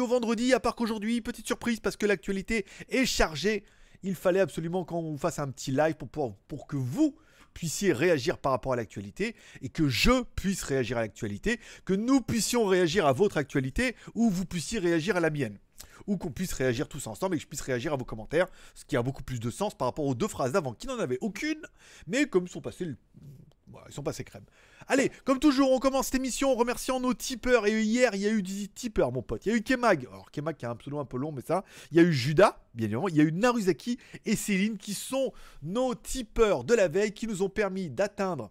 au vendredi, à part qu'aujourd'hui, petite surprise parce que l'actualité est chargée. Il fallait absolument qu'on fasse un petit live pour, pouvoir- pour que vous puissiez réagir par rapport à l'actualité et que je puisse réagir à l'actualité, que nous puissions réagir à votre actualité ou vous puissiez réagir à la mienne. Ou qu'on puisse réagir tous ensemble et que je puisse réagir à vos commentaires, ce qui a beaucoup plus de sens par rapport aux deux phrases d'avant qui n'en avaient aucune, mais comme sont voilà, ils sont passés crème. Allez, comme toujours, on commence cette émission en remerciant nos tipeurs. Et hier, il y a eu 10 tipeurs, mon pote. Il y a eu Kemag. Alors, Kemag qui a un pseudo un peu long, mais ça. Il y a eu Judas, bien évidemment. Il y a eu Naruzaki et Céline qui sont nos tipeurs de la veille qui nous ont permis d'atteindre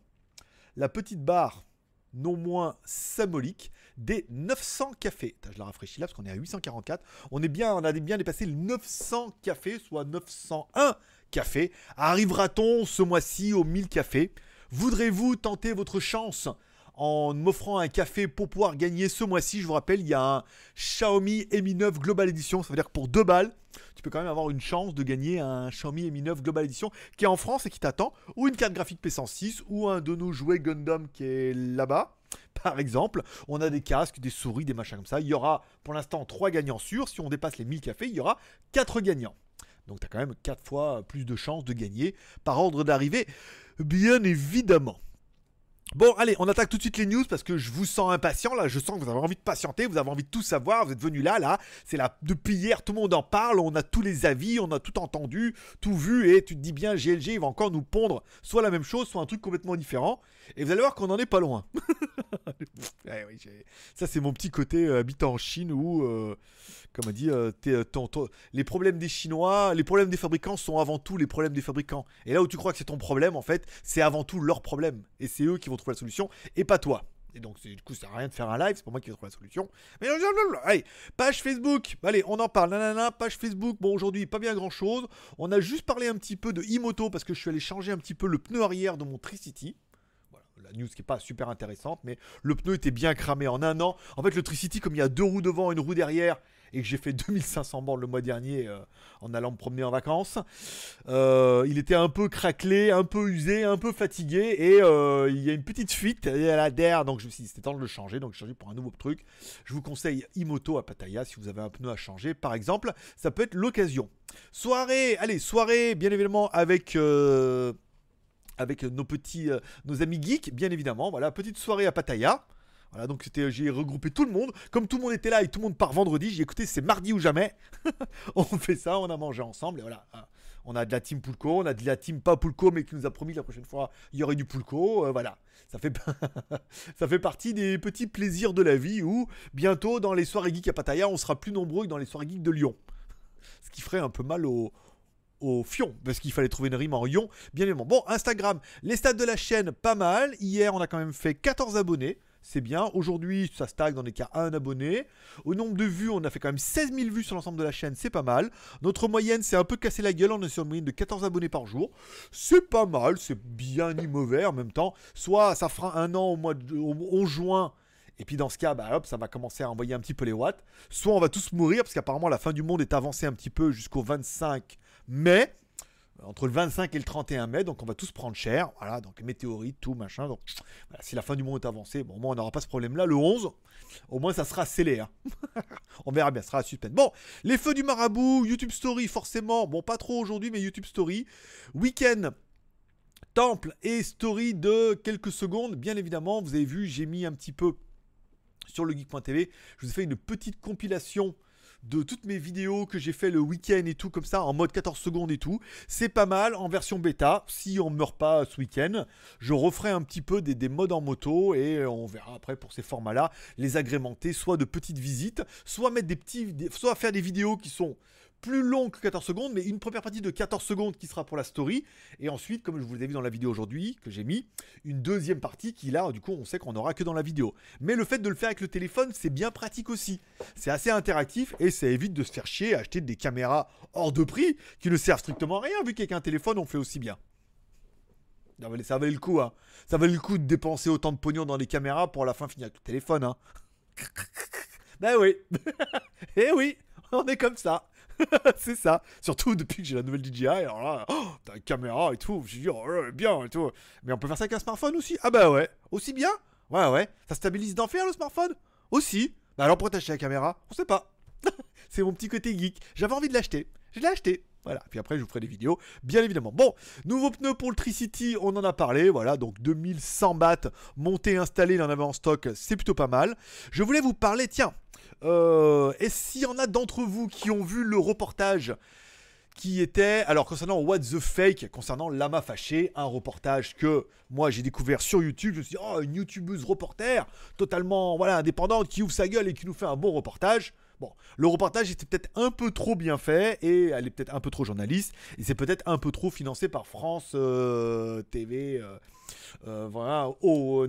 la petite barre non moins symbolique des 900 cafés. Je la rafraîchis là parce qu'on est à 844. On est bien, on a bien dépassé le 900 cafés, soit 901 cafés. Arrivera-t-on ce mois-ci aux 1000 cafés? Voudrez-vous tenter votre chance en m'offrant un café pour pouvoir gagner ce mois-ci? Je vous rappelle, il y a un Xiaomi Mi 9 Global Edition. Ça veut dire que pour deux balles, tu peux quand même avoir une chance de gagner un Xiaomi Mi 9 Global Edition qui est en France et qui t'attend, ou une carte graphique P106, ou un de nos jouets Gundam qui est là-bas. Par exemple, on a des casques, des souris, des machins comme ça. Il y aura pour l'instant 3 gagnants sûrs. Si on dépasse les 1000 cafés, il y aura 4 gagnants. Donc tu as quand même 4 fois plus de chances de gagner par ordre d'arrivée, bien évidemment. Bon, allez, on attaque tout de suite les news parce que je vous sens impatient là. Je sens que vous avez envie de patienter, vous avez envie de tout savoir. Vous êtes venu là, là. C'est là depuis hier, tout le monde en parle. On a tous les avis, on a tout entendu, tout vu. Et tu te dis bien, GLG, il va encore nous pondre soit la même chose, soit un truc complètement différent. Et vous allez voir qu'on en est pas loin. J'ai- ça, c'est mon petit côté euh, habitant en Chine où, euh, comme on dit, euh, euh, les problèmes des Chinois, les problèmes des fabricants sont avant tout les problèmes des fabricants. Et là où tu crois que c'est ton problème, en fait, c'est avant tout leur problème. Et c'est eux qui vont trouver la solution et pas toi. Et donc, du coup, ça sert à rien de faire un live, c'est pas moi qui vais trouver la solution. Mais allez, page Facebook. Allez, on en parle. Nanana, page Facebook. Bon, aujourd'hui, pas bien grand chose. On a juste parlé un petit peu de Imoto parce que je suis allé changer un petit peu le pneu arrière de mon Tricity. La news qui est pas super intéressante, mais le pneu était bien cramé en un an. En fait, le Tricity, comme il y a deux roues devant, une roue derrière, et que j'ai fait 2500 bornes le mois dernier euh, en allant me promener en vacances, euh, il était un peu craquelé, un peu usé, un peu fatigué, et euh, il y a une petite fuite à la der, donc je me suis dit c'était temps de le changer, donc j'ai changé pour un nouveau truc. Je vous conseille Imoto à Pattaya si vous avez un pneu à changer, par exemple, ça peut être l'occasion. Soirée, allez, soirée, bien évidemment, avec. avec nos petits, nos amis geeks, bien évidemment. Voilà, petite soirée à Pattaya. Voilà, donc j'ai regroupé tout le monde. Comme tout le monde était là et tout le monde part vendredi, j'ai écouté c'est mardi ou jamais. on fait ça, on a mangé ensemble et voilà. Ah, On a de la team Pulco, on a de la team pas Pulco mais qui nous a promis la prochaine fois il y aurait du Pulco. euh, voilà, ça fait, ça fait partie des petits plaisirs de la vie où bientôt dans les soirées geeks à Pattaya, on sera plus nombreux que dans les soirées geeks de Lyon. Ce qui ferait un peu mal au, au fion, parce qu'il fallait trouver une rime en Lyon, bien évidemment. Bon, Instagram, les stats de la chaîne, pas mal. Hier, on a quand même fait 14 abonnés. C'est bien. Aujourd'hui, ça stagne, on est qu'à 1 abonné. Au nombre de vues, on a fait quand même 16 000 vues sur l'ensemble de la chaîne, c'est pas mal. Notre moyenne, c'est un peu cassé la gueule, on est sur une moyenne de 14 abonnés par jour. C'est pas mal, c'est bien ni mauvais en même temps. Soit ça fera un an au mois de au 11 juin. Et puis dans ce cas, bah hop, ça va commencer à envoyer un petit peu les watts. Soit on va tous mourir, parce qu'apparemment la fin du monde est avancée un petit peu jusqu'au 25 mai. Entre le 25 et le 31 mai, donc on va tous prendre cher. Voilà, donc météorites, tout, machin. Donc si la fin du monde est avancée, bon, au moins on n'aura pas ce problème-là. Le 11, au moins ça sera scellé. hein. on verra bien, ce sera à suspense. Bon, les feux du marabout, YouTube Story, forcément. Bon, pas trop aujourd'hui, mais YouTube Story. Week-end, temple et story de quelques secondes. Bien évidemment, vous avez vu, j'ai mis un petit peu sur le geek.tv. Je vous ai fait une petite compilation de toutes mes vidéos que j'ai fait le week-end et tout comme ça en mode 14 secondes et tout. C'est pas mal en version bêta. Si on meurt pas ce week-end, je referai un petit peu des, des modes en moto et on verra après pour ces formats-là les agrémenter soit de petites visites, soit mettre des petits, soit faire des vidéos qui sont plus longues que 14 secondes, mais une première partie de 14 secondes qui sera pour la story, et ensuite, comme je vous l'ai vu dans la vidéo aujourd'hui, que j'ai mis, une deuxième partie qui là, du coup, on sait qu'on n'aura que dans la vidéo. Mais le fait de le faire avec le téléphone, c'est bien pratique aussi. C'est assez interactif et ça évite de se faire chier à acheter des caméras hors de prix qui ne servent strictement à rien, vu qu'avec un téléphone, on fait aussi bien. Ça valait le coup, hein. Ça valait le coup de dépenser autant de pognon dans les caméras pour à la fin finir avec le téléphone, hein. ben oui. Eh oui, on est comme ça. c'est ça. Surtout depuis que j'ai la nouvelle DJI. Alors là, oh, t'as caméra et tout. Je dis, oh, bien et tout. Mais on peut faire ça avec un smartphone aussi. Ah bah ouais. Aussi bien? Ouais, ouais. Ça stabilise d'enfer le smartphone? Aussi. Bah alors pourquoi t'as acheté la caméra? On sait pas. c'est mon petit côté geek. J'avais envie de l'acheter. Je l'ai acheté. Voilà, puis après je vous ferai des vidéos, bien évidemment. Bon, nouveau pneu pour le Tricity, on en a parlé, voilà, donc 2100 bahts, monté, installé, il en avait en stock, c'est plutôt pas mal. Je voulais vous parler, tiens, euh, et s'il y en a d'entre vous qui ont vu le reportage qui était, alors concernant What the Fake, concernant Lama Fâché, un reportage que moi j'ai découvert sur YouTube, je me suis dit, oh, une youtubeuse reporter, totalement voilà, indépendante, qui ouvre sa gueule et qui nous fait un bon reportage. Bon, le reportage était peut-être un peu trop bien fait et elle est peut-être un peu trop journaliste et c'est peut-être un peu trop financé par France euh, TV. Euh, euh, voilà, au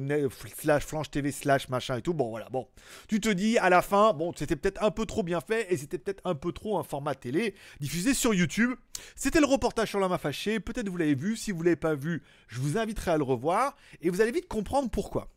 slash Flanche TV slash machin et tout. Bon, voilà, bon. Tu te dis à la fin, bon, c'était peut-être un peu trop bien fait et c'était peut-être un peu trop un format télé diffusé sur YouTube. C'était le reportage sur la main fâchée. Peut-être vous l'avez vu. Si vous l'avez pas vu, je vous inviterai à le revoir et vous allez vite comprendre pourquoi.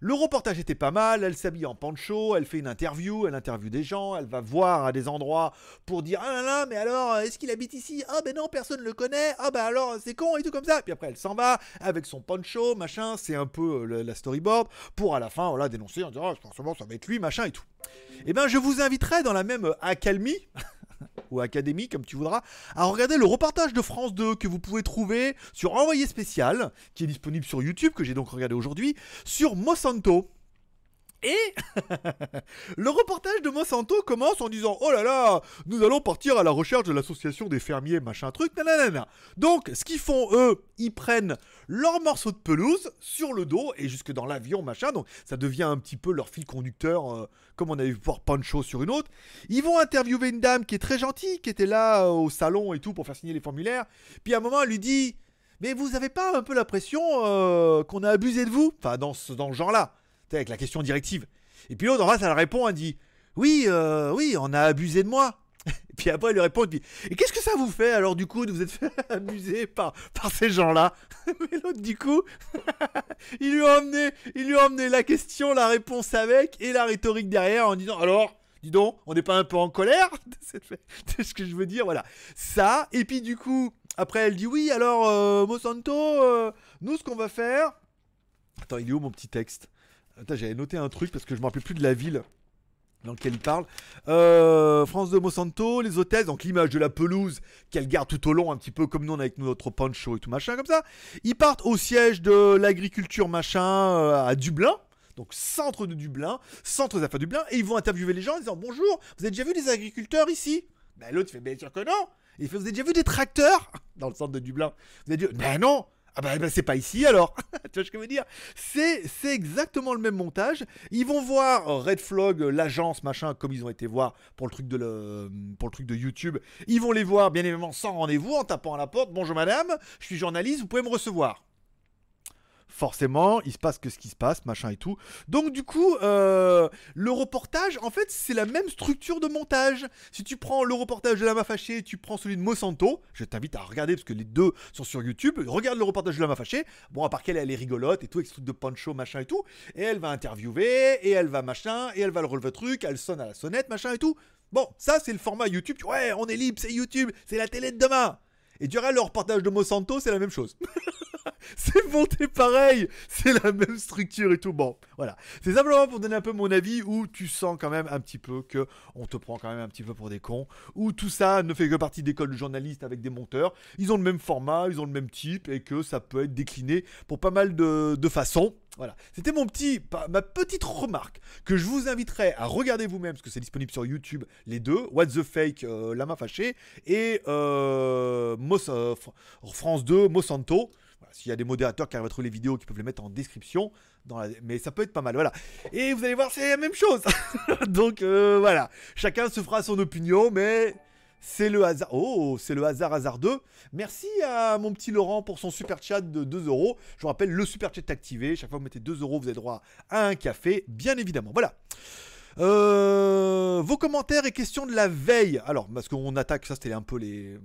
Le reportage était pas mal, elle s'habille en pancho, elle fait une interview, elle interviewe des gens, elle va voir à des endroits pour dire Ah là là, mais alors, est-ce qu'il habite ici? Ah ben non, personne ne le connaît, ah ben alors, c'est con et tout comme ça. Puis après, elle s'en va avec son poncho, machin, c'est un peu euh, la storyboard, pour à la fin, voilà, dénoncer en disant Ah, forcément, ça va être lui, machin et tout. Eh ben, je vous inviterai dans la même accalmie ou Académie, comme tu voudras, à regarder le reportage de France 2 que vous pouvez trouver sur Envoyé spécial, qui est disponible sur YouTube, que j'ai donc regardé aujourd'hui, sur Monsanto. Et le reportage de Monsanto commence en disant Oh là là, nous allons partir à la recherche de l'association des fermiers, machin truc, nanana. Donc, ce qu'ils font, eux, ils prennent leur morceau de pelouse sur le dos et jusque dans l'avion, machin. Donc, ça devient un petit peu leur fil conducteur, euh, comme on avait vu voir Pancho sur une autre. Ils vont interviewer une dame qui est très gentille, qui était là euh, au salon et tout pour faire signer les formulaires. Puis à un moment, elle lui dit Mais vous avez pas un peu l'impression euh, qu'on a abusé de vous? Enfin, dans ce, dans ce genre-là avec la question directive. Et puis l'autre, en face, elle répond, elle dit Oui, euh, oui, on a abusé de moi. Et puis après, elle lui répond, dit Et qu'est-ce que ça vous fait alors du coup de vous être fait abuser par, par ces gens-là? Mais l'autre, du coup, il, lui a emmené, il lui a la question, la réponse avec et la rhétorique derrière en disant Alors Dis donc, on n'est pas un peu en colère C'est ce que je veux dire, voilà. Ça, et puis du coup, après elle dit oui, alors euh, Monsanto, euh, nous ce qu'on va faire. Attends, il est où mon petit texte? J'avais noté un truc parce que je me rappelle plus de la ville dans laquelle il parle. Euh, France de Monsanto, les hôtesses, donc l'image de la pelouse qu'elle garde tout au long, un petit peu comme nous on a avec notre poncho et tout machin comme ça. Ils partent au siège de l'agriculture machin euh, à Dublin. Donc centre de Dublin, centre des affaires de Dublin, et ils vont interviewer les gens en disant bonjour, vous avez déjà vu des agriculteurs ici? Ben l'autre fait bien sûr que non. il fait vous avez déjà vu des tracteurs? Dans le centre de Dublin Vous avez dit ben non. Ah bah, bah, c'est pas ici alors Tu vois ce que je veux dire? C'est exactement le même montage. Ils vont voir euh, Red Flog, euh, l'agence, machin, comme ils ont été voir pour le truc de, le, pour le truc de YouTube. Ils vont les voir, bien évidemment, sans rendez-vous, en tapant à la porte. Bonjour madame, je suis journaliste, vous pouvez me recevoir forcément, il se passe que ce qui se passe, machin et tout. Donc du coup, euh, le reportage, en fait, c'est la même structure de montage. Si tu prends le reportage de Lama Fâché, tu prends celui de Monsanto, je t'invite à regarder parce que les deux sont sur YouTube. Regarde le reportage de Lama Fâché. Bon, à part qu'elle, elle est rigolote et tout, avec ce truc de pancho, machin et tout. Et elle va interviewer, et elle va machin, et elle va le relever truc, elle sonne à la sonnette, machin et tout. Bon, ça c'est le format YouTube. Ouais, on est libre, c'est YouTube, c'est la télé de demain. Et regardes le reportage de Monsanto, c'est la même chose. c'est monté pareil, c'est la même structure et tout. Bon, voilà. C'est simplement pour donner un peu mon avis où tu sens quand même un petit peu que on te prend quand même un petit peu pour des cons, où tout ça ne fait que partie d'école de journalistes avec des monteurs. Ils ont le même format, ils ont le même type et que ça peut être décliné pour pas mal de, façons. Voilà, c'était mon petit, ma petite remarque que je vous inviterai à regarder vous-même parce que c'est disponible sur YouTube les deux, What the Fake, euh, Lama Fâché et euh, euh France 2, Monsanto. S'il y a des modérateurs qui arrivent à trouver les vidéos, qui peuvent les mettre en description. Mais ça peut être pas mal, voilà. Et vous allez voir, c'est la même chose. Donc euh, voilà, chacun se fera son opinion, mais c'est le hasard. Oh, c'est le hasard hasardeux. Merci à mon petit Laurent pour son super chat de 2 euros. Je vous rappelle, le super chat est activé. Chaque fois que vous mettez 2 euros, vous avez droit à un café, bien évidemment. Voilà. Euh, vos commentaires et questions de la veille. Alors, parce qu'on attaque, ça c'était un peu les,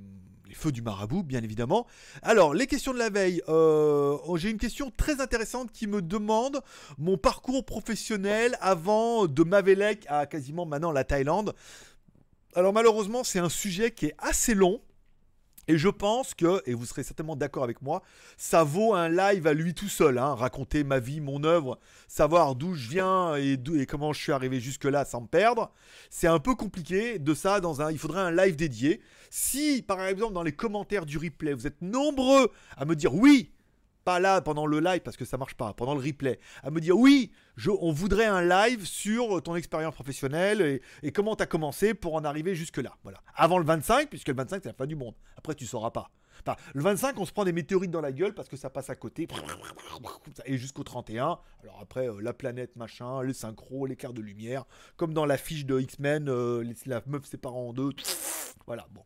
feux du marabout, bien évidemment. Alors, les questions de la veille. Euh, j'ai une question très intéressante qui me demande mon parcours professionnel avant de Mavelec à quasiment maintenant la Thaïlande. Alors malheureusement, c'est un sujet qui est assez long. Et je pense que, et vous serez certainement d'accord avec moi, ça vaut un live à lui tout seul. Hein, raconter ma vie, mon œuvre, savoir d'où je viens et, et, comment je suis arrivé jusque-là sans me perdre. C'est un peu compliqué de ça dans un. Il faudrait un live dédié. Si, par exemple, dans les commentaires du replay, vous êtes nombreux à me dire oui, pas là pendant le live parce que ça marche pas, pendant le replay, à me dire oui, je, on voudrait un live sur ton expérience professionnelle et, comment tu as commencé pour en arriver jusque-là. Voilà. Avant le 25, puisque le 25 c'est la fin du monde. Après tu sauras pas. Enfin, le 25, on se prend des météorites dans la gueule parce que ça passe à côté. Et jusqu'au 31. Alors après, euh, la planète, machin, les synchros, l'écart de lumière. Comme dans l'affiche de X-Men, euh, la meuf séparée en deux. Voilà, bon.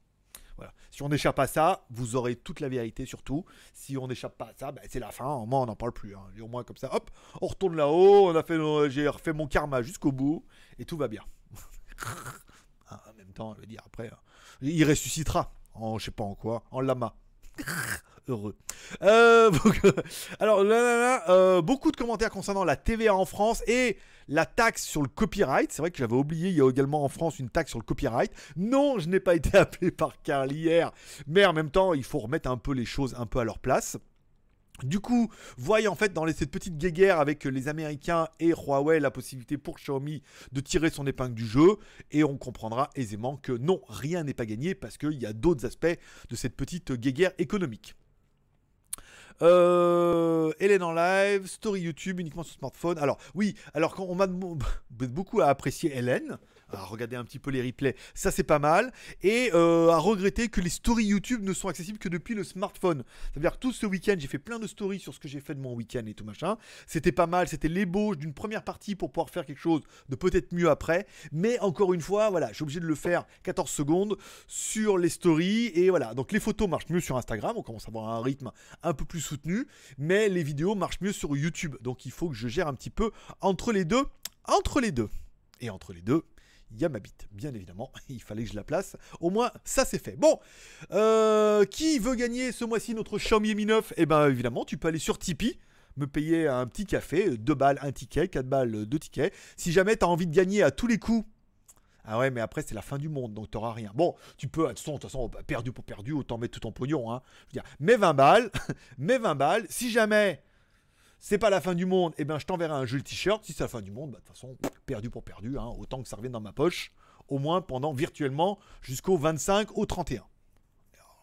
Si on n'échappe à ça, vous aurez toute la vérité surtout. Si on n'échappe pas à ça, ben, c'est la fin. Au moins, on n'en parle plus. Hein. Au moins, comme ça, hop, on retourne là-haut. On fait, j'ai refait mon karma jusqu'au bout et tout va bien. Ah, en même temps, je veux dire, après, il ressuscitera. En, je sais pas en quoi, en lama. heureux. Euh, alors là, euh, beaucoup de commentaires concernant la TVA en France et la taxe sur le copyright. C'est vrai que j'avais oublié, il y a également en France une taxe sur le copyright. Non, je n'ai pas été appelé par Carl hier, mais en même temps, il faut remettre un peu les choses un peu à leur place. Du coup, voyez en fait dans cette petite guéguerre avec les Américains et Huawei la possibilité pour Xiaomi de tirer son épingle du jeu et on comprendra aisément que non, rien n'est pas gagné parce qu'il y a d'autres aspects de cette petite guéguerre économique. Euh, Hélène en live, story YouTube uniquement sur smartphone. Alors oui, alors quand on m'a beaucoup à apprécier Hélène, à regarder un petit peu les replays, ça c'est pas mal, et euh, à regretter que les stories YouTube ne sont accessibles que depuis le smartphone. C'est-à-dire que tout ce week-end, j'ai fait plein de stories sur ce que j'ai fait de mon week-end et tout machin. C'était pas mal, c'était l'ébauche d'une première partie pour pouvoir faire quelque chose de peut-être mieux après, mais encore une fois, voilà, je suis obligé de le faire 14 secondes sur les stories, et voilà, donc les photos marchent mieux sur Instagram, on commence à avoir un rythme un peu plus soutenu, mais les vidéos marchent mieux sur YouTube, donc il faut que je gère un petit peu entre les deux, entre les deux. Et entre les deux, il ma bite, bien évidemment. Il fallait que je la place. Au moins, ça c'est fait. Bon, euh, qui veut gagner ce mois-ci notre Xiaomi Mi 9 Eh bien, évidemment, tu peux aller sur Tipeee me payer un petit café, 2 balles, un ticket, 4 balles, 2 tickets. Si jamais tu as envie de gagner à tous les coups, ah ouais, mais après, c'est la fin du monde, donc tu n'auras rien. Bon, tu peux, de toute façon, perdu pour perdu, autant mettre tout ton pognon. Hein. Je veux dire, mets 20 balles, mets 20 balles. Si jamais c'est pas la fin du monde, et eh ben je t'enverrai un joli t-shirt. Si c'est la fin du monde, bah, de toute façon, perdu pour perdu, hein, autant que ça revienne dans ma poche, au moins pendant virtuellement jusqu'au 25 au 31.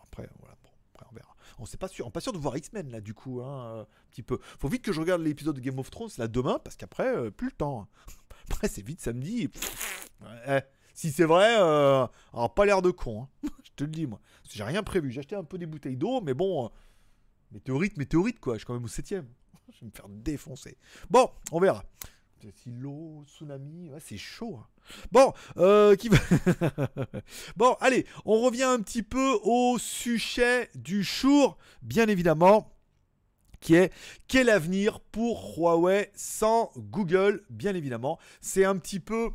après, voilà, après on verra. On sait pas sûr, on pas sûr de voir X-Men là du coup, hein, un petit peu. Faut vite que je regarde l'épisode de Game of Thrones là demain, parce qu'après, euh, plus le temps. Après, c'est vite samedi. Si c'est vrai, euh, alors pas l'air de con, hein. je te le dis moi. J'ai rien prévu. J'ai acheté un peu des bouteilles d'eau, mais bon, euh, météorite, météorite quoi. Je suis quand même au septième. Je vais me faire défoncer. Bon, on verra. l'eau, tsunami, c'est chaud. Hein. Bon, euh, qui va... bon, allez, on revient un petit peu au sujet du jour, bien évidemment, qui est quel avenir pour Huawei sans Google, bien évidemment. C'est un petit peu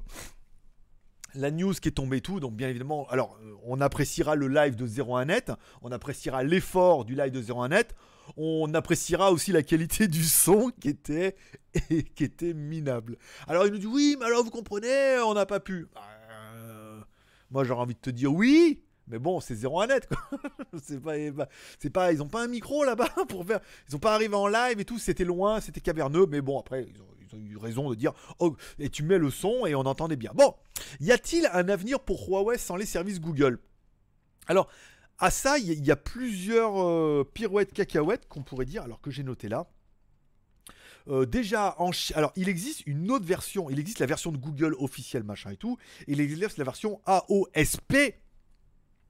la news qui est tombée tout, donc bien évidemment, alors euh, on appréciera le live de 01net, on appréciera l'effort du live de 01net, on appréciera aussi la qualité du son qui était, qui était minable. Alors il nous dit oui, mais alors vous comprenez, on n'a pas pu. Euh, moi j'aurais envie de te dire oui, mais bon, c'est 01net quoi. c'est pas, c'est pas, ils ont pas un micro là-bas pour faire, ils ont pas arrivé en live et tout, c'était loin, c'était caverneux, mais bon après ils ont, eu raison de dire oh, et tu mets le son et on entendait bien. Bon, y a-t-il un avenir pour Huawei sans les services Google? Alors, à ça, il y, a plusieurs euh, pirouettes cacahuètes qu'on pourrait dire, alors que j'ai noté là. Euh, déjà, en alors il existe une autre version, il existe la version de Google officielle, machin et tout, et il existe la version AOSP.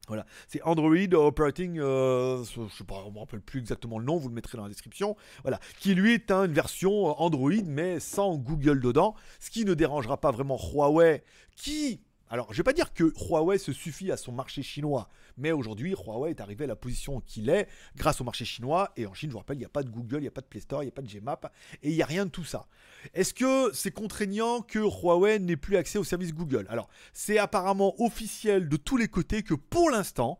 Voilà, c'est Android Operating, euh, je on me rappelle plus exactement le nom, vous le mettrez dans la description. Voilà, qui lui est une version Android mais sans Google dedans, ce qui ne dérangera pas vraiment Huawei, qui alors, je ne vais pas dire que Huawei se suffit à son marché chinois, mais aujourd'hui, Huawei est arrivé à la position qu'il est grâce au marché chinois. Et en Chine, je vous rappelle, il n'y a pas de Google, il n'y a pas de Play Store, il n'y a pas de Gmap, et il n'y a rien de tout ça. Est-ce que c'est contraignant que Huawei n'ait plus accès au service Google? Alors, c'est apparemment officiel de tous les côtés que pour l'instant,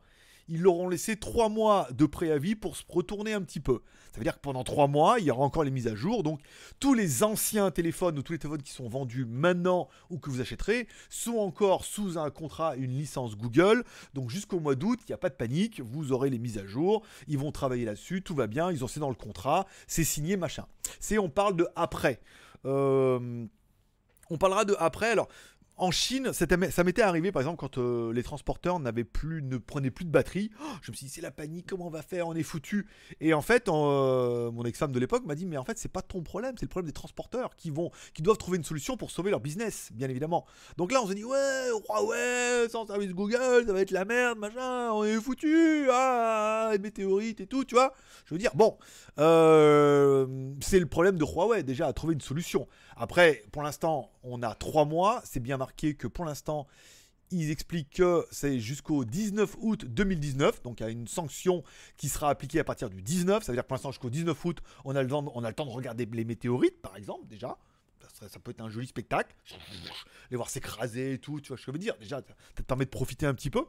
ils leur ont laissé trois mois de préavis pour se retourner un petit peu. Ça veut dire que pendant trois mois, il y aura encore les mises à jour. Donc tous les anciens téléphones ou tous les téléphones qui sont vendus maintenant ou que vous achèterez sont encore sous un contrat, une licence Google. Donc jusqu'au mois d'août, il n'y a pas de panique, vous aurez les mises à jour, ils vont travailler là-dessus, tout va bien, ils ont c'est dans le contrat, c'est signé, machin. C'est on parle de après. Euh, on parlera de après. Alors, en Chine, ça m'était arrivé par exemple quand euh, les transporteurs n'avaient plus, ne prenaient plus de batterie. Oh, je me suis dit c'est la panique, comment on va faire, on est foutu. Et en fait, euh, mon ex-femme de l'époque m'a dit mais en fait c'est pas ton problème, c'est le problème des transporteurs qui vont, qui doivent trouver une solution pour sauver leur business, bien évidemment. Donc là on se dit ouais ouais, sans service Google, ça va être la merde, machin, on est foutu, ah, météorites et tout, tu vois. Je veux dire bon, euh, c'est le problème de Huawei déjà à trouver une solution. Après, pour l'instant, on a trois mois. C'est bien marqué que pour l'instant, ils expliquent que c'est jusqu'au 19 août 2019, donc il y a une sanction qui sera appliquée à partir du 19, ça veut dire que pour l'instant jusqu'au 19 août, on a, le temps, de regarder les météorites par exemple déjà, ça, peut être un joli spectacle, les voir s'écraser et tout, tu vois ce que je veux dire, déjà ça te permet de profiter un petit peu.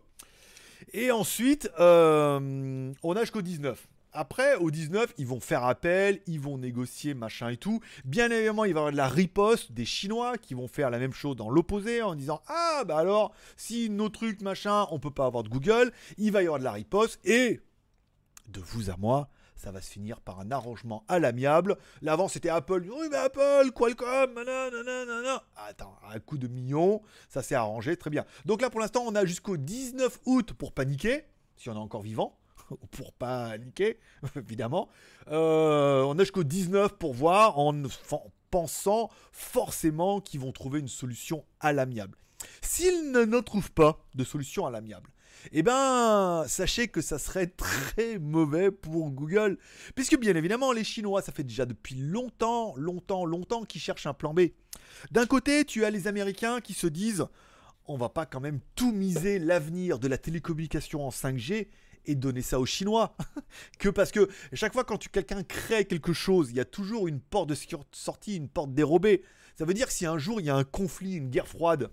Et ensuite, euh, on a jusqu'au 19. Après, au 19, ils vont faire appel, ils vont négocier, machin et tout. Bien évidemment, il va y avoir de la riposte des Chinois qui vont faire la même chose dans l'opposé en disant Ah, bah alors, si nos trucs, machin, on peut pas avoir de Google, il va y avoir de la riposte et de vous à moi, ça va se finir par un arrangement à l'amiable. L'avant, c'était Apple. Oui, mais Apple, Qualcomm, nanana. Attends, un coup de million, ça s'est arrangé, très bien. Donc là, pour l'instant, on a jusqu'au 19 août pour paniquer, si on est encore vivant. pour pas niquer, évidemment. Euh, on a jusqu'au 19 pour voir, en, pensant forcément qu'ils vont trouver une solution à l'amiable. S'ils ne, trouvent pas de solution à l'amiable, eh ben, sachez que ça serait très mauvais pour Google. Puisque bien évidemment, les Chinois, ça fait déjà depuis longtemps, longtemps, longtemps qu'ils cherchent un plan B. D'un côté, tu as les Américains qui se disent, on va pas quand même tout miser l'avenir de la télécommunication en 5G et donner ça aux Chinois. que parce que chaque fois quand quelqu'un crée quelque chose, il y a toujours une porte de sortie, une porte dérobée. Ça veut dire que si un jour il y a un conflit, une guerre froide,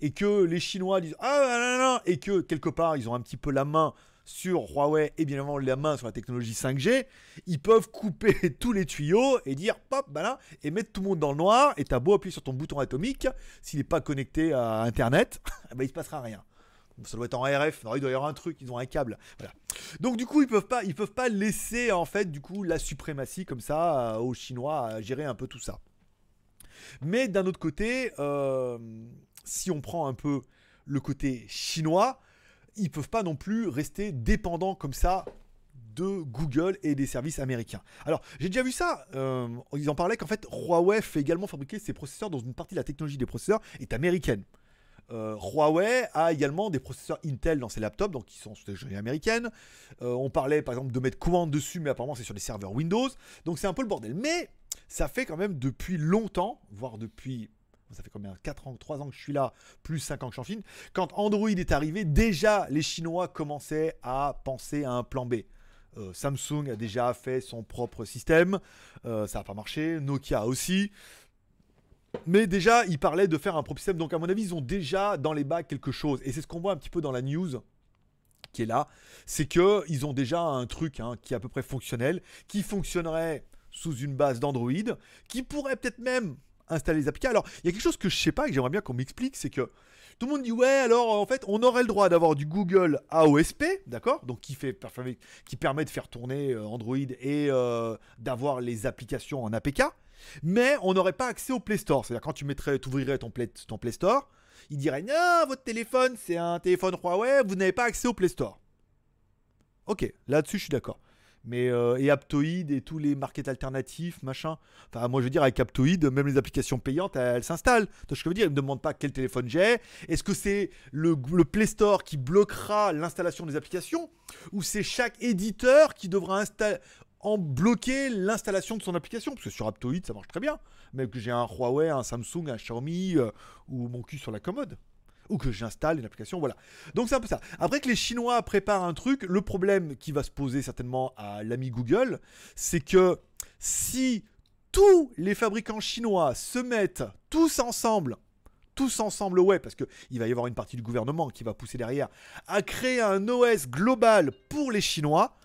et que les Chinois disent ah non, non, et que quelque part ils ont un petit peu la main sur Huawei et bien évidemment la main sur la technologie 5G, ils peuvent couper tous les tuyaux et dire pop, bah là, et mettre tout le monde dans le noir. Et t'as beau appuyer sur ton bouton atomique, s'il n'est pas connecté à Internet, bah, il se passera rien ça doit être en RF, il doit y avoir un truc, ils ont un câble. Donc du coup, ils peuvent pas, peuvent pas laisser en fait du coup la suprématie comme ça euh, aux Chinois à gérer un peu tout ça. Mais d'un autre côté, euh, si on prend un peu le côté chinois, ils peuvent pas non plus rester dépendants comme ça de Google et des services américains. Alors, j'ai déjà vu ça. Euh, ils en parlaient qu'en fait, Huawei fait également fabriquer ses processeurs dans une partie de la technologie des processeurs est américaine. Euh, Huawei a également des processeurs Intel dans ses laptops, donc qui sont sous technologie américaine. Euh, on parlait par exemple de mettre commande dessus, mais apparemment c'est sur des serveurs Windows. Donc c'est un peu le bordel. Mais ça fait quand même depuis longtemps, voire depuis ça fait combien 4 ans, 3 ans que je suis là, plus 5 ans que je suis en Chine. Quand Android est arrivé, déjà les Chinois commençaient à penser à un plan B. Euh, Samsung a déjà fait son propre système, ça n'a pas marché, Nokia aussi. Mais déjà, ils parlaient de faire un propre système. Donc, à mon avis, ils ont déjà dans les bacs quelque chose. Et c'est ce qu'on voit un petit peu dans la news qui est là. C'est qu'ils ont déjà un truc hein, qui est à peu près fonctionnel, qui fonctionnerait sous une base d'Android, qui pourrait peut-être même installer les applications. Alors, il y a quelque chose que je sais pas et que j'aimerais bien qu'on m'explique, c'est que tout le monde dit ouais, alors en fait, on aurait le droit d'avoir du Google AOSP, d'accord? Donc qui fait qui permet de faire tourner euh, Android et euh, d'avoir les applications en APK mais on n'aurait pas accès au Play Store. C'est-à-dire quand tu mettrais, ouvrirais ton Play, Store, il dirait non, votre téléphone c'est un téléphone Huawei, vous n'avez pas accès au Play Store. Ok, là-dessus je suis d'accord. Mais euh, et Aptoid et tous les markets alternatifs, machin. Enfin, moi je veux dire, avec Aptoid, même les applications payantes, elles, s'installent. Que je veux dire, ils ne demandent pas quel téléphone j'ai. Est-ce que c'est le, Play Store qui bloquera l'installation des applications? Ou c'est chaque éditeur qui devra installer en bloquer l'installation de son application. Parce que sur Aptoid, ça marche très bien. Mais que j'ai un Huawei, un Samsung, un Xiaomi euh, ou mon cul sur la commode. Ou que j'installe une application, voilà. Donc c'est un peu ça. Après que les Chinois préparent un truc, le problème qui va se poser certainement à l'ami Google, c'est que si tous les fabricants chinois se mettent tous ensemble, tous ensemble, ouais, parce qu'il va y avoir une partie du gouvernement qui va pousser derrière, à créer un OS global pour les Chinois.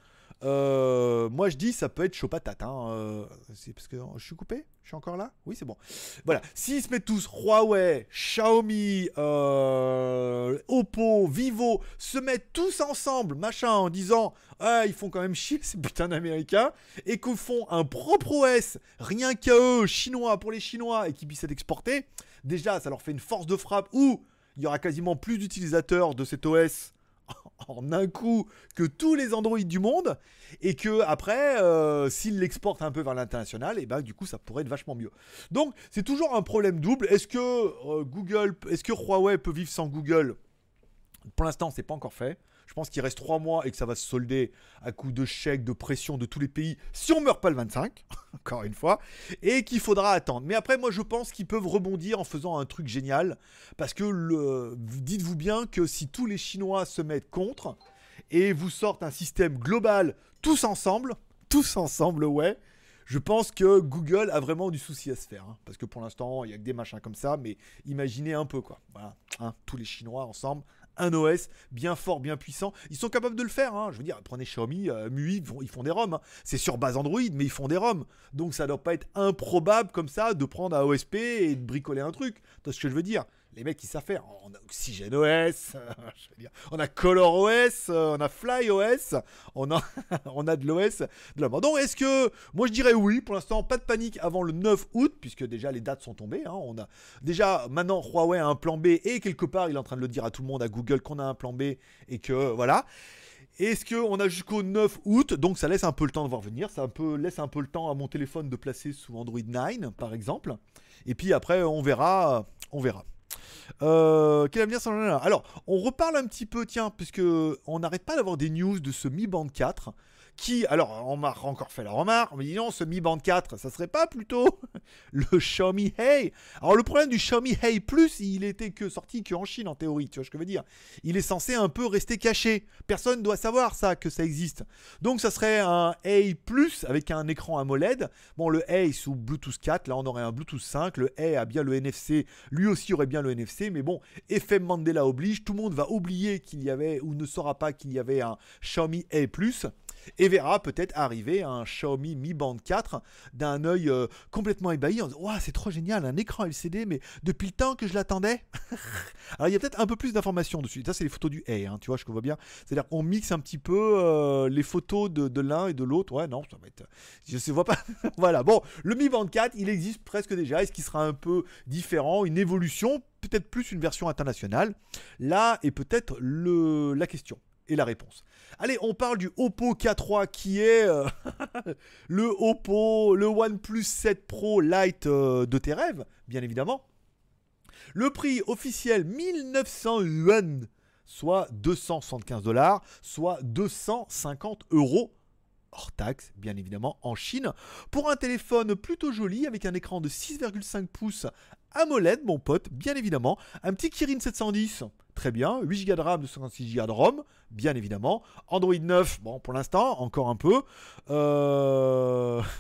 Euh, moi je dis ça peut être chaud patate. Hein. Euh, c'est parce que je suis coupé? Je suis encore là? Oui, c'est bon. Voilà. S'ils se mettent tous, Huawei, Xiaomi, euh, Oppo, Vivo, se mettent tous ensemble, machin, en disant ah, ils font quand même chier ces putains d'Américains, et qu'ils font un propre OS, rien qu'à eux, chinois pour les Chinois, et qu'ils puissent être exportés, déjà ça leur fait une force de frappe où il y aura quasiment plus d'utilisateurs de cet OS en un coup que tous les Android du monde et que après euh, s'ils l'exportent un peu vers l'international et ben du coup ça pourrait être vachement mieux. Donc c'est toujours un problème double. Est-ce que euh, Google, est-ce que Huawei peut vivre sans Google? Pour l'instant c'est pas encore fait. Je pense qu'il reste 3 mois et que ça va se solder à coup de chèques, de pression de tous les pays si on meurt pas le 25, encore une fois, et qu'il faudra attendre. Mais après, moi je pense qu'ils peuvent rebondir en faisant un truc génial parce que dites-vous bien que si tous les Chinois se mettent contre et vous sortent un système global tous ensemble, tous ensemble, ouais. Je pense que Google a vraiment du souci à se faire. Hein. parce que pour l'instant, il n'y a que des machins comme ça. Mais imaginez un peu, quoi. Voilà. Hein, tous les Chinois ensemble un OS bien fort, bien puissant. Ils sont capables de le faire. Hein. Je veux dire, prenez Xiaomi, euh, MUI, ils font, des ROM. Hein. C'est sur base Android, mais ils font des ROM. Donc ça doit pas être improbable comme ça de prendre un OSP et de bricoler un truc. Tu ce que je veux dire? Les mecs, ils savent faire. On a OxygenOS, on a ColorOS, on a FlyOS, on a, on a de l'OS de la Donc, est-ce que. Moi, je dirais oui. Pour l'instant, pas de panique avant le 9 août, puisque déjà les dates sont tombées. Hein. On a déjà maintenant Huawei a un plan B et quelque part, il est en train de le dire à tout le monde, à Google, qu'on a un plan B et que voilà. Est-ce qu'on a jusqu'au 9 août? Donc ça laisse un peu le temps de voir venir. Ça laisse un peu le temps à mon téléphone de placer sous Android 9, par exemple. Et puis après, on verra. On verra. Euh, quel avenir Alors, on reparle un petit peu, tiens, puisque on n'arrête pas d'avoir des news de ce Mi Band 4 qui, alors, on m'a encore fait la remarque, on me dit non, ce Mi Band 4, ça serait pas plutôt le Xiaomi Hey Alors, le problème du Xiaomi Hey Plus, il était que sorti qu'en Chine, en théorie, tu vois ce que je veux dire Il est censé un peu rester caché. Personne doit savoir ça, que ça existe. Donc, ça serait un Hey Plus avec un écran AMOLED. Bon, le Hey sous Bluetooth 4, là, on aurait un Bluetooth 5. Le Hey a bien le NFC, lui aussi aurait bien le NFC, mais bon, effet Mandela oblige, tout le monde va oublier qu'il y avait, ou ne saura pas qu'il y avait un Xiaomi Hey Plus et verra peut-être arriver un Xiaomi Mi Band 4 d'un œil euh, complètement ébahi en disant c'est trop génial, un écran LCD, mais depuis le temps que je l'attendais. Alors il y a peut-être un peu plus d'informations dessus. Ça, c'est les photos du A, hein, tu vois, je vois bien. C'est-à-dire qu'on mixe un petit peu euh, les photos de, l'un et de l'autre. Ouais, non, ça va être. Je ne vois pas. voilà, bon, le Mi Band 4, il existe presque déjà. Est-ce qu'il sera un peu différent, une évolution? Peut-être plus une version internationale Là est peut-être la question et la réponse. Allez, on parle du Oppo K3 qui est euh, le Oppo, le OnePlus 7 Pro Lite euh, de tes rêves, bien évidemment. Le prix officiel 1900 yuan, soit 275 dollars, soit 250 euros hors taxe, bien évidemment, en Chine, pour un téléphone plutôt joli avec un écran de 6,5 pouces AMOLED, mon pote, bien évidemment, un petit Kirin 710 très bien. 8 Go de RAM, 256 Go de ROM, bien évidemment. Android 9, bon, pour l'instant, encore un peu. Euh...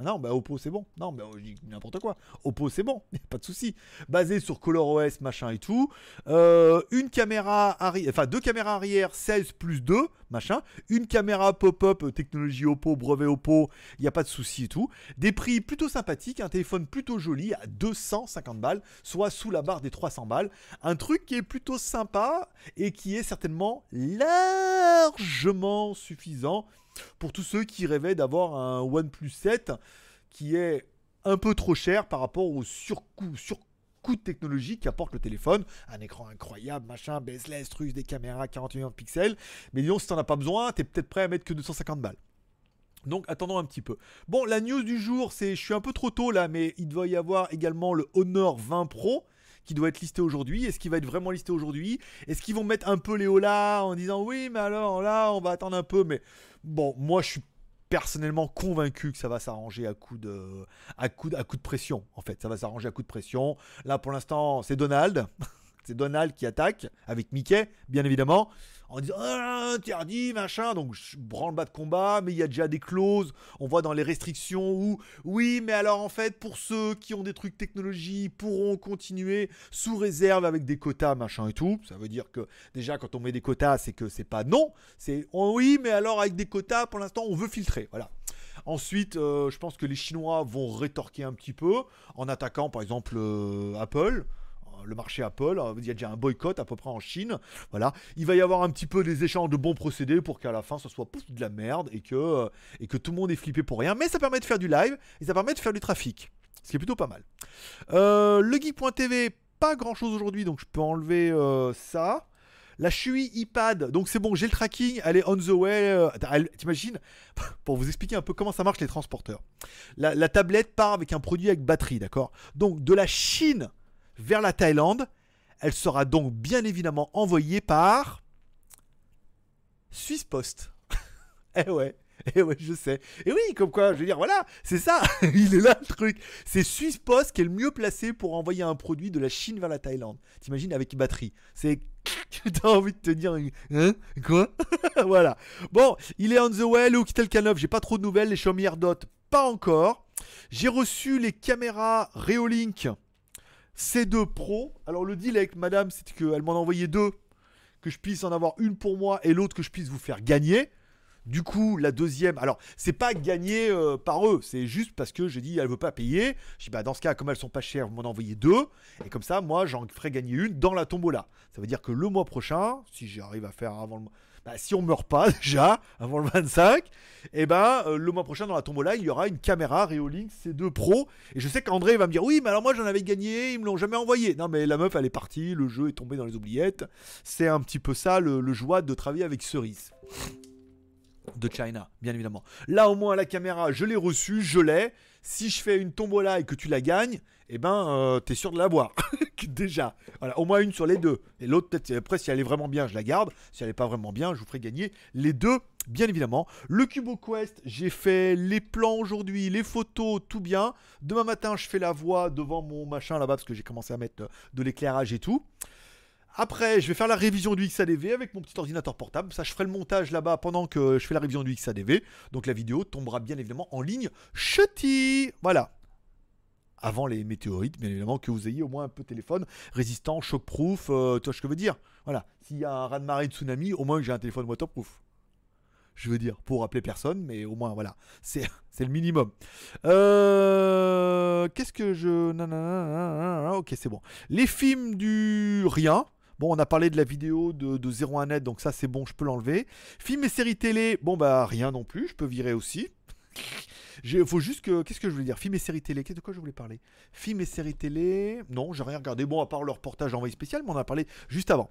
Non, bah Oppo c'est bon. Non, bah je n'importe quoi. Oppo c'est bon, pas de souci. Basé sur ColorOS, machin et tout. Euh, une caméra arrière, enfin deux caméras arrière, 16 plus 2, machin. Une caméra pop-up, euh, technologie Oppo, brevet Oppo, il n'y a pas de souci et tout. Des prix plutôt sympathiques, un téléphone plutôt joli à 250 balles, soit sous la barre des 300 balles. Un truc qui est plutôt sympa et qui est certainement largement suffisant pour tous ceux qui rêvaient d'avoir un OnePlus 7 qui est un peu trop cher par rapport au surcoût, de technologie qu'apporte le téléphone. Un écran incroyable, machin, bezeless, truc, des caméras 41 millions de pixels. Mais disons, si t'en as pas besoin, t'es peut-être prêt à mettre que 250 balles. Donc attendons un petit peu. Bon, la news du jour, c'est, je suis un peu trop tôt là, mais il doit y avoir également le Honor 20 Pro qui doit être listé aujourd'hui Est-ce qu'il va être vraiment listé aujourd'hui? Est-ce qu'ils vont mettre un peu les là en disant oui, mais alors là, on va attendre un peu? Mais bon, moi je suis personnellement convaincu que ça va s'arranger à coup de à coup à coup de pression en fait. Ça va s'arranger à coup de pression. Là pour l'instant c'est Donald. C'est Donald qui attaque avec Mickey, bien évidemment, en disant ah, interdit, machin. Donc je branle bas de combat, mais il y a déjà des clauses. On voit dans les restrictions où oui, mais alors en fait, pour ceux qui ont des trucs technologie pourront continuer sous réserve avec des quotas, machin et tout. Ça veut dire que déjà quand on met des quotas, c'est que c'est pas non, c'est oh oui, mais alors avec des quotas, pour l'instant, on veut filtrer. Voilà. Ensuite, euh, je pense que les Chinois vont rétorquer un petit peu en attaquant par exemple euh, Apple le marché Apple. Il y a déjà un boycott à peu près en Chine. Voilà. Il va y avoir un petit peu des échanges de bons procédés pour qu'à la fin, ce soit de la merde et que, euh, et que tout le monde est flippé pour rien. Mais ça permet de faire du live et ça permet de faire du trafic. Ce qui est plutôt pas mal. Euh, le geek.tv, pas grand chose aujourd'hui, donc je peux enlever ça. La Shui iPad, donc c'est bon, j'ai le tracking, elle est on the way. Euh, t'imagines Pour vous expliquer un peu comment ça marche les transporteurs. La, tablette part avec un produit avec batterie, d'accord? Donc de la Chine vers la Thaïlande, elle sera donc bien évidemment envoyée par Swiss Post. eh ouais. Eh ouais, je sais. Et oui, comme quoi, je veux dire, voilà, c'est ça. Il est là le truc. C'est Swiss Post qui est le mieux placé pour envoyer un produit de la Chine vers la Thaïlande. T'imagines avec batterie. C'est T'as envie de te dire, hein Quoi? Voilà. Bon, il est on the way, le Hooktel K9. J'ai pas trop de nouvelles. Les Xiaomi AirDot, pas encore. J'ai reçu les caméras Reolink C2 Pro. Alors, le deal avec madame, c'était qu'elle m'en a envoyé deux. Que je puisse en avoir une pour moi et l'autre que je puisse vous faire gagner. Du coup, la deuxième, alors c'est pas gagné euh, par eux, c'est juste parce que j'ai dit elle veut pas payer. Je dis bah dans ce cas, comme elles sont pas chères, vous m'en envoyez deux, et comme ça, moi j'en ferai gagner une dans la tombola. Ça veut dire que le mois prochain, si j'arrive à faire avant le mois, bah, si on meurt pas déjà avant le 25, et eh ben euh, le mois prochain dans la tombola, il y aura une caméra Reolink C2 Pro. Et je sais qu'André va me dire oui, mais alors moi j'en avais gagné, ils me l'ont jamais envoyé. Non, mais la meuf elle est partie, le jeu est tombé dans les oubliettes. C'est un petit peu ça le, le joie de travailler avec Cerise de China, bien évidemment. Là, au moins, la caméra, je l'ai reçue, je l'ai. Si je fais une tombola et que tu la gagnes, eh ben, euh, t'es sûr de l'avoir. Déjà. Voilà, au moins une sur les deux. Et l'autre, peut-être, après, si elle est vraiment bien, je la garde. Si elle n'est pas vraiment bien, je vous ferai gagner les deux, bien évidemment. Le Cubo Quest, j'ai fait les plans aujourd'hui, les photos, tout bien. Demain matin, je fais la voix devant mon machin là-bas parce que j'ai commencé à mettre de l'éclairage et tout. Après, je vais faire la révision du XADV avec mon petit ordinateur portable. Ça, je ferai le montage là-bas pendant que je fais la révision du XADV. Donc la vidéo tombera bien évidemment en ligne. Chuty Voilà. Avant les météorites, bien évidemment, que vous ayez au moins un peu de téléphone résistant, shockproof, euh, tu vois ce que je veux dire? Voilà. S'il y a un raz-de-marée de tsunami, au moins j'ai un téléphone waterproof je veux dire, pour appeler personne, mais au moins, voilà, c'est le minimum. Euh, Qu'est-ce que je... Ok, c'est bon. Les films du rien, Bon, on a parlé de la vidéo de, de 01net, donc ça c'est bon, je peux l'enlever. Film et séries télé, bon bah rien non plus, je peux virer aussi. Il faut juste que. Qu'est-ce que je voulais dire? Film et séries télé. De quoi je voulais parler? Film et séries télé. Non, j'ai rien regardé. Bon, à part le reportage envoyé spécial, mais on en a parlé juste avant.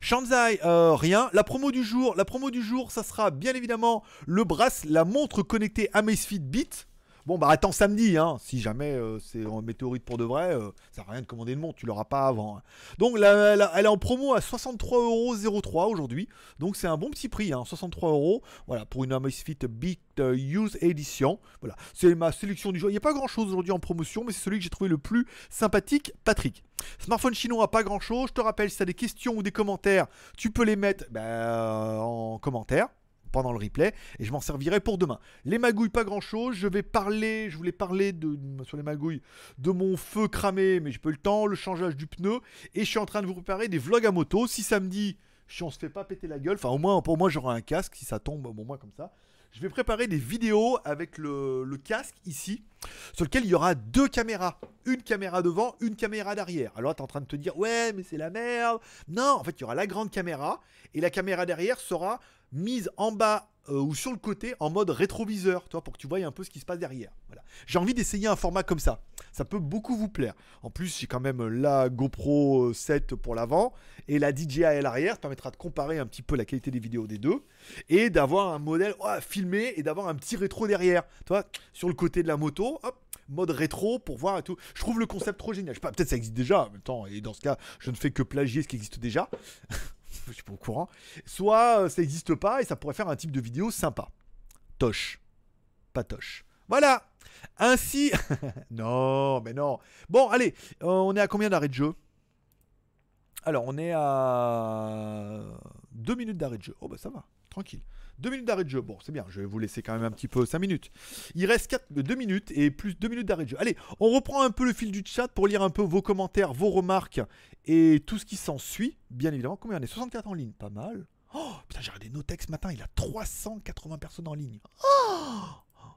Shanzai, euh, rien. La promo du jour, la promo du jour, ça sera bien évidemment le brass, la montre connectée Amazfit Beat. Bon, bah attends samedi, hein. si jamais euh, c'est en météorite pour de vrai, euh, ça à rien de commander une montre, tu l'auras pas avant. Hein. Donc elle est en promo à 63,03€ aujourd'hui, donc c'est un bon petit prix, hein, 63 euros, voilà, pour une Amazfit Beat euh, Use Edition. Voilà, c'est ma sélection du jour. Il n'y a pas grand chose aujourd'hui en promotion, mais c'est celui que j'ai trouvé le plus sympathique, Patrick. Smartphone chinois, pas grand chose. Je te rappelle, si tu as des questions ou des commentaires, tu peux les mettre ben, en commentaire pendant le replay et je m'en servirai pour demain. Les magouilles, pas grand chose. Je vais parler, je voulais parler de, sur les magouilles de mon feu cramé, mais j'ai pas eu le temps, le changeage du pneu et je suis en train de vous préparer des vlogs à moto. Si samedi, si on se fait pas péter la gueule, enfin au moins pour moi j'aurai un casque si ça tombe, au moins comme ça. Je vais préparer des vidéos avec le, le casque ici sur lequel il y aura deux caméras. Une caméra devant, une caméra derrière. Alors tu es en train de te dire, ouais, mais c'est la merde. Non, en fait, il y aura la grande caméra et la caméra derrière sera mise en bas euh, ou sur le côté en mode rétroviseur, toi, pour que tu voyes un peu ce qui se passe derrière. J'ai envie d'essayer un format comme ça. Ça peut beaucoup vous plaire. En plus, j'ai quand même la GoPro 7 pour l'avant et la DJI à l'arrière. Ça permettra de comparer un petit peu la qualité des vidéos des deux et d'avoir un modèle filmé et d'avoir un petit rétro derrière. Toi, sur le côté de la moto, mode rétro pour voir et tout. Je trouve le concept trop génial. Pas, peut-être ça existe déjà en. Et dans ce cas, je ne fais que plagier ce qui existe déjà. je suis pas au courant. Soit euh, ça n'existe pas et ça pourrait faire un type de vidéo sympa. Toche. Pas toche. Voilà. Ainsi. non, mais non. Bon, allez, euh, on est à combien d'arrêts de jeu? Alors, on est à 2 minutes d'arrêt de jeu. Oh, bah ça va, tranquille. 2 minutes d'arrêt de jeu. Bon, c'est bien, je vais vous laisser quand même un petit peu 5 minutes. Il reste 4, 2 minutes et plus 2 minutes d'arrêt de jeu. Allez, on reprend un peu le fil du chat pour lire un peu vos commentaires, vos remarques et tout ce qui s'ensuit, bien évidemment. Combien on est? 64 en ligne Pas mal. Oh, putain, j'ai regardé Notex ce matin, il a 380 personnes en ligne. Oh,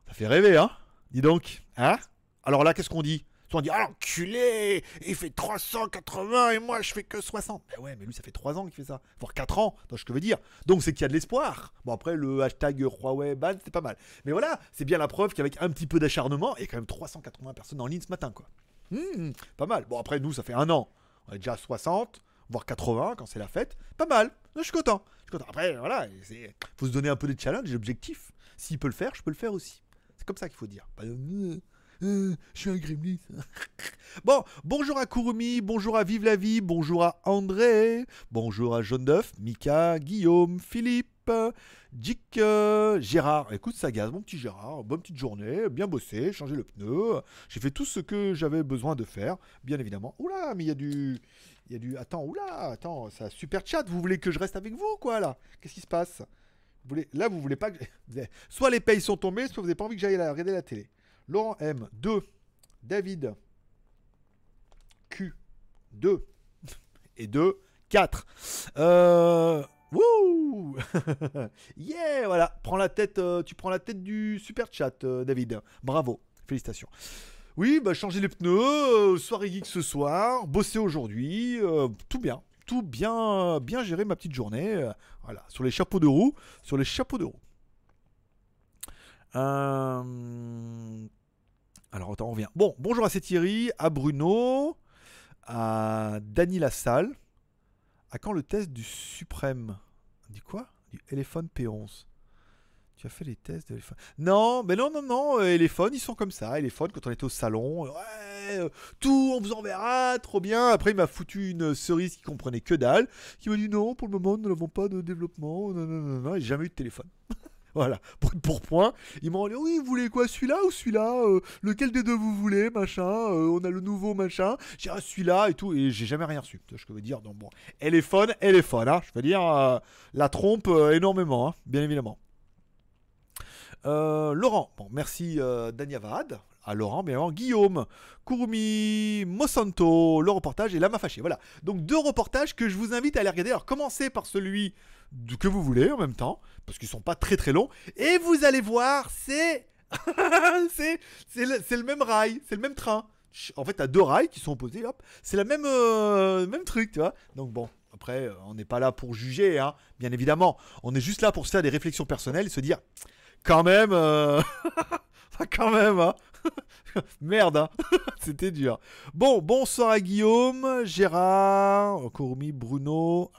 ça fait rêver, hein? Dis donc, hein? Alors là, qu'est-ce qu'on dit? On dit, ah l'enculé, il fait 380 et moi je fais que 60. Mais ouais, mais lui ça fait 3 ans qu'il fait ça, voire 4 ans, donc je veux dire. Donc c'est qu'il y a de l'espoir. Bon après le hashtag Huawei ban c'est pas mal. Mais voilà, c'est bien la preuve qu'avec un petit peu d'acharnement, il y a quand même 380 personnes en ligne ce matin quoi. Hmm, pas mal. Bon après nous ça fait un an, on est déjà à 60 voire 80 quand c'est la fête. Pas mal. Je suis content. Je suis content. Après, voilà, il faut se donner un peu des challenges, des objectifs. S'il peut le faire, je peux le faire aussi. C'est comme ça qu'il faut dire. Euh, euh, je suis un gremlin. bon, bonjour à Kurumi, bonjour à Vive la Vie, bonjour à André, bonjour à Jaune d'œuf, Mika, Guillaume, Philippe, Dick, euh, Gérard. Écoute, ça gaz, mon petit Gérard. Bonne petite journée, bien bossé, changé le pneu. J'ai fait tout ce que j'avais besoin de faire, bien évidemment. Oula, mais il y a du. Il y a du. Attends, oula, attends, ça super chat. Vous voulez que je reste avec vous, quoi, là? Qu'est-ce qui se passe? Vous voulez... Là, vous voulez pas que. Soit les payes sont tombées, soit vous n'avez pas envie que j'aille regarder la télé. Laurent M, 2. David, Q, 2. Et 2, 4. Euh... Wouh Yeah Voilà, prends la tête, euh, tu prends la tête du super chat, euh, David. Bravo, félicitations. Oui, bah, changer les pneus, euh, soirée geek ce soir, bosser aujourd'hui, tout bien. Tout bien, bien géré ma petite journée. voilà, sur les chapeaux de roue, sur les chapeaux de roue. Euh, alors, attends, on revient. Bon, bonjour à Thierry, à Bruno, à Dany Lassalle. À quand le test du Suprême? Dit quoi? Du Elephone P11. Tu as fait les tests de Non, mais non, non, non. Euh, ils sont comme ça. Elephone, quand on était au salon, ouais, euh, tout, on vous enverra, trop bien. Après, il m'a foutu une cerise qui comprenait que dalle, qui m'a dit non, pour le moment, nous n'avons pas de développement. Non, non, non, non. J'ai jamais eu de téléphone. Voilà, pour, point. Ils m'ont dit oui, vous voulez quoi, celui-là ou celui-là euh, Lequel des deux vous voulez, machin euh, On a le nouveau machin. J'ai ah, celui-là et tout, et j'ai jamais rien reçu. Je veux dire, donc bon, elle est elle est. Hein, je veux dire, euh, la trompe énormément, hein, bien évidemment. Laurent, bon, merci Danyavad. À Laurent, bien évidemment. Guillaume, Kurumi, Mosanto, le reportage et Lama Fâché. Voilà. Donc deux reportages que je vous invite à aller regarder. Alors commencez par celui que vous voulez en même temps, parce qu'ils sont pas très très longs. Et vous allez voir, c'est c'est le, le, même rail, c'est le même train. En fait, t'as deux rails qui sont opposés, hop. C'est la même, euh, même truc, tu vois. Donc bon, après, euh, on n'est pas là pour juger, hein, bien évidemment. On est juste là pour se faire des réflexions personnelles et se dire, quand même, euh... quand même, hein. Merde, hein. c'était dur. Bon, bonsoir à Guillaume, Gérard, Kurumi, Bruno.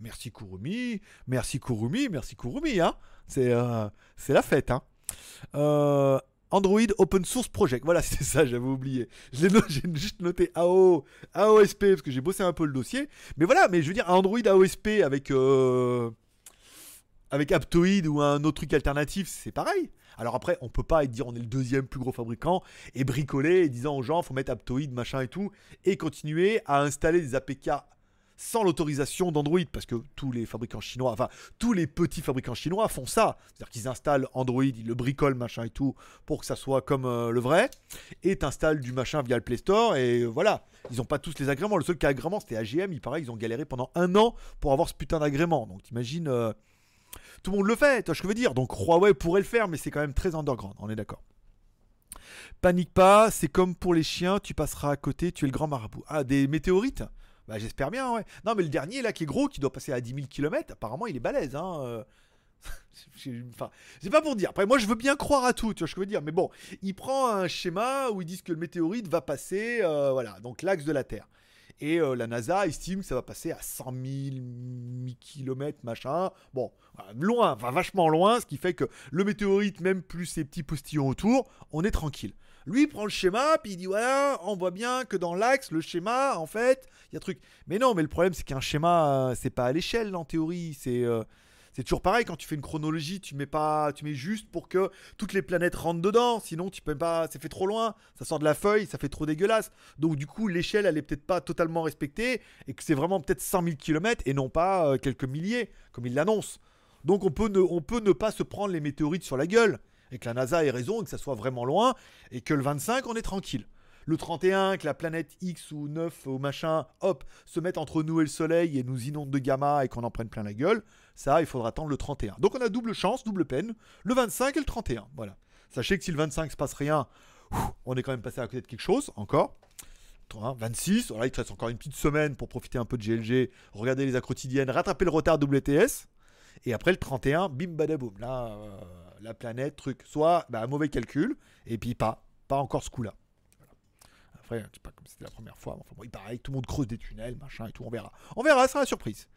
Merci Kurumi, merci Kurumi, merci Kurumi, hein. C'est euh, la fête, hein. Euh, Android Open Source Project. Voilà, c'est ça, j'avais oublié. J'ai juste noté AO, AOSP parce que j'ai bossé un peu le dossier. Mais voilà, mais je veux dire, Android AOSP avec, euh, avec Aptoid ou un autre truc alternatif, c'est pareil. Alors après, on peut pas dire on est le deuxième plus gros fabricant et bricoler et disant aux gens faut mettre Aptoid, machin et tout, et continuer à installer des APK sans l'autorisation d'Android, parce que tous les fabricants chinois, enfin tous les petits fabricants chinois font ça, c'est-à-dire qu'ils installent Android, ils le bricolent, machin et tout, pour que ça soit comme euh, le vrai, et t'installes du machin via le Play Store, et voilà, ils n'ont pas tous les agréments, le seul qui a agrément c'était AGM, il paraît qu'ils ont galéré pendant un an pour avoir ce putain d'agrément, donc t'imagines, euh, tout le monde le fait, tu vois ce que je veux dire, donc Huawei pourrait le faire, mais c'est quand même très underground, on est d'accord. Panique pas, c'est comme pour les chiens, tu passeras à côté, tu es le grand marabout. Ah, des météorites? Bah, j'espère bien, ouais. Non, mais le dernier, là, qui est gros, qui doit passer à 10 000 km, apparemment, il est balèze, hein. Euh. enfin, c'est pas pour dire. Après, moi, je veux bien croire à tout, tu vois ce que je veux dire. Mais bon, il prend un schéma où ils disent que le météorite va passer, euh, voilà, donc l'axe de la Terre. Et euh, la NASA estime que ça va passer à 100 000, km, machin. Bon, loin, enfin vachement loin, ce qui fait que le météorite, même plus ses petits postillons autour, on est tranquille. Lui, prend le schéma, puis il dit voilà, on voit bien que dans l'axe, le schéma, en fait, il y a truc. Mais non, mais le problème, c'est qu'un schéma, euh, c'est pas à l'échelle en théorie. C'est. Euh, C'est toujours pareil quand tu fais une chronologie, tu mets pas, tu mets juste pour que toutes les planètes rentrent dedans. Sinon, tu peux pas, ça fait trop loin, ça sort de la feuille, ça fait trop dégueulasse. Donc du coup, l'échelle, elle est peut-être pas totalement respectée et que c'est vraiment peut-être 100 000 km et non pas euh, quelques milliers comme il l'annonce. Donc on peut, ne, on peut ne pas se prendre les météorites sur la gueule et que la NASA ait raison et que ça soit vraiment loin et que le 25, on est tranquille le 31, que la planète X ou 9 ou machin, hop, se mette entre nous et le Soleil et nous inonde de gamma et qu'on en prenne plein la gueule, ça, il faudra attendre le 31. Donc on a double chance, double peine, le 25 et le 31. Voilà. Sachez que si le 25 se passe rien, on est quand même passé à côté de quelque chose, encore. 26, voilà, il te reste encore une petite semaine pour profiter un peu de GLG, regarder les quotidiennes, rattraper le retard WTS. Et après le 31, bim badaboum. Là, euh, la planète, truc. Soit bah, mauvais calcul, et puis pas. Pas encore ce coup-là. Après, sais pas comme c'était la première fois. Enfin, bon, il pareil, tout le monde creuse des tunnels, machin et tout. On verra. On verra, ça sera la surprise.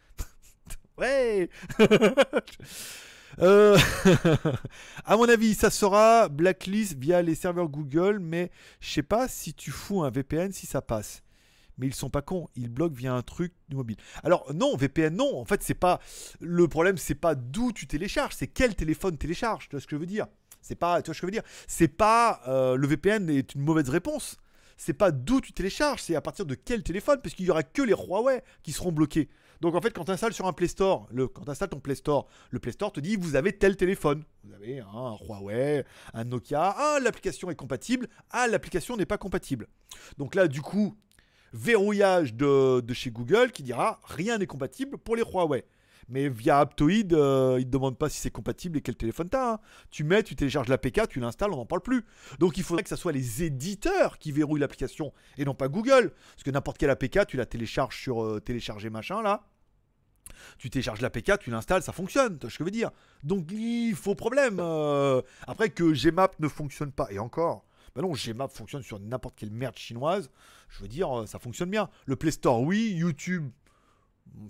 ouais euh, à mon avis, ça sera blacklist via les serveurs Google, mais je sais pas si tu fous un VPN si ça passe. Mais ils sont pas cons, ils bloquent via un truc du mobile. Alors non, VPN non, en fait c'est pas le problème, c'est pas d'où tu télécharges, c'est quel téléphone télécharge. Tu vois ce que je veux dire? C'est pas, tu ce que je veux dire? C'est pas euh, le VPN est une mauvaise réponse c'est pas d'où tu télécharges, c'est à partir de quel téléphone, parce qu'il y aura que les Huawei qui seront bloqués. Donc en fait, quand tu installes sur un Play Store, le, quand tu installes ton Play Store, le Play Store te dit vous avez tel téléphone. Vous avez un Huawei, un Nokia, ah l'application est compatible, ah l'application n'est pas compatible. Donc là, du coup, verrouillage de, chez Google qui dira rien n'est compatible pour les Huawei. Mais via Aptoid, euh, il ne demande pas si c'est compatible et quel téléphone tu as. Hein. Tu mets, tu télécharges l'APK, tu l'installes, on n'en parle plus. Donc il faudrait que ce soit les éditeurs qui verrouillent l'application et non pas Google. Parce que n'importe quelle APK, tu la télécharges sur euh, télécharger machin là. Tu télécharges l'APK, tu l'installes, ça fonctionne, tu vois ce que je veux dire? Donc il faut problème. Euh. après que Gmap ne fonctionne pas, et encore, bah non, Gmap fonctionne sur n'importe quelle merde chinoise. Je veux dire, ça fonctionne bien. Le Play Store, oui. YouTube,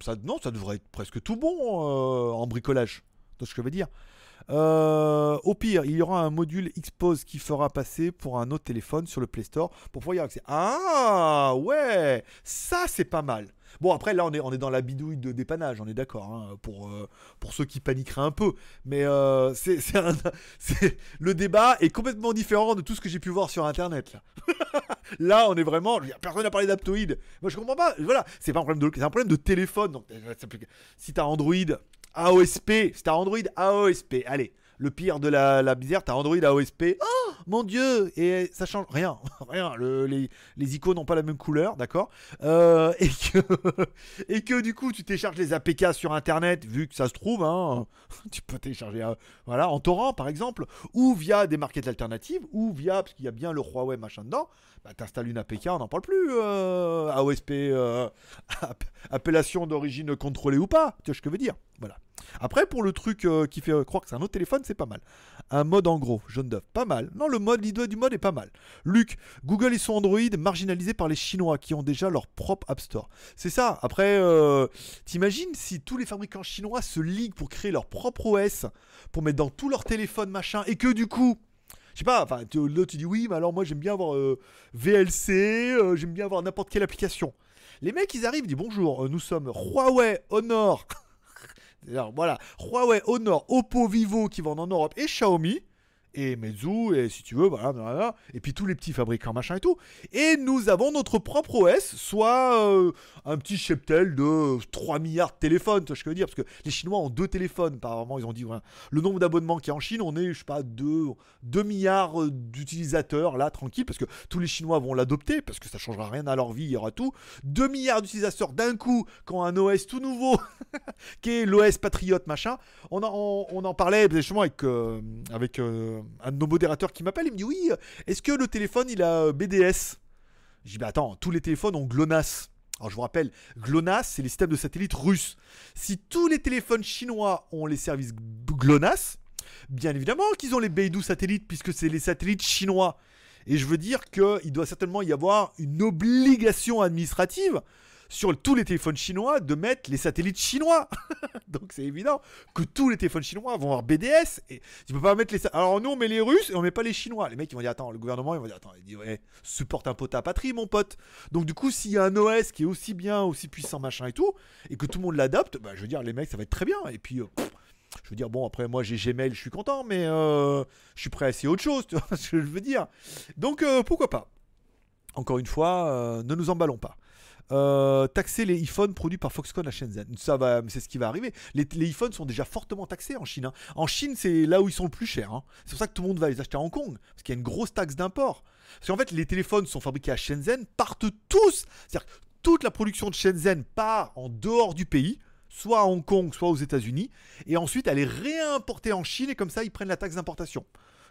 ça, non, ça devrait être presque tout bon euh, en bricolage. C'est ce que je veux dire? Euh, au pire, il y aura un module Xpose qui fera passer pour un autre téléphone sur le Play Store pour pouvoir y avoir accès. Ah ouais, ça c'est pas mal. Bon après là on est, on est dans la bidouille de dépannage, on est d'accord, hein, pour, euh, pour ceux qui paniqueraient un peu. Mais euh, c'est, le débat est complètement différent de tout ce que j'ai pu voir sur internet. Là, là on est vraiment, personne n'a parlé d'Aptoid. Moi je comprends pas, voilà, c'est pas un problème de, c'est un problème de téléphone. Donc si t'as Android, AOSP, c'est un Android AOSP. Allez, le pire de la, la bizarre, t'as Android AOSP. Oh mon dieu Et ça change rien, rien. les, icônes n'ont pas la même couleur, d'accord euh, et, que, et que du coup, tu télécharges les APK sur Internet, vu que ça se trouve, hein, tu peux télécharger euh, voilà, en torrent par exemple, ou via des markets alternatives, ou via, parce qu'il y a bien le Huawei machin dedans, bah, t'installes une APK, on n'en parle plus. Euh, AOSP, appellation d'origine contrôlée ou pas, tu vois ce que je veux dire? Voilà. Après, pour le truc euh, qui fait croire que c'est un autre téléphone, c'est pas mal. Un mode en gros, jaune d'œuf, pas mal. Non, le mode, l'idée du mode est pas mal. Luc, Google et son Android marginalisés par les Chinois qui ont déjà leur propre App Store. C'est ça. Après, euh, t'imagines si tous les fabricants chinois se liguent pour créer leur propre OS, pour mettre dans tous leurs téléphones, machin, et que du coup, je sais pas, enfin, là tu dis oui, mais alors moi j'aime bien avoir euh, VLC, j'aime bien avoir n'importe quelle application. Les mecs ils arrivent, ils disent bonjour, nous sommes Huawei Honor alors voilà, Huawei, Honor, Oppo, Vivo qui vendent en Europe et Xiaomi et Meizu, et si tu veux, voilà, et puis tous les petits fabricants, machin et tout. Et nous avons notre propre OS, soit euh, un petit cheptel de 3 milliards de téléphones, tu vois ce que je veux dire, parce que les Chinois ont deux téléphones, apparemment, ils ont dit, voilà, le nombre d'abonnements qui est en Chine, on est, je sais pas, 2, 2 milliards d'utilisateurs, là, tranquille, parce que tous les Chinois vont l'adopter, parce que ça changera rien à leur vie, il y aura tout. 2 milliards d'utilisateurs d'un coup, quand un OS tout nouveau, qui est l'OS patriote, machin, on en, on, en parlait justement avec, euh, avec euh, un de nos modérateurs qui m'appelle, il me dit oui, est-ce que le téléphone il a euh, BDS Je dis bah attends, tous les téléphones ont GLONASS. Alors je vous rappelle, GLONASS, c'est les systèmes de satellites russes. Si tous les téléphones chinois ont les services GLONASS, bien évidemment qu'ils ont les Beidou satellites, puisque c'est les satellites chinois. Et je veux dire qu'il doit certainement y avoir une obligation administrative sur tous les téléphones chinois de mettre les satellites chinois. Donc c'est évident que tous les téléphones chinois vont avoir BDS. Et tu peux pas mettre les. Alors nous on met les Russes et on met pas les Chinois. Les mecs ils vont dire attends, le gouvernement ils vont dire attends, il dit ouais, supporte un peu ta patrie mon pote. Donc du coup s'il y a un OS qui est aussi bien, aussi puissant machin et tout, et que tout le monde l'adopte, bah je veux dire les mecs ça va être très bien. Et puis euh, Je veux dire, bon, après, moi, j'ai Gmail, je suis content, mais euh, je suis prêt à essayer autre chose, tu vois ce que je veux dire. Donc, euh, pourquoi pas Encore une fois, ne nous emballons pas. Taxer les iPhones produits par Foxconn à Shenzhen. Ça va, c'est ce qui va arriver. Les, les, iPhones sont déjà fortement taxés en Chine. Hein. En Chine, c'est là où ils sont le plus chers. Hein. C'est pour ça que tout le monde va les acheter à Hong Kong, parce qu'il y a une grosse taxe d'import. Parce qu'en fait, les téléphones sont fabriqués à Shenzhen, partent tous. C'est-à-dire que toute la production de Shenzhen part en dehors du pays soit à Hong Kong, soit aux États-Unis, et ensuite elle est réimportée en Chine, et comme ça ils prennent la taxe d'importation.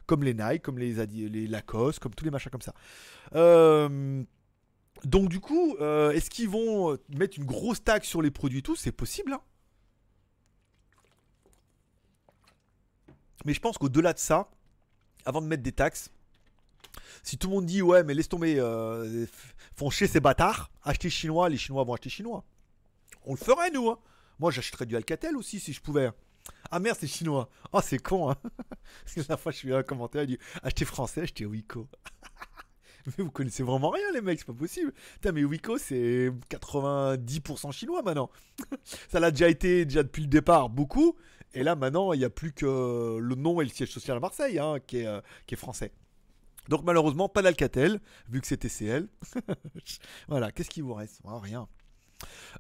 Comme les Nike, comme les, les Lacoste, comme tous les machins comme ça. Euh, donc du coup, euh, est-ce qu'ils vont mettre une grosse taxe sur les produits tout? C'est possible. Hein. mais je pense qu'au-delà de ça, avant de mettre des taxes, si tout le monde dit ouais mais laisse tomber, euh, ces bâtards, acheter chinois, les chinois vont acheter chinois. On le ferait nous. Hein. Moi, j'achèterais du Alcatel aussi si je pouvais. Ah merde, c'est chinois. Oh, c'est con, hein. la fois, je suis un commentaire, il dit acheter français, acheter Wiko. mais vous connaissez vraiment rien, les mecs, c'est pas possible. Putain, mais Wiko, c'est 90% chinois maintenant. Ça l'a déjà été, déjà depuis le départ, beaucoup. Et là, maintenant, il n'y a plus que le nom et le siège social à Marseille, hein, qui, est, euh, qui est français. Donc malheureusement, pas d'Alcatel, vu que c'est TCL. voilà, qu'est-ce qui vous reste? Oh, Rien.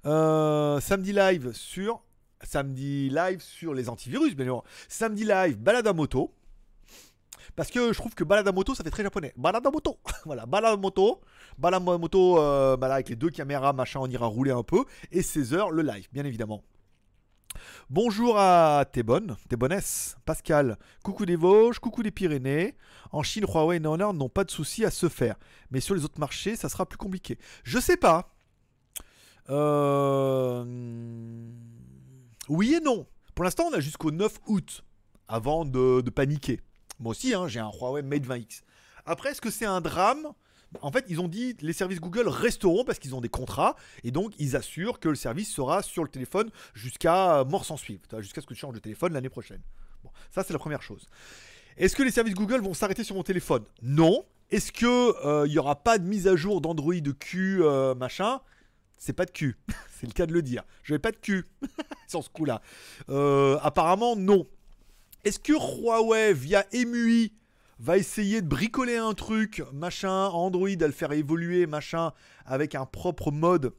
Euh, samedi live sur samedi live sur les antivirus, bien sûr. Samedi live balade à moto. Parce que je trouve que balade à moto, ça fait très japonais. Balade à moto. voilà, balade à moto. Balade à moto, euh, bah avec les deux caméras, machin, on ira rouler un peu. Et 16h, le live, bien évidemment. Bonjour à Thébonne, Thébonnesse, Pascal, coucou des Vosges, coucou des Pyrénées. En Chine, Huawei et Honor n'ont pas de soucis à se faire. Mais sur les autres marchés, ça sera plus compliqué. Je sais pas. Euh, oui et non. Pour l'instant, on a jusqu'au 9 août avant de, paniquer. Moi aussi, hein, j'ai un Huawei Mate 20X. Après, est-ce que c'est un drame? En fait, ils ont dit les services Google resteront parce qu'ils ont des contrats et donc ils assurent que le service sera sur le téléphone jusqu'à mort sans suivre, jusqu'à ce que tu changes de téléphone l'année prochaine. Bon, ça c'est la première chose. Est-ce que les services Google vont s'arrêter sur mon téléphone? Non. Est-ce que euh, il n'y aura pas de mise à jour d'Android de Q euh, machin? C'est pas de cul. c'est le cas de le dire. Je n'ai pas de cul sur ce coup-là. Euh, apparemment, non. Est-ce que Huawei, via EMUI, va essayer de bricoler un truc, machin, Android, à le faire évoluer, machin, avec un propre mode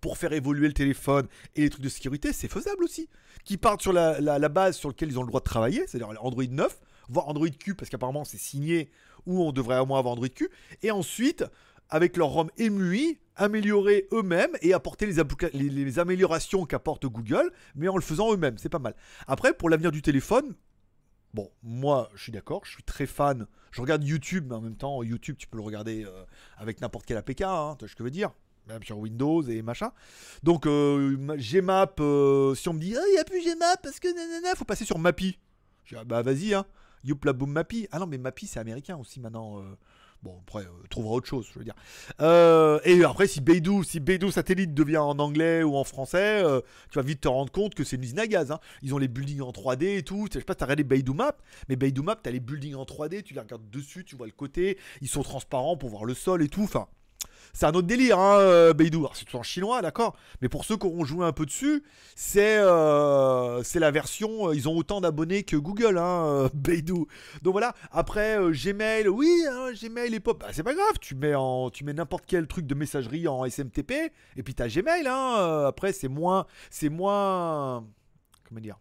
pour faire évoluer le téléphone et les trucs de sécurité, c'est faisable aussi. Qui partent sur la, base sur laquelle ils ont le droit de travailler, c'est-à-dire Android 9, voire Android Q, parce qu'apparemment c'est signé, ou on devrait au moins avoir Android Q, et ensuite avec leur ROM EMUI, améliorer eux-mêmes et apporter les, améliorations qu'apporte Google, mais en le faisant eux-mêmes. C'est pas mal. Après, pour l'avenir du téléphone, bon, moi, je suis d'accord, je suis très fan. Je regarde YouTube, mais en même temps, YouTube, tu peux le regarder euh, avec n'importe quel APK, hein, tu vois ce que je veux dire même sur Windows et machin. Donc euh, Gmap, euh, si on me dit ah, il n'y a plus Gmap parce que nanana, faut passer sur Mappy. Je dis, ah, bah vas-y, hein. Youpla boom Mappy. Ah non, mais Mappy c'est américain aussi maintenant. Bon, après, euh, trouvera autre chose, je veux dire. Euh, et après, si Beidou, si Beidou satellite devient en anglais ou en français, euh, tu vas vite te rendre compte que c'est une usine à gaz. Hein. Ils ont les buildings en 3D et tout. Je sais pas si t'as regardé Beidou Map, mais Beidou Map, t'as les buildings en 3D, tu les regardes dessus, tu vois le côté, ils sont transparents pour voir le sol et tout. Enfin, c'est un autre délire, hein, euh, Beidou. c'est tout en chinois, d'accord. Mais pour ceux qui auront joué un peu dessus, c'est euh, la version. Euh, ils ont autant d'abonnés que Google, hein, Beidou. Donc voilà. Après, Gmail, oui, hein, Gmail et pop. Bah, c'est pas grave. Tu mets, en, tu mets n'importe quel truc de messagerie en SMTP. Et puis t'as Gmail. Hein, après, c'est moins. C'est moins. Comment dire?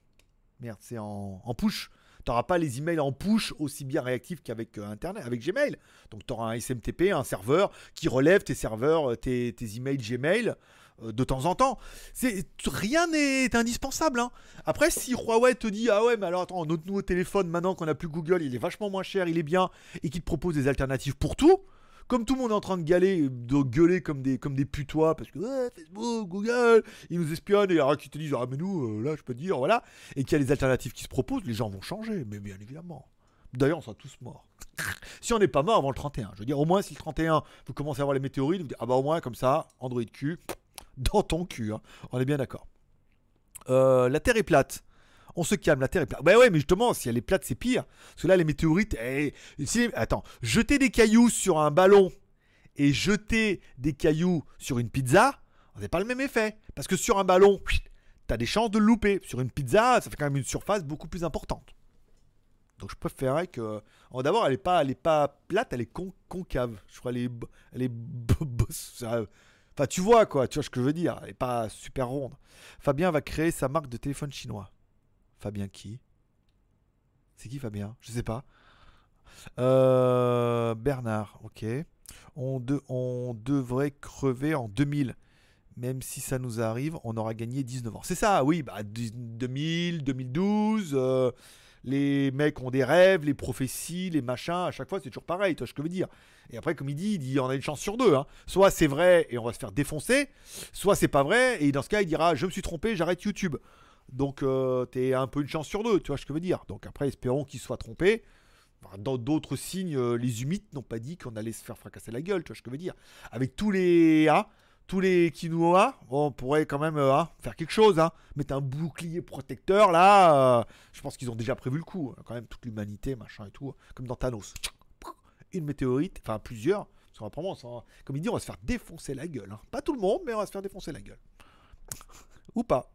Merde, c'est en push tu n'auras pas les emails en push aussi bien réactifs qu'avec euh, Internet, avec Gmail. Donc tu auras un SMTP, un serveur qui relève tes serveurs, euh, tes, emails Gmail euh, de temps en temps. Rien n'est indispensable. Hein. Après, si Huawei te dit ah ouais, mais alors attends, notre nouveau téléphone maintenant qu'on n'a plus Google, il est vachement moins cher, il est bien, et qu'il te propose des alternatives pour tout comme tout le monde est en train de galer, de gueuler comme des, putois, parce que Facebook, Google, ils nous espionnent, et alors qu'ils te disent, ah mais nous, euh, là, je peux te dire, voilà, et qu'il y a des alternatives qui se proposent, les gens vont changer, mais bien évidemment. D'ailleurs, on sera tous morts. si on n'est pas mort avant le 31, je veux dire, au moins si le 31, vous commencez à voir les météorites, vous dites, ah bah au moins comme ça, Android Q, dans ton cul, hein. on est bien d'accord. Euh, la Terre est plate on se calme, la Terre est plate. Bah ouais, mais justement, si elle est plate, c'est pire. Parce que là, les météorites, eh, attends, jeter des cailloux sur un ballon et jeter des cailloux sur une pizza, c'est pas le même effet. Parce que sur un ballon, t'as des chances de le louper. Sur une pizza, ça fait quand même une surface beaucoup plus importante. Donc je préférerais que. Oh, d'abord, elle est pas, elle pas plate, elle est concave. Je crois elle est, elle est Enfin, tu vois quoi, tu vois ce que je veux dire. Elle est pas super ronde. Fabien va créer sa marque de téléphone chinois. Fabien qui? C'est qui Fabien? Je sais pas. Euh, Bernard, ok. On, devrait crever en 2000 même si ça nous arrive, on aura gagné 19 ans. C'est ça, oui, bah, 2000, 2012, euh, les mecs ont des rêves, les prophéties, les machins, à chaque fois c'est toujours pareil, tu vois ce que je veux dire. Et après, comme il dit, il dit on a une chance sur deux. Hein. Soit c'est vrai et on va se faire défoncer, soit c'est pas vrai et dans ce cas il dira je me suis trompé, j'arrête YouTube. Donc euh, t'es un peu une chance sur deux, tu vois ce que je veux dire. Donc après, espérons qu'il soit trompé. Dans d'autres signes, euh, les humides n'ont pas dit qu'on allait se faire fracasser la gueule, tu vois ce que je veux dire. Avec tous les. Hein, tous les quinoa, on pourrait quand même euh, hein, faire quelque chose. Hein. Mettre un bouclier protecteur là. Je pense qu'ils ont déjà prévu le coup. Hein. Quand même, toute l'humanité, machin et tout. Comme dans Thanos. Une météorite, enfin plusieurs. comme il dit, on va se faire défoncer la gueule. Pas tout le monde, mais on va se faire défoncer la gueule. Ou pas.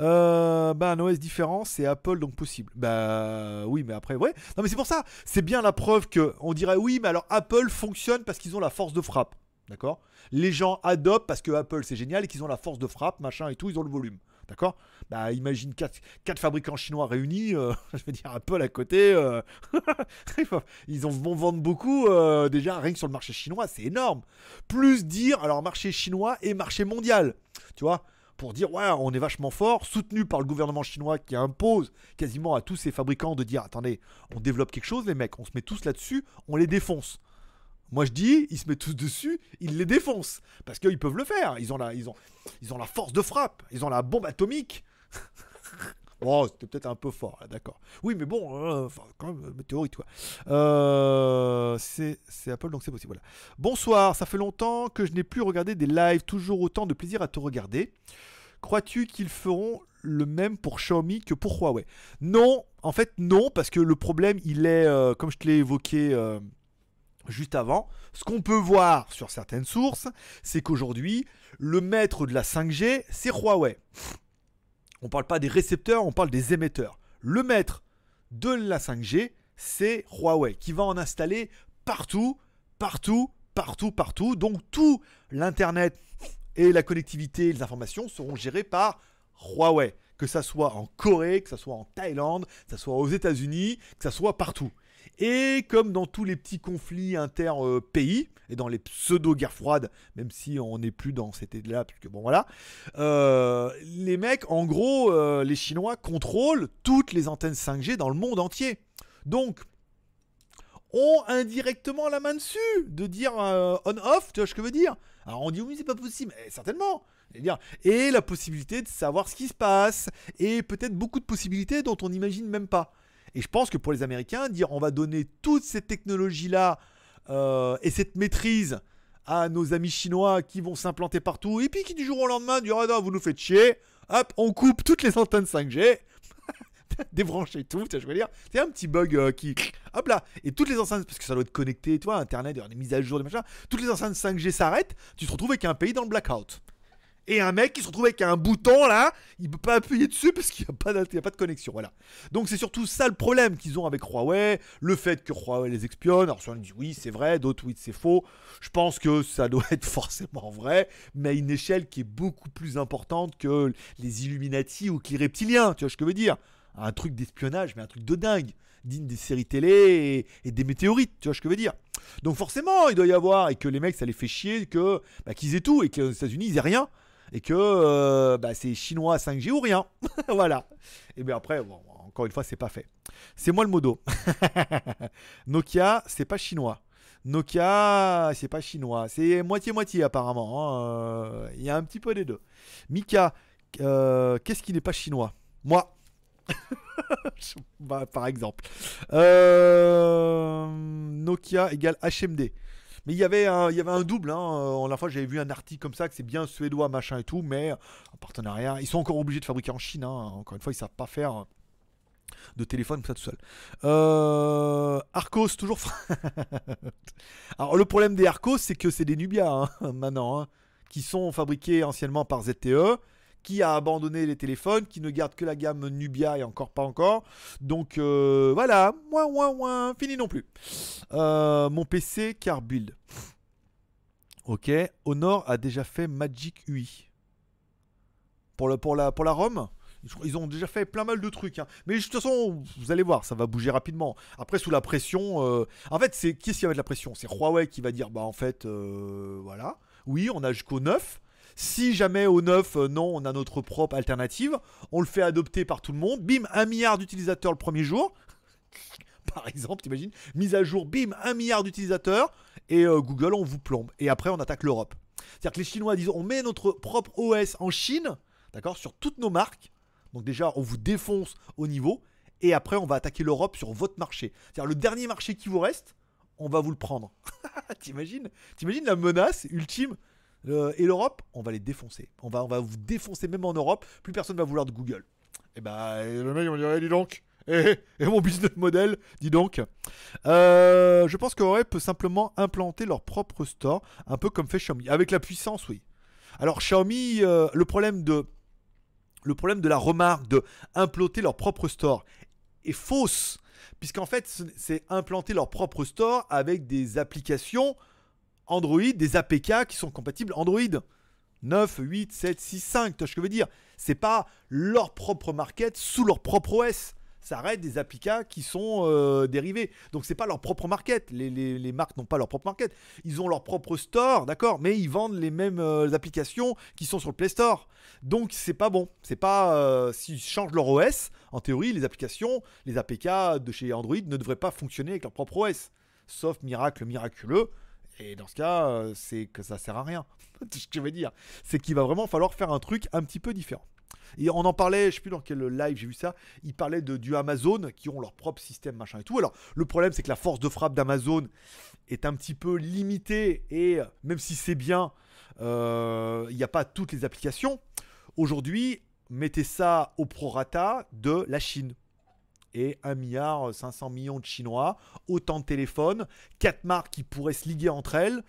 Euh, bah un différent, c'est Apple donc possible. Bah oui, mais après, ouais. Non mais c'est pour ça, c'est bien la preuve que on dirait oui, mais alors Apple fonctionne parce qu'ils ont la force de frappe. D'accord? Les gens adoptent parce que Apple c'est génial et qu'ils ont la force de frappe, machin et tout, ils ont le volume. D'accord? Bah imagine 4, fabricants chinois réunis, euh, je veux dire Apple à côté, euh, ils ont, vont vendre beaucoup déjà rien que sur le marché chinois, c'est énorme. Plus dire alors marché chinois et marché mondial, tu vois? Pour dire ouais on est vachement fort, soutenu par le gouvernement chinois qui impose quasiment à tous ces fabricants de dire attendez on développe quelque chose les mecs, on se met tous là-dessus, on les défonce. Moi je dis, ils se mettent tous dessus, ils les défoncent. Parce qu'ils peuvent le faire. Ils ont, la, ils ont la force de frappe. Ils ont la bombe atomique. oh, c'était peut-être un peu fort, d'accord. Oui, mais bon, euh, quand même, euh, météorite, quoi. Euh, c'est Apple, donc c'est possible. Bonsoir, ça fait longtemps que je n'ai plus regardé des lives. Toujours autant de plaisir à te regarder. Crois-tu qu'ils feront le même pour Xiaomi que pour Huawei? Non, en fait, non, parce que le problème, il est, comme je te l'ai évoqué juste avant, ce qu'on peut voir sur certaines sources, c'est qu'aujourd'hui, le maître de la 5G, c'est Huawei. On ne parle pas des récepteurs, on parle des émetteurs. Le maître de la 5G, c'est Huawei, qui va en installer partout, partout, partout, partout. Donc tout l'Internet et la connectivité les informations seront gérés par Huawei. Que ça soit en Corée, que ça soit en Thaïlande, que ça soit aux États-Unis, que ça soit partout. Et comme dans tous les petits conflits inter-pays, et dans les pseudo-guerres froides, même si on n'est plus dans cet état-là, puisque bon voilà, euh, les mecs, en gros, euh, les Chinois contrôlent toutes les antennes 5G dans le monde entier. Donc, ont indirectement la main dessus de dire euh, on-off, tu vois ce que je veux dire? Alors on dit oui, c'est pas possible, mais certainement. Et la possibilité de savoir ce qui se passe, et peut-être beaucoup de possibilités dont on n'imagine même pas. Et je pense que pour les Américains, dire on va donner toutes ces technologies-là euh, et cette maîtrise à nos amis chinois qui vont s'implanter partout, et puis qui du jour au lendemain diront ah vous nous faites chier, hop, on coupe toutes les antennes 5G, débrancher tout, je veux dire, c'est un petit bug euh, qui, hop là, et toutes les enceintes, parce que ça doit être connecté, tu vois, Internet, des mises à jour, des machins, toutes les enceintes 5G s'arrêtent, tu te retrouves avec un pays dans le blackout et un mec qui se retrouve avec un bouton là, il peut pas appuyer dessus parce qu'il n'y a, pas de, connexion. Voilà. Donc c'est surtout ça le problème qu'ils ont avec Huawei, le fait que Huawei les espionne. Alors on dit oui c'est vrai, d'autres oui c'est faux. Je pense que ça doit être forcément vrai, mais à une échelle qui est beaucoup plus importante que les Illuminati ou que les reptiliens. Tu vois ce que je veux dire Un truc d'espionnage, mais un truc de dingue digne des séries télé et, des météorites, tu vois ce que je veux dire. Donc forcément, il doit y avoir, et que les mecs, ça les fait chier, que bah, qu'ils aient tout, et qu'aux États-Unis, ils aient rien et que euh, bah, c'est chinois 5G ou rien. voilà. Et bien après, encore une fois, c'est pas fait. C'est moi le modo. Nokia, c'est pas chinois. Nokia, c'est pas chinois. C'est moitié-moitié apparemment. Hein. Euh, il y a un petit peu des deux. Mika, euh, qu'est-ce qui n'est pas chinois? Moi. bah, par exemple. Nokia égale HMD. Mais il y avait un, il y avait double. Hein. La fois, j'avais vu un article comme ça que c'est bien suédois, machin et tout, mais en partenariat. Ils sont encore obligés de fabriquer en Chine. Hein. Encore une fois, ils savent pas faire de téléphone ça tout seul. Euh, Arcos, toujours. Alors, le problème des Arcos, c'est que c'est des Nubia hein, maintenant, qui sont fabriqués anciennement par ZTE, qui a abandonné les téléphones, qui ne garde que la gamme Nubia et encore pas encore. Donc euh, voilà, moins, moins, moins, fini non plus. Euh, mon PC car build. Ok, Honor a déjà fait Magic UI. Pour, le, pour, la, pour la ROM ils ont déjà fait plein mal de trucs. hein. Mais de toute façon, vous allez voir, ça va bouger rapidement. Après, sous la pression. euh, En fait, c'est qui est-ce qui va mettre la pression? C'est Huawei qui va dire bah en fait, voilà. Oui, on a jusqu'au 9. Si jamais au 9, euh, non, on a notre propre alternative, on le fait adopter par tout le monde. Bim, un milliard d'utilisateurs le premier jour. Par exemple, t'imagines Mise à jour, bim, un milliard d'utilisateurs. Et euh, Google, on vous plombe. Et après, on attaque l'Europe. C'est-à-dire que les Chinois disent on met notre propre OS en Chine, d'accord, sur toutes nos marques. Donc déjà, on vous défonce au niveau. Et après, on va attaquer l'Europe sur votre marché. C'est-à-dire le dernier marché qui vous reste, on va vous le prendre. T'imagines T'imagines la menace ultime Euh, Et l'Europe, on va les défoncer. On va, on va vous défoncer même en Europe. Plus personne va vouloir de Google. Et bah, le mec, on dirait, dis donc. Et, et mon business model, dis donc. Euh, je pense qu'Huawei peut simplement implanter leur propre store, un peu comme fait Xiaomi. Avec la puissance, oui. Alors Xiaomi, euh, le problème de le problème de la remarque de implanter leur propre store est fausse, puisqu'en fait, ce- c'est implanter leur propre store avec des applications Android, des APK qui sont compatibles Android. 9, 8, 7, 6, 5, tu vois ce que je veux dire? C'est pas leur propre market sous leur propre OS. Ça reste des APK qui sont euh, dérivés. Donc c'est pas leur propre market. Les, marques n'ont pas leur propre market. Ils ont leur propre store, d'accord, mais ils vendent les mêmes euh, applications qui sont sur le Play Store. Donc c'est pas bon. C'est pas euh, s'ils changent leur OS, en théorie, les applications, les APK de chez Android ne devraient pas fonctionner avec leur propre OS. Sauf miracle miraculeux. Et dans ce cas, euh, c'est que ça sert à rien. Ce que je veux dire, c'est qu'il va vraiment falloir faire un truc un petit peu différent. Et on en parlait, je sais plus dans quel live j'ai vu ça, ils parlaient de, du Amazon qui ont leur propre système machin et tout. Alors le problème c'est que la force de frappe d'Amazon est un petit peu limitée et euh, même si c'est bien, euh, il n'y a pas toutes les applications. Aujourd'hui, mettez ça au prorata de la Chine. Et 1 milliard 500 millions de Chinois, autant de téléphones, quatre marques qui pourraient se liguer entre elles.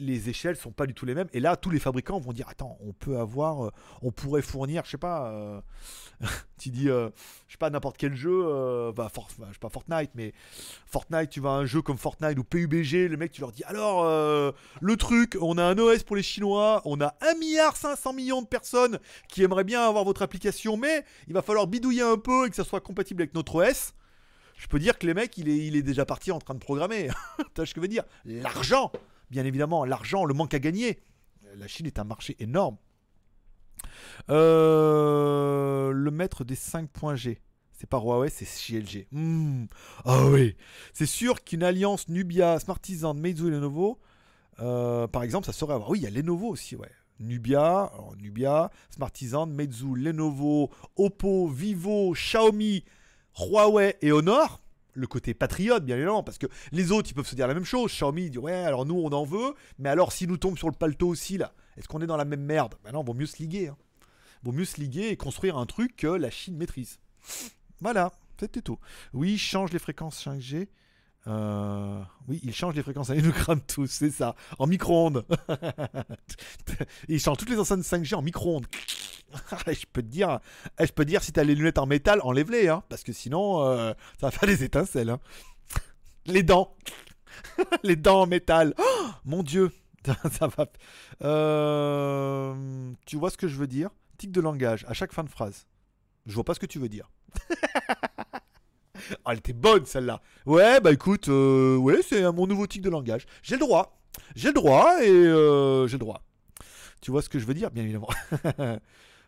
Les échelles sont pas du tout les mêmes. Et là, tous les fabricants vont dire attends, on peut avoir, euh, on pourrait fournir, je sais pas, euh, tu dis, euh, je sais pas, n'importe quel jeu, euh, bah, For- bah, je sais pas Fortnite, mais Fortnite, tu vas un jeu comme Fortnite ou PUBG, le mec, tu leur dis alors, le truc, on a un OS pour les Chinois, on a 1 milliard 500 millions de personnes qui aimeraient bien avoir votre application, mais il va falloir bidouiller un peu et que ça soit compatible avec notre OS. Je peux dire que les mecs, il est, il est déjà parti en train de programmer. tu vois ce que je veux dire? L'argent, bien évidemment, l'argent, le manque à gagner. La Chine est un marché énorme. Euh, le maître des 5.G. C'est pas Huawei, c'est JLG. Hmm. Ah oui. C'est sûr qu'une alliance Nubia, Smartisan, Meizu et Lenovo, euh, par exemple, ça serait avoir. Oui, il y a Lenovo aussi, ouais. Nubia, Nubia, Smartisan, Meizu, Lenovo, Oppo, Vivo, Xiaomi, Huawei et Honor. Le côté patriote, bien évidemment, parce que les autres, ils peuvent se dire la même chose. Xiaomi, dit ouais, alors nous, on en veut, mais alors si nous tombe sur le paletot aussi, là, est-ce qu'on est dans la même merde? Ben non, vaut mieux se liguer. Hein. Vaut mieux se liguer et construire un truc que la Chine maîtrise. Voilà, c'était tout. Oui, change les fréquences 5G. Euh, oui, il change les fréquences. Ils nous crament tous, c'est ça. En micro-ondes. il change toutes les enceintes 5G en micro-ondes. je peux te dire, eh, je peux te dire si t'as les lunettes en métal, enlève-les, hein, parce que sinon, euh, ça va faire des étincelles. hein. Les dents, les dents en métal. Oh, mon Dieu, ça va. Euh, tu vois ce que je veux dire? Tic de langage à chaque fin de phrase. Je vois pas ce que tu veux dire. Ah, elle était bonne celle-là. Ouais, bah écoute, euh, ouais, c'est mon nouveau tic de langage. J'ai le droit. J'ai le droit et j'ai le droit. Tu vois ce que je veux dire, bien évidemment.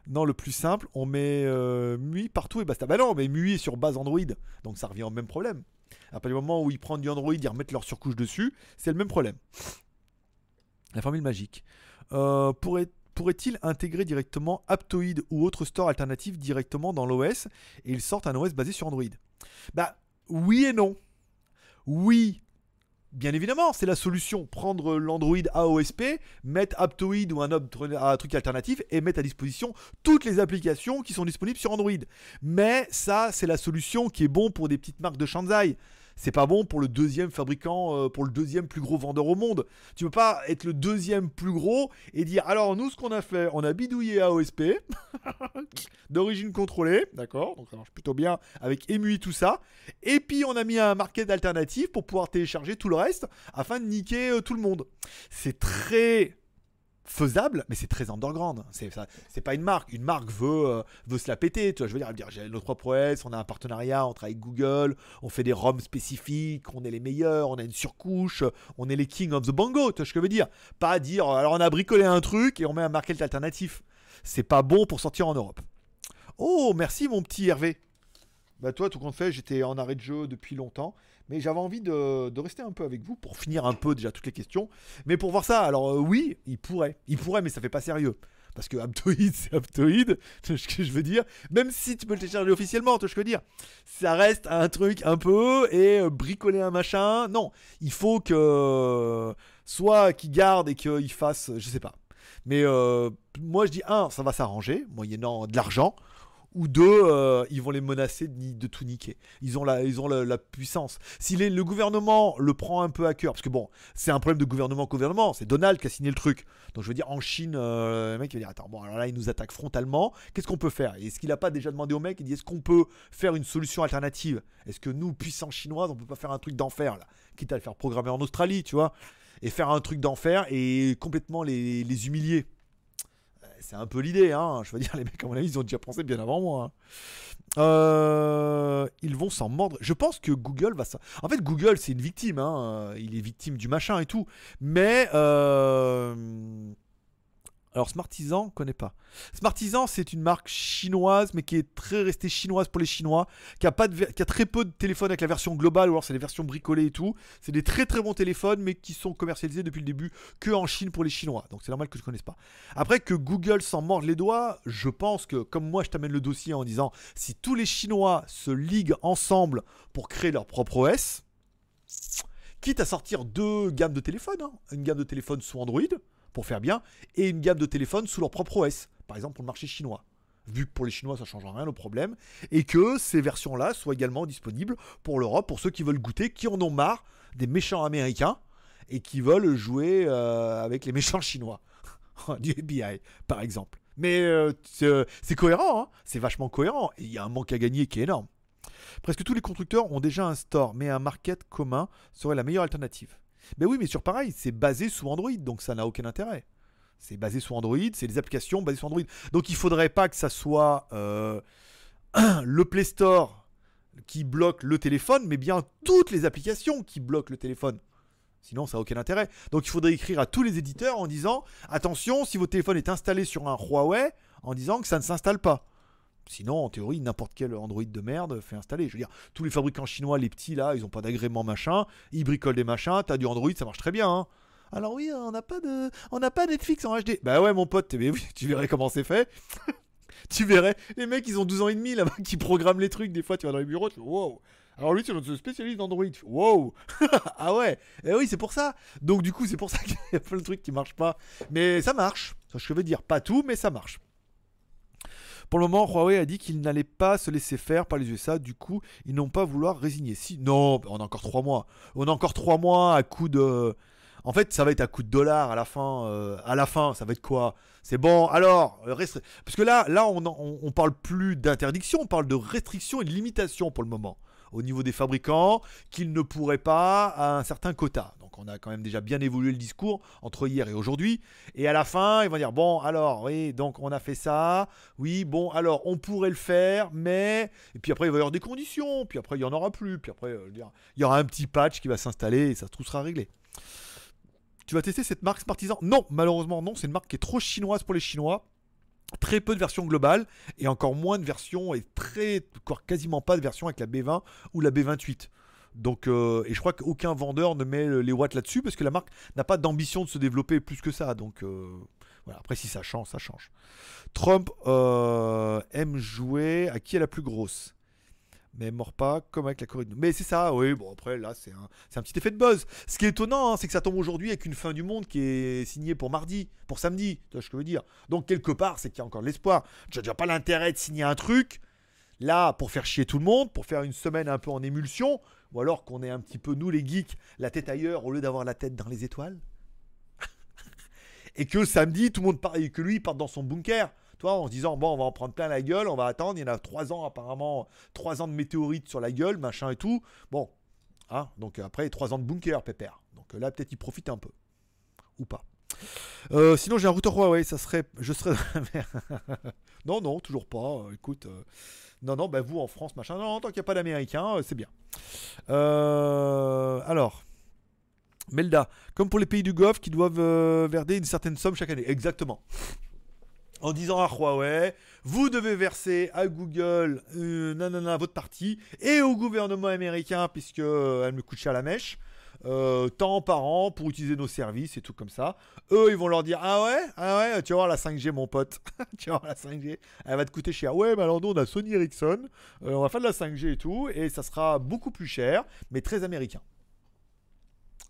Non, le plus simple, on met euh, MUI partout et basta. Bah non, mais MUI est sur base Android, donc ça revient au même problème. À partir du moment où ils prennent du Android, ils remettent leur surcouche dessus, c'est le même problème. La formule magique. Euh, pourrait pourrait-il intégrer directement Aptoid ou autre store alternatif directement dans l'OS et ils sortent un OS basé sur Android? Bah oui et non. Oui, bien évidemment, c'est la solution. Prendre l'Android AOSP, mettre Aptoid ou un truc alternatif et mettre à disposition toutes les applications qui sont disponibles sur Android. Mais ça, c'est la solution qui est bon pour des petites marques de Shanzai. C'est pas bon pour le deuxième fabricant, euh, pour le deuxième plus gros vendeur au monde. Tu peux pas être le deuxième plus gros et dire alors nous ce qu'on a fait, on a bidouillé AOSP d'origine contrôlée, d'accord, donc ça marche plutôt bien avec EMUI tout ça, et puis on a mis un market alternatif pour pouvoir télécharger tout le reste afin de niquer euh, tout le monde. C'est très faisable, mais c'est très underground. C'est c'est pas une marque. Une marque veut euh, veut se la péter. Tu vois, je veux dire, dire j'ai notre propre OS, on a un partenariat, on travaille avec Google, on fait des ROM spécifiques, on est les meilleurs, on a une surcouche, on est les king of the bongo. Tu vois ce que je veux dire Pas dire alors on a bricolé un truc et on met un market alternatif. C'est pas bon pour sortir en Europe. Oh, merci mon petit Hervé. Bah toi, tout compte fait, j'étais en arrêt de jeu depuis longtemps, mais j'avais envie de, rester un peu avec vous pour finir un peu déjà toutes les questions. Mais pour voir ça, alors euh, oui, il pourrait, il pourrait, mais ça fait pas sérieux. Parce que Aptoid, c'est Aptoid, ce que je veux dire. Même si tu peux le télécharger officiellement, tu ce que je veux dire. Ça reste un truc un peu et euh, bricoler un machin. Non, il faut que soit qu'il garde et qu'il fasse, je sais pas. Mais euh, moi je dis un, ça va s'arranger, moyennant de l'argent ou deux, euh, ils vont les menacer de, tout niquer. Ils ont la, puissance. Si le gouvernement le prend un peu à cœur, parce que bon, c'est un problème de gouvernement-gouvernement, c'est Donald qui a signé le truc. Donc je veux dire, en Chine, euh, le mec il va dire Attends, bon, alors là, il nous attaque frontalement, qu'est-ce qu'on peut faire? Est-ce qu'il n'a pas déjà demandé au mec Il dit Est-ce qu'on peut faire une solution alternative? Est-ce que nous, puissance chinoise, on peut pas faire un truc d'enfer, là? Quitte à le faire programmer en Australie, tu vois? Et faire un truc d'enfer et complètement les humilier c'est un peu l'idée, hein. Je veux dire, les mecs, à mon avis, ils ont déjà pensé bien avant moi. Hein. Euh, ils vont s'en mordre. Je pense que Google va ça. En fait, Google, c'est une victime. Hein. Il est victime du machin et tout. Mais euh, alors Smartisan, connais pas. Smartisan, c'est une marque chinoise, mais qui est très restée chinoise pour les Chinois, qui a, pas qui a très peu de téléphones avec la version globale, ou alors c'est les versions bricolées et tout. C'est des très très bons téléphones, mais qui sont commercialisés depuis le début que en Chine pour les Chinois. Donc c'est normal que je ne connaisse pas. Après que Google s'en morde les doigts, je pense que, comme moi je t'amène le dossier en disant, si tous les Chinois se liguent ensemble pour créer leur propre OS, quitte à sortir deux gammes de téléphones, hein, une gamme de téléphones sous Android, pour faire bien, et une gamme de téléphones sous leur propre OS, par exemple pour le marché chinois. Vu que pour les Chinois ça change rien le problème, et que ces versions-là soient également disponibles pour l'Europe, pour ceux qui veulent goûter, qui en ont marre des méchants américains et qui veulent jouer euh, avec les méchants chinois. du FBI, par exemple. Mais euh, euh, c'est cohérent, hein. c'est vachement cohérent, et il y a un manque à gagner qui est énorme. Presque tous les constructeurs ont déjà un store, mais un market commun serait la meilleure alternative. Mais oui, mais sur pareil, c'est basé sous Android, donc ça n'a aucun intérêt. C'est basé sous Android, c'est des applications basées sur Android. Donc il faudrait pas que ça soit euh, le Play Store qui bloque le téléphone, mais bien toutes les applications qui bloquent le téléphone. Sinon, ça n'a aucun intérêt. Donc il faudrait écrire à tous les éditeurs en disant attention, si votre téléphone est installé sur un Huawei, en disant que ça ne s'installe pas. Sinon, en théorie, n'importe quel Android de merde fait installer. Je veux dire, tous les fabricants chinois, les petits là, ils ont pas d'agrément machin, ils bricolent des machins, t'as du Android, ça marche très bien. Hein. Alors oui, on n'a pas de, on n'a pas Netflix en HD. Bah ouais, mon pote, mais oui, tu verrais comment c'est fait. tu verrais, les mecs, ils ont 12 ans et demi là-bas qui programment les trucs. Des fois, tu vas dans les bureaux, tu fais wow. Alors lui, c'est notre spécialiste d'Android. Wow Ah ouais eh oui, c'est pour ça. Donc du coup, c'est pour ça qu'il y a plein de trucs qui marchent pas. Mais ça marche. Ça, je veux dire, pas tout, mais ça marche. Pour le moment, Huawei a dit qu'il n'allait pas se laisser faire par les USA. Du coup, ils n'ont pas vouloir résigner. Si, non, on a encore trois mois. On a encore trois mois à coup de. En fait, ça va être à coup de dollars à la fin. Euh, à la fin, ça va être quoi? C'est bon. Alors, euh, parce que là, là, on, on, on parle plus d'interdiction, on parle de restriction et de limitation pour le moment au niveau des fabricants qu'ils ne pourraient pas à un certain quota. Donc on a quand même déjà bien évolué le discours entre hier et aujourd'hui. Et à la fin, ils vont dire bon alors oui donc on a fait ça, oui bon alors on pourrait le faire, mais et puis après il va y avoir des conditions, puis après il y en aura plus, puis après euh, il y aura un petit patch qui va s'installer et ça tout sera réglé. Tu vas tester cette marque Spartisan Non, malheureusement non, c'est une marque qui est trop chinoise pour les Chinois très peu de versions globales et encore moins de versions et très quasiment pas de versions avec la B20 ou la B28. Donc, euh, et je crois qu'aucun vendeur ne met les watts là-dessus parce que la marque n'a pas d'ambition de se développer plus que ça. Donc, euh, voilà. Après, si ça change, ça change. Trump euh, aime jouer à qui est la plus grosse? Mais mord pas comme avec la Corée. Mais c'est ça, oui, bon après là c'est un, un, petit effet de buzz. Ce qui est étonnant, hein, c'est que ça tombe aujourd'hui avec une fin du monde qui est signée pour mardi, pour samedi, tu vois ce que je veux dire. Donc quelque part, c'est qu'il y a encore de l'espoir. N'as déjà pas l'intérêt de signer un truc Là, pour faire chier tout le monde, pour faire une semaine un peu en émulsion, ou alors qu'on est un petit peu, nous les geeks, la tête ailleurs au lieu d'avoir la tête dans les étoiles. et que samedi, tout le monde part, et que lui parte dans son bunker. Toi, en se disant, bon, on va en prendre plein la gueule, on va attendre. Il y en a trois ans, apparemment, trois ans de météorites sur la gueule, machin et tout. Bon, hein, donc après, trois ans de bunker, pépère. Donc là, peut-être il profite un peu. Ou pas. Euh, sinon, j'ai un routeur Huawei, ça serait. Je serais non, non, toujours pas. écoute. Euh, non, non, bah vous en France, machin. Non, tant qu'il n'y a pas d'américain, euh, c'est bien. alors. Melda, comme pour les pays du Golfe qui doivent verder une certaine somme chaque année. Exactement. En disant à Huawei, vous devez verser à Google, nanana, votre partie, et au gouvernement américain, puisque elle me coûte cher la mèche. Euh, tant par an pour utiliser nos services et tout comme ça. Eux, ils vont leur dire Ah ouais, ah ouais, tu vas voir la 5G, mon pote. tu vas voir la 5G, elle va te coûter cher. Ouais, mais alors nous, on a Sony Ericsson, euh, on va faire de la 5G et tout, et ça sera beaucoup plus cher, mais très américain.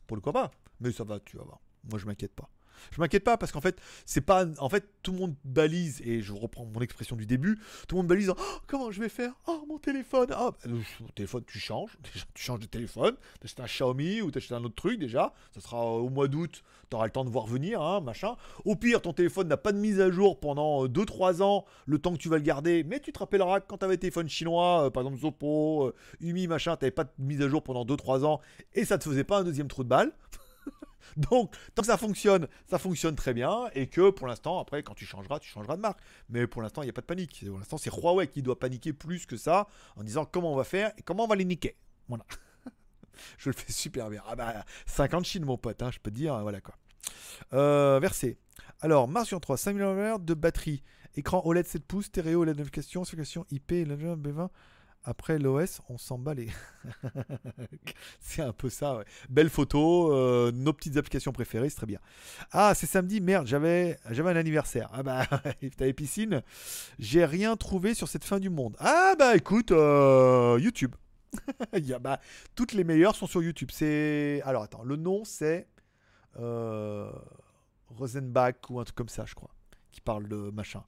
Pour le pas Mais ça va, tu vas voir. Moi, je m'inquiète pas. Je m'inquiète pas parce qu'en fait, c'est pas. En fait, tout le monde balise, et je reprends mon expression du début, tout le monde balise oh, comment je vais faire? Oh, mon téléphone Oh, mon téléphone, tu changes. Déjà, tu changes de téléphone. T'achètes un Xiaomi ou t'achètes un autre truc déjà. Ça sera au mois d'août. T'auras le temps de voir venir, hein, machin. Au pire, ton téléphone n'a pas de mise à jour pendant 2-3 ans, le temps que tu vas le garder. Mais tu te rappelleras que quand t'avais téléphone chinois, euh, par exemple Zopo, euh, Umi, machin, t'avais pas de mise à jour pendant 2-3 ans et ça te faisait pas un deuxième trou de balle. Donc, tant que ça fonctionne, ça fonctionne très bien. Et que pour l'instant, après, quand tu changeras, tu changeras de marque. Mais pour l'instant, il n'y a pas de panique. Pour l'instant, c'est Huawei qui doit paniquer plus que ça en disant comment on va faire et comment on va les niquer. Voilà. je le fais super bien. Ah bah, 50 Chine, mon pote, hein, je peux te dire. Voilà quoi. Euh, versé. Alors, Mars 3, 5000 mAh de batterie. Écran OLED 7 pouces, stéréo, OLED notification, notification IP, B20. Après l'OS, on s'en bat les. c'est un peu ça, ouais. Belle photo, euh, nos petites applications préférées, c'est très bien. Ah, c'est samedi, merde, j'avais, j'avais un anniversaire. Ah bah, t'avais piscine. J'ai rien trouvé sur cette fin du monde. Ah bah écoute, euh, YouTube. Il y a, bah, toutes les meilleures sont sur YouTube. C'est. Alors attends, le nom c'est. Euh, Rosenbach ou un truc comme ça, je crois. Qui parle de machin.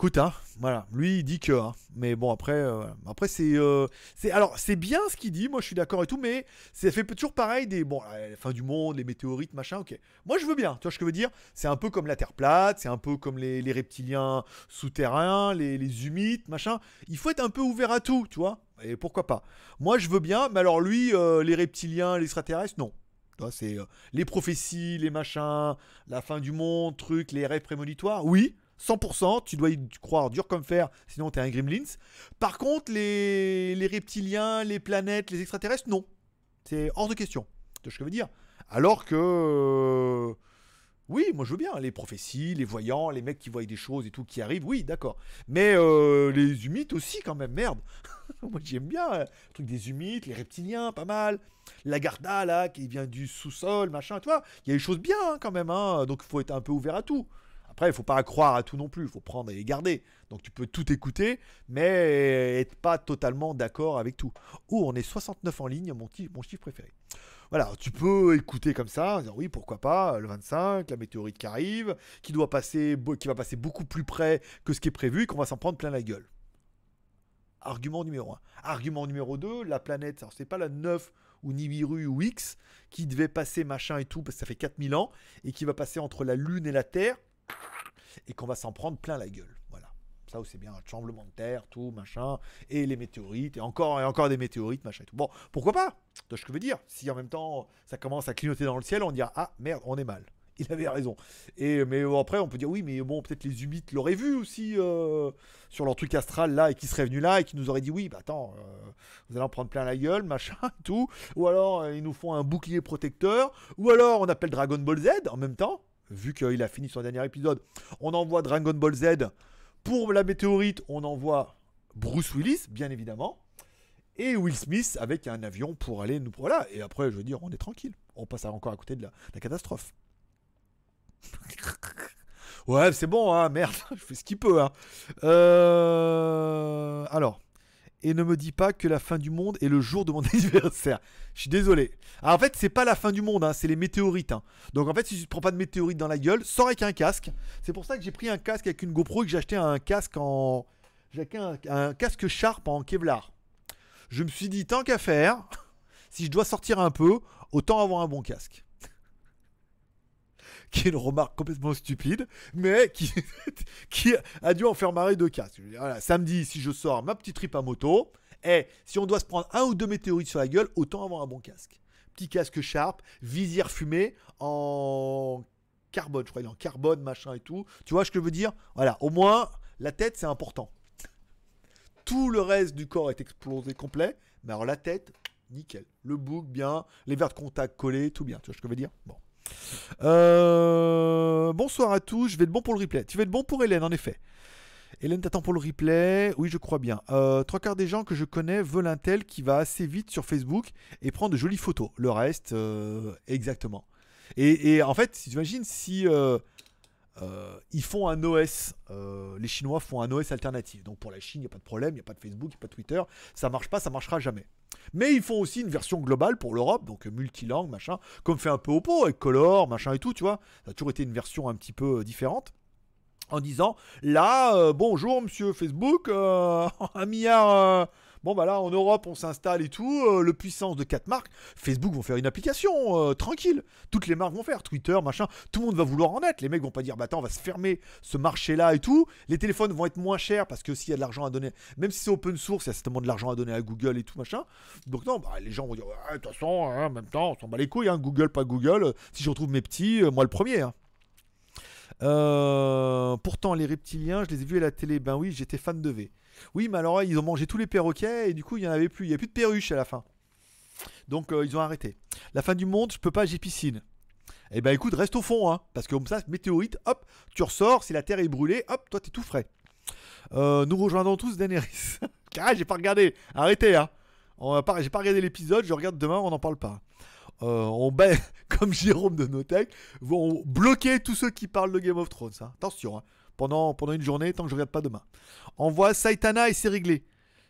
Écoute, hein, voilà, lui il dit que, hein, mais bon après, euh, après c'est, euh, c'est, alors c'est bien ce qu'il dit, moi je suis d'accord et tout, mais ça fait toujours pareil des, bon, la fin du monde, les météorites, machin, ok. Moi je veux bien, tu vois ce que je veux dire? C'est un peu comme la Terre plate, c'est un peu comme les, reptiliens souterrains, les, humides, machin. Il faut être un peu ouvert à tout, tu vois? Et pourquoi pas? Moi je veux bien, mais alors lui, euh, les reptiliens, les extraterrestres, non. C'est les prophéties, les machins, la fin du monde, trucs, les rêves prémonitoires, oui. 100%, tu dois y croire dur comme fer, sinon t'es un Gremlins. Par contre, les, reptiliens, les planètes, les extraterrestres, non. C'est hors de question. C'est ce que je veux dire. Alors que. Euh, oui, moi je veux bien. Les prophéties, les voyants, les mecs qui voient des choses et tout qui arrivent, oui, d'accord. Mais euh, les humites aussi, quand même, merde. moi j'aime bien. Le truc des humites, les reptiliens, pas mal. La Garda, là, qui vient du sous-sol, machin, tu vois. Il y a des choses bien, hein, quand même. Hein, donc il faut être un peu ouvert à tout. Après, il faut pas croire à tout non plus, il faut prendre et garder. Donc tu peux tout écouter, mais être pas totalement d'accord avec tout. Oh, on est 69 en ligne, mon, chiffre préféré. Voilà, tu peux écouter comme ça, dire oui, pourquoi pas, le 25, la météorite qui arrive, qui, doit passer, qui va passer beaucoup plus près que ce qui est prévu qu'on va s'en prendre plein la gueule. Argument numéro 1. Argument numéro 2, la planète, alors c'est pas la 9 ou Nibiru ou X qui devait passer machin et tout parce que ça fait 4000 ans et qui va passer entre la Lune et la Terre et qu'on va s'en prendre plein la gueule. Voilà. Ça, c'est bien, un tremblement de terre, tout, machin, et les météorites, et encore et encore des météorites, machin et tout. Bon, pourquoi pas? Tu ce que je veux dire Si en même temps, ça commence à clignoter dans le ciel, on dira, ah merde, on est mal. Il avait raison. Et mais après, on peut dire oui, mais bon, peut-être les humites l'auraient vu aussi euh, sur leur truc astral là et qui seraient venus là et qui nous auraient dit oui, bah attends, euh, vous allez en prendre plein la gueule, machin, tout. Ou alors euh, ils nous font un bouclier protecteur. Ou alors on appelle Dragon Ball Z en même temps vu qu'il a fini son dernier épisode, on envoie Dragon Ball Z. Pour la météorite, on envoie Bruce Willis, bien évidemment. Et Will Smith avec un avion pour aller nous. Voilà. Et après, je veux dire, on est tranquille. On passe encore à côté de la, catastrophe. ouais, c'est bon, hein, merde. je fais ce qu'il peut. Hein. Euh, alors et ne me dis pas que la fin du monde est le jour de mon anniversaire. Je suis désolé. en fait, c'est pas la fin du monde, hein, c'est les météorites. Hein. Donc en fait, si tu ne prends pas de météorites dans la gueule, sors avec un casque. C'est pour ça que j'ai pris un casque avec une GoPro et que j'ai acheté un casque en J'ai un casque Sharp en Kevlar. Je me suis dit, tant qu'à faire, si je dois sortir un peu, autant avoir un bon casque. qui est une remarque complètement stupide, mais qui, a dû en faire marrer deux casques. Voilà, samedi, si je sors ma petite trip à moto, et si on doit se prendre un ou deux météorites sur la gueule, autant avoir un bon casque. Petit casque Sharp, visière fumée en carbone, je crois, en carbone, machin et tout. Tu vois ce que je veux dire? Voilà, au moins, la tête, c'est important. Tout le reste du corps est explosé complet, mais alors la tête, nickel. Le bouc, bien. Les verres de contact collés, tout bien. Tu vois ce que je veux dire? Bon. Euh, bonsoir à tous, je vais être bon pour le replay. Tu vas être bon pour Hélène, en effet. Hélène t'attends pour le replay? Oui, je crois bien. Euh, trois quarts des gens que je connais veulent un tel qui va assez vite sur Facebook et prend de jolies photos. Le reste, euh, exactement. Et, en fait, si tu si ils font un OS, les Chinois font un OS alternatif. Donc pour la Chine, il n'y a pas de problème, il n'y a pas de Facebook, il n'y a pas de Twitter. Ça marche pas, ça marchera jamais. Mais ils font aussi une version globale pour l'Europe, donc multilangue, machin, comme fait un peu Oppo avec Color, machin et tout, tu vois. Ça a toujours été une version un petit peu euh, différente. En disant, là, euh, bonjour monsieur Facebook, euh, un milliard Bon, bah là, en Europe, on s'installe et tout. Euh, le puissance de 4 marques. Facebook vont faire une application, euh, tranquille. Toutes les marques vont faire. Twitter, machin. Tout le monde va vouloir en être. Les mecs vont pas dire, bah attends, on va se fermer ce marché-là et tout. Les téléphones vont être moins chers parce que s'il y a de l'argent à donner, même si c'est open source, il y a certainement de l'argent à donner à Google et tout, machin. Donc, non, bah, les gens vont dire, de toute façon, hein, en même temps, on s'en bat les couilles. Hein, Google, pas Google. Si je retrouve mes petits, euh, moi le premier. Hein. pourtant, les reptiliens, je les ai vus à la télé. Ben oui, j'étais fan de V. Oui, mais alors ils ont mangé tous les perroquets et du coup il n'y en avait plus. Il n'y a plus de perruches à la fin. Donc euh, ils ont arrêté. La fin du monde, je peux pas, j'ai piscine. Eh ben écoute, reste au fond, hein, parce que comme ça, météorite, hop, tu ressors, si la Terre est brûlée, hop, toi t'es tout frais. Euh, nous rejoindrons tous Daenerys. ah, j'ai pas regardé, arrêtez, hein. Pas, j'ai pas regardé l'épisode, je regarde demain, on n'en parle pas. Euh, on comme Jérôme de Notech, vont bloquer tous ceux qui parlent de Game of Thrones. Hein. Attention, hein pendant, une journée tant que je regarde pas demain. Envoie Saitana et c'est réglé.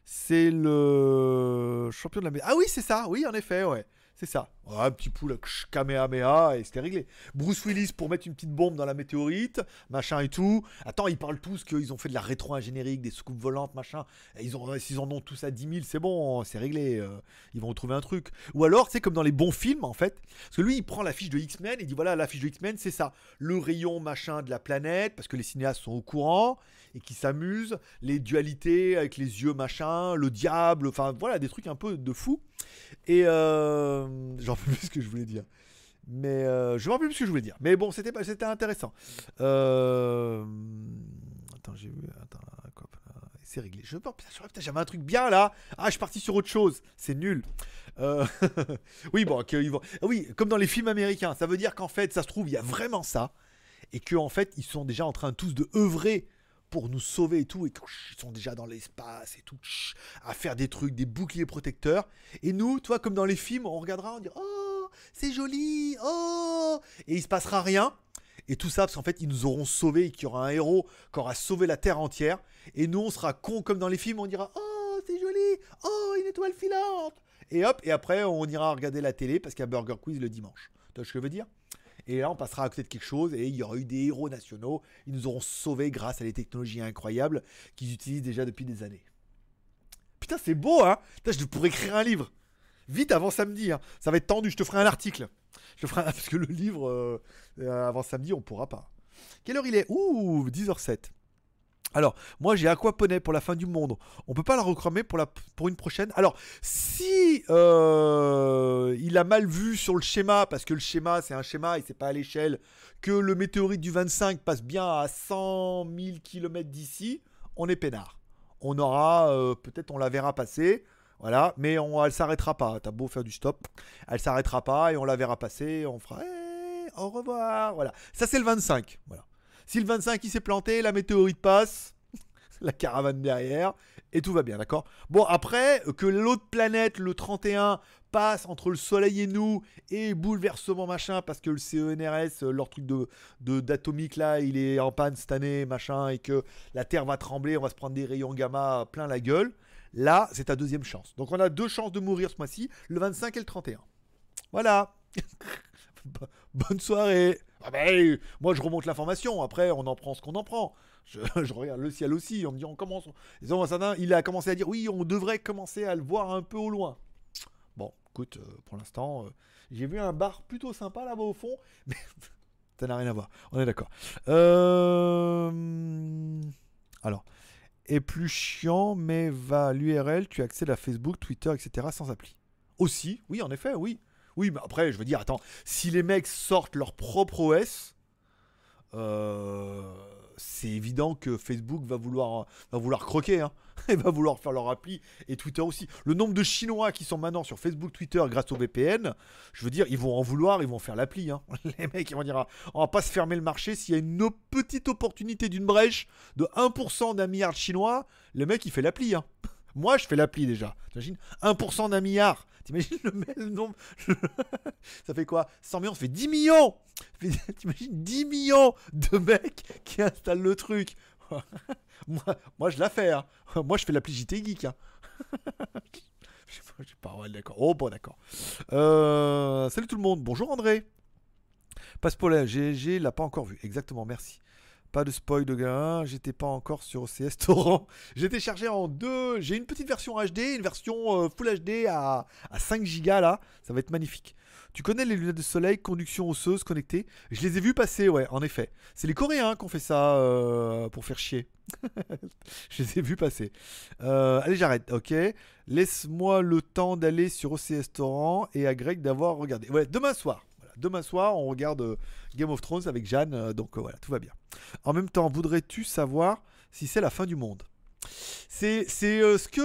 C'est le champion de la... Ah oui, c'est ça, oui, en effet, ouais. C'est ça. un petit pouls, Kamehameha, et c'était réglé. Bruce Willis pour mettre une petite bombe dans la météorite, machin et tout. Attends, ils parlent tous qu'ils ont fait de la rétro-ingénérique, des soucoupes volantes, machin. ils s'ils en ont tous à 10 000, c'est bon, c'est réglé. Euh, ils vont retrouver un truc. Ou alors, c'est comme dans les bons films, en fait. Parce que lui, il prend la fiche de X-Men, il dit voilà, la fiche de X-Men, c'est ça. Le rayon, machin, de la planète, parce que les cinéastes sont au courant et qui s'amusent. Les dualités avec les yeux, machin, le diable, enfin voilà, des trucs un peu de fou. Et euh, j'en sais plus ce que je voulais dire. Mais euh, je me rappelle plus ce que je voulais dire. Mais bon, c'était c'était intéressant. Euh... Attends, j'ai vu. Attends, quoi C'est réglé. Je putain, j'avais un truc bien là. Ah, je suis parti sur autre chose. C'est nul. Euh... oui, bon, vont... oui, comme dans les films américains. Ça veut dire qu'en fait, ça se trouve, il y a vraiment ça. Et qu'en en fait, ils sont déjà en train tous de œuvrer pour nous sauver et tout, et ils sont déjà dans l'espace et tout, à faire des trucs, des boucliers protecteurs. Et nous, toi, comme dans les films, on regardera, on dira Oh, c'est joli, oh Et il se passera rien. Et tout ça parce qu'en fait, ils nous auront sauvés et qu'il y aura un héros qui aura sauvé la Terre entière. Et nous, on sera cons comme dans les films, on dira Oh, c'est joli, oh, une étoile filante. Et hop, et après, on ira regarder la télé parce qu'il y a Burger Quiz le dimanche. Tu vois ce que je veux dire? Et là, on passera à côté de quelque chose et il y aura eu des héros nationaux. Ils nous auront sauvés grâce à des technologies incroyables qu'ils utilisent déjà depuis des années. Putain, c'est beau, hein Putain, je pourrais écrire un livre. Vite avant samedi, hein. ça va être tendu. Je te ferai un article. Je ferai Parce que le livre, euh, euh, avant samedi, on pourra pas. Quelle heure il est? Ouh, 10h07. Alors, moi j'ai Aquaponet pour la fin du monde. On peut pas la recramer pour une prochaine. Alors, si euh, il a mal vu sur le schéma, parce que le schéma c'est un schéma et c'est pas à l'échelle, que le météorite du 25 passe bien à 100 000 km d'ici, on est peinard. On aura, euh, peut-être on la verra passer, voilà, mais on, elle s'arrêtera pas. T'as beau faire du stop, elle s'arrêtera pas et on la verra passer. On fera eh, au revoir, voilà. Ça c'est le 25, voilà. Si le 25 il s'est planté, la météorite passe, la caravane derrière, et tout va bien, d'accord? Bon, après, que l'autre planète, le 31, passe entre le Soleil et nous, et bouleversement machin, parce que le CENRS, leur truc de d'atomique là, il est en panne cette année, machin, et que la Terre va trembler, on va se prendre des rayons gamma plein la gueule. Là, c'est ta deuxième chance. Donc on a deux chances de mourir ce mois-ci, le 25 et le 31. Voilà. Bonne soirée. Ah ben, moi, je remonte l'information. Après, on en prend ce qu'on en prend. Je, regarde le ciel aussi, on me dit on commence. Il a commencé à dire oui, on devrait commencer à le voir un peu au loin. Bon, écoute, euh, pour l'instant, euh, j'ai vu un bar plutôt sympa là-bas au fond, mais ça n'a rien à voir. On est d'accord. Euh, alors, est plus chiant, mais va l'URL, tu accèdes à Facebook, Twitter, etc. sans appli. Aussi, oui, en effet, oui. Oui, mais après, je veux dire, attends, si les mecs sortent leur propre OS, euh, c'est évident que Facebook va vouloir, va vouloir croquer. Hein. Va vouloir faire leur appli et Twitter aussi. Le nombre de Chinois qui sont maintenant sur Facebook, Twitter grâce au VPN, je veux dire, ils vont en vouloir, ils vont faire l'appli. Hein. Les mecs, ils vont dire, on va pas se fermer le marché. S'il y a une petite opportunité d'une brèche de 1% d'un milliard de Chinois, le mec, il fait l'appli. Hein. Moi, je fais l'appli déjà. T'imagines 1% d'un milliard. T'imagines le, nombre Ça fait quoi? 100 millions, ça fait 10 millions T'imagines 10 millions de mecs qui installent le truc. moi, moi, je la fais. Hein. Moi, je fais l'appli JT Geek. Hein. je sais pas, d'accord. Oh, bon, d'accord. Euh, salut tout le monde. Bonjour André. Passe pour GG, l'a pas encore vu. Exactement, merci. Pas de spoil de gain, j'étais pas encore sur OCS Torrent. J'ai téléchargé en deux. J'ai une petite version HD, une version euh, Full HD à, 5 Go là. Ça va être magnifique. Tu connais les lunettes de soleil, conduction osseuse connectée? Je les ai vus passer, ouais, en effet. C'est les Coréens qui ont fait ça euh, pour faire chier. je les ai vus passer. Euh, allez, j'arrête, ok? Laisse-moi le temps d'aller sur OCS Torrent et à Greg d'avoir regardé. Ouais, demain soir. Demain soir, on regarde Game of Thrones avec Jeanne, donc voilà, tout va bien. En même temps, voudrais-tu savoir si c'est la fin du monde? C'est euh, ce que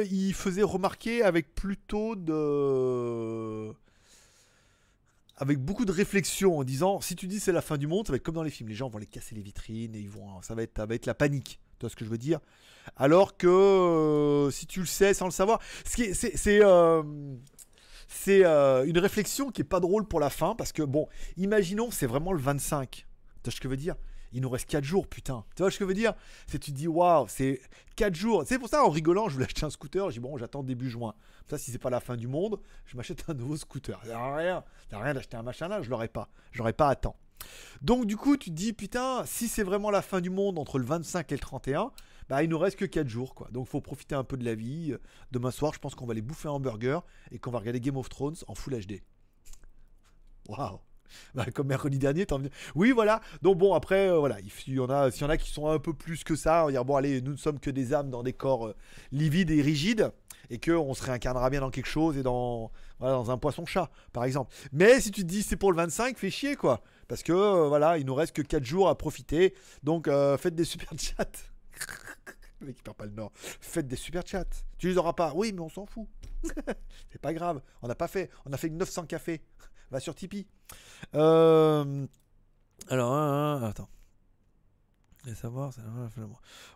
euh, il faisait remarquer avec plutôt de avec beaucoup de réflexion en disant si tu dis c'est la fin du monde ça va être comme dans les films. Les gens vont les casser les vitrines et ils vont ça va être la panique. Tu vois ce que je veux dire? Alors que euh, si tu le sais sans le savoir c'est c'est c'est une réflexion qui est pas drôle pour la fin parce que bon imaginons c'est vraiment le 25 tu vois ce que je veux dire? Il nous reste 4 jours, putain. Tu vois ce que je veux dire? C'est tu te dis, waouh, c'est 4 jours. C'est pour ça, en rigolant, je voulais acheter un scooter. Dis, bon, j'attends début juin. Ça, si c'est pas la fin du monde, je m'achète un nouveau scooter. Ça rien. Ça rien d'acheter un machin là, je l'aurais pas. J'aurais pas à temps. Donc, du coup, tu te dis, putain, si c'est vraiment la fin du monde entre le 25 et le 31, bah, il nous reste que 4 jours, quoi. Donc, faut profiter un peu de la vie. Demain soir, je pense qu'on va aller bouffer un hamburger et qu'on va regarder Game of Thrones en Full HD. Waouh bah, comme mercredi dernier, t'en Oui, voilà. Donc bon, après, euh, voilà, il y en a, s'il y en a qui sont un peu plus que ça, on va dire bon, allez, nous ne sommes que des âmes dans des corps euh, livides et rigides, et que on se réincarnera bien dans quelque chose et dans, dans un poisson-chat, par exemple. Mais si tu te dis c'est pour le 25, fais chier quoi, parce que euh, voilà, il nous reste que 4 jours à profiter. Donc faites des super chats. Le mec qui perd pas le nord. Faites des super chats. Tu les auras pas. Oui, mais on s'en fout. c'est pas grave. On n'a pas fait. On a fait 900 cafés va sur Tipeee. Euh, alors, attends. Et savoir,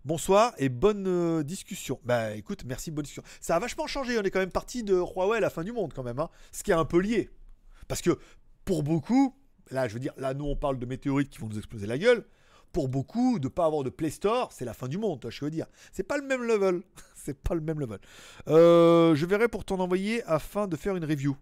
Bonsoir et bonne euh, discussion. Bah écoute, merci, bonne discussion. Ça a vachement changé, on est quand même parti de Huawei à la fin du monde quand même, ce qui est un peu lié. Parce que pour beaucoup, là je veux dire, là nous on parle de météorites qui vont nous exploser la gueule. Pour beaucoup, de pas avoir de Play Store, c'est la fin du monde, toi, je veux dire. C'est pas le même level. c'est pas le même level. Euh, je verrai pour t'en envoyer afin de faire une review.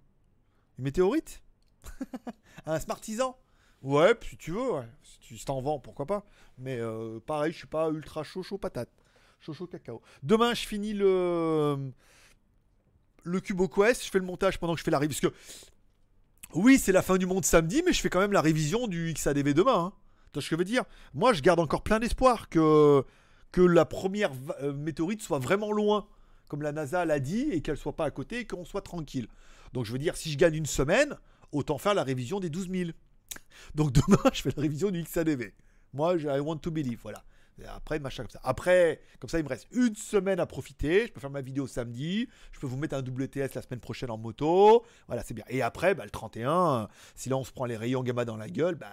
Une météorite? Un smartisan? Ouais, si tu veux, Si tu t'en vends, pourquoi pas. Mais euh, pareil, je suis pas ultra chaud, chaud patate. Chaud, chaud cacao. Demain, je finis le. Le Cubo Quest. Je fais le montage pendant que je fais la révision. Parce que. Oui, c'est la fin du monde samedi, mais je fais quand même la révision du XADV demain. Hein. Vois ce que je veux dire? Moi, je garde encore plein d'espoir que, que la première euh, météorite soit vraiment loin, comme la NASA l'a dit, et qu'elle soit pas à côté et qu'on soit tranquille. Donc, je veux dire, si je gagne une semaine, autant faire la révision des 12 000. Donc demain, je fais la révision du XADV. Moi, I want to believe, voilà. Après, machin comme ça. Après, comme ça, il me reste une semaine à profiter. Je peux faire ma vidéo samedi. Je peux vous mettre un WTS la semaine prochaine en moto. Voilà, c'est bien. Et après, bah, le 31, si là on se prend les rayons gamma dans la gueule, bah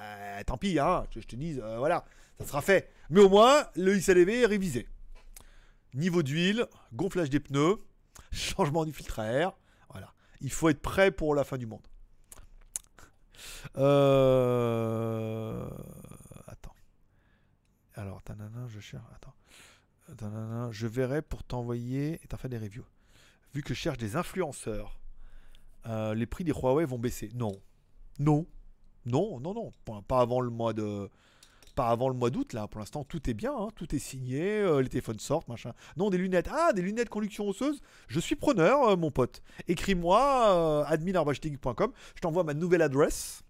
tant pis, hein. Je, te dis, euh, voilà, ça sera fait. Mais au moins, le XADV est révisé. Niveau d'huile, gonflage des pneus, changement du filtre à air. Voilà. Il faut être prêt pour la fin du monde. Euh... Alors, tanana, je cherche. Attends. Tanana, je verrai pour t'envoyer et t'en faire des reviews. Vu que je cherche des influenceurs, euh, les prix des Huawei vont baisser. Non. Non. Non, non, non. Pas avant le mois de. pas avant le mois d'août, là. Pour l'instant, tout est bien, hein, tout est signé, euh, les téléphones sortent, machin. Non, des lunettes. Ah, des lunettes conduction osseuse. Je suis preneur, euh, mon pote. Écris-moi, euh, admin.com. Je t'envoie ma nouvelle adresse.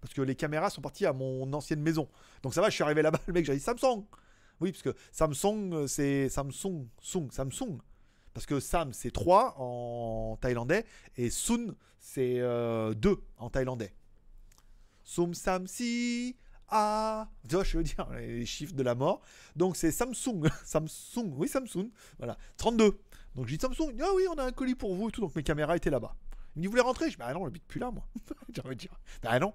Parce que les caméras sont parties à mon ancienne maison. Donc ça va, je suis arrivé là-bas, le mec, j'ai dit Samsung. Oui, parce que Samsung, euh, c'est Samsung, Sung, Samsung. Parce que Sam, c'est 3 en thaïlandais. Et Sun, c'est 2 en thaïlandais. Sum Sam Si Ah Tu vois, je veux dire, les chiffres de la mort. Donc c'est Samsung. Samsung, oui, Samsung. Voilà, 32. Donc je dis Samsung, ah oui, on a un colis pour vous et tout. Donc mes caméras étaient là-bas. Il me rentrer? Je dis, bah non, j'habite plus là, moi. J'ai envie de dire, bah non.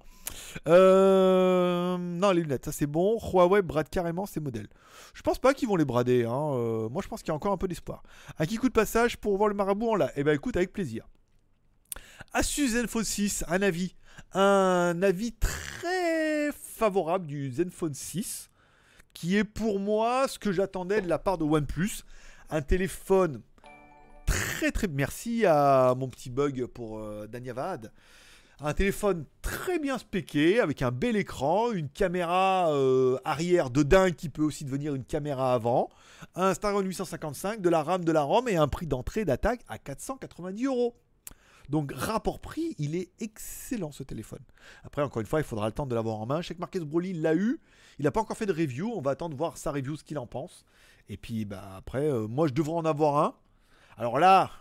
Euh, Non, les lunettes, ça c'est bon. Huawei brade carrément ces modèles. Je pense pas qu'ils vont les brader. Hein. Euh, moi, je pense qu'il y a encore un peu d'espoir. Un petit coup de passage pour voir le marabout en là. Eh ben écoute, avec plaisir. Asus Zenfone 6, un avis. Un avis très favorable du Zenfone 6, qui est pour moi ce que j'attendais de la part de OnePlus. Un téléphone très très merci à mon petit bug pour euh, Danyavad. Un téléphone très bien spéqué, avec un bel écran, une caméra euh, arrière de dingue qui peut aussi devenir une caméra avant, un Snapdragon 855, de la RAM, de la ROM et un prix d'entrée d'attaque à 490 euros. Donc rapport prix, il est excellent ce téléphone. Après, encore une fois, il faudra le temps de l'avoir en main. Je sais que Marques Broly l'a eu. Il n'a pas encore fait de review. On va attendre de voir sa review, ce qu'il en pense. Et puis bah, après, euh, moi je devrais en avoir un. Alors là,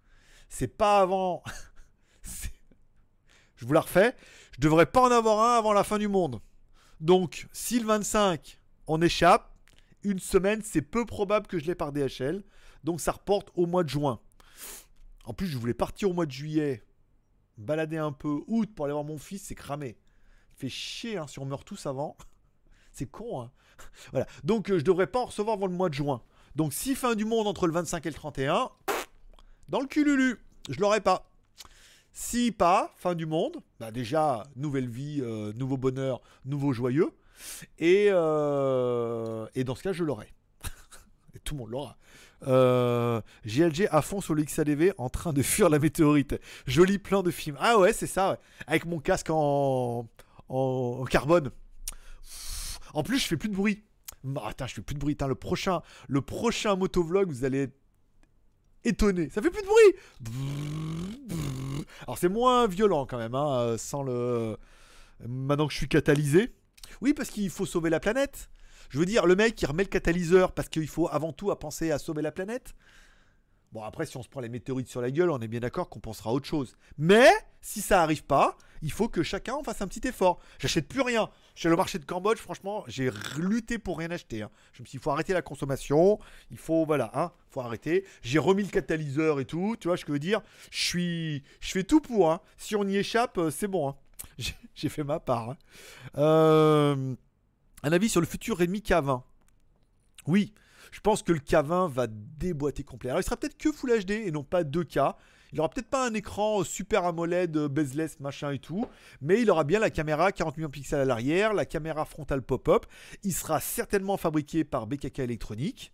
c'est pas avant. Je vous la refais. Je devrais pas en avoir un avant la fin du monde. Donc, si le 25, on échappe, une semaine, c'est peu probable que je l'ai par DHL. Donc, ça reporte au mois de juin. En plus, je voulais partir au mois de juillet, balader un peu, août pour aller voir mon fils, c'est cramé. Fait chier hein, si on meurt tous avant. C'est con, hein. Voilà. Donc, euh, je devrais pas en recevoir avant le mois de juin. Donc, si fin du monde entre le 25 et le 31, dans le cululu, je l'aurai pas. Si pas, fin du monde, bah déjà, nouvelle vie, euh, nouveau bonheur, nouveau joyeux. Et, euh, et dans ce cas, je l'aurai. tout le monde l'aura. Euh, GLG à fond sur le XADV en train de fuir la météorite. Joli plan de film. Ah ouais, c'est ça. Avec mon casque en, en, en carbone. En plus, je fais plus de bruit. Ah, Attends, je fais plus de bruit. Le prochain, le prochain motovlog, vous allez être étonné. Ça fait plus de bruit. Alors c'est moins violent quand même, hein, euh, sans le. Maintenant que je suis catalysé. Oui, parce qu'il faut sauver la planète. Je veux dire, le mec qui remet le catalyseur parce qu'il faut avant tout penser à sauver la planète. Bon, après, si on se prend les météorites sur la gueule, on est bien d'accord qu'on pensera à autre chose. Mais, si ça arrive pas, il faut que chacun en fasse un petit effort. J'achète plus rien. Chez le marché de Cambodge, franchement, j'ai lutté pour rien acheter. hein. Je me suis dit, il faut arrêter la consommation. Il faut, voilà, hein, faut arrêter. J'ai remis le catalyseur et tout. Tu vois je veux dire Je suis, je fais tout pour. hein. Si on y échappe, euh, c'est bon. hein. J'ai fait ma part. Euh, un avis sur le futur Redmi K20. Oui, je pense que le K20 va déboîter complet. Alors il sera peut-être que Full HD et non pas 2K. Il aura peut-être pas un écran super AMOLED, euh, bezeless, machin et tout, mais il aura bien la caméra 40 millions de pixels à l'arrière, la caméra frontale pop-up. Il sera certainement fabriqué par BKK Electronics,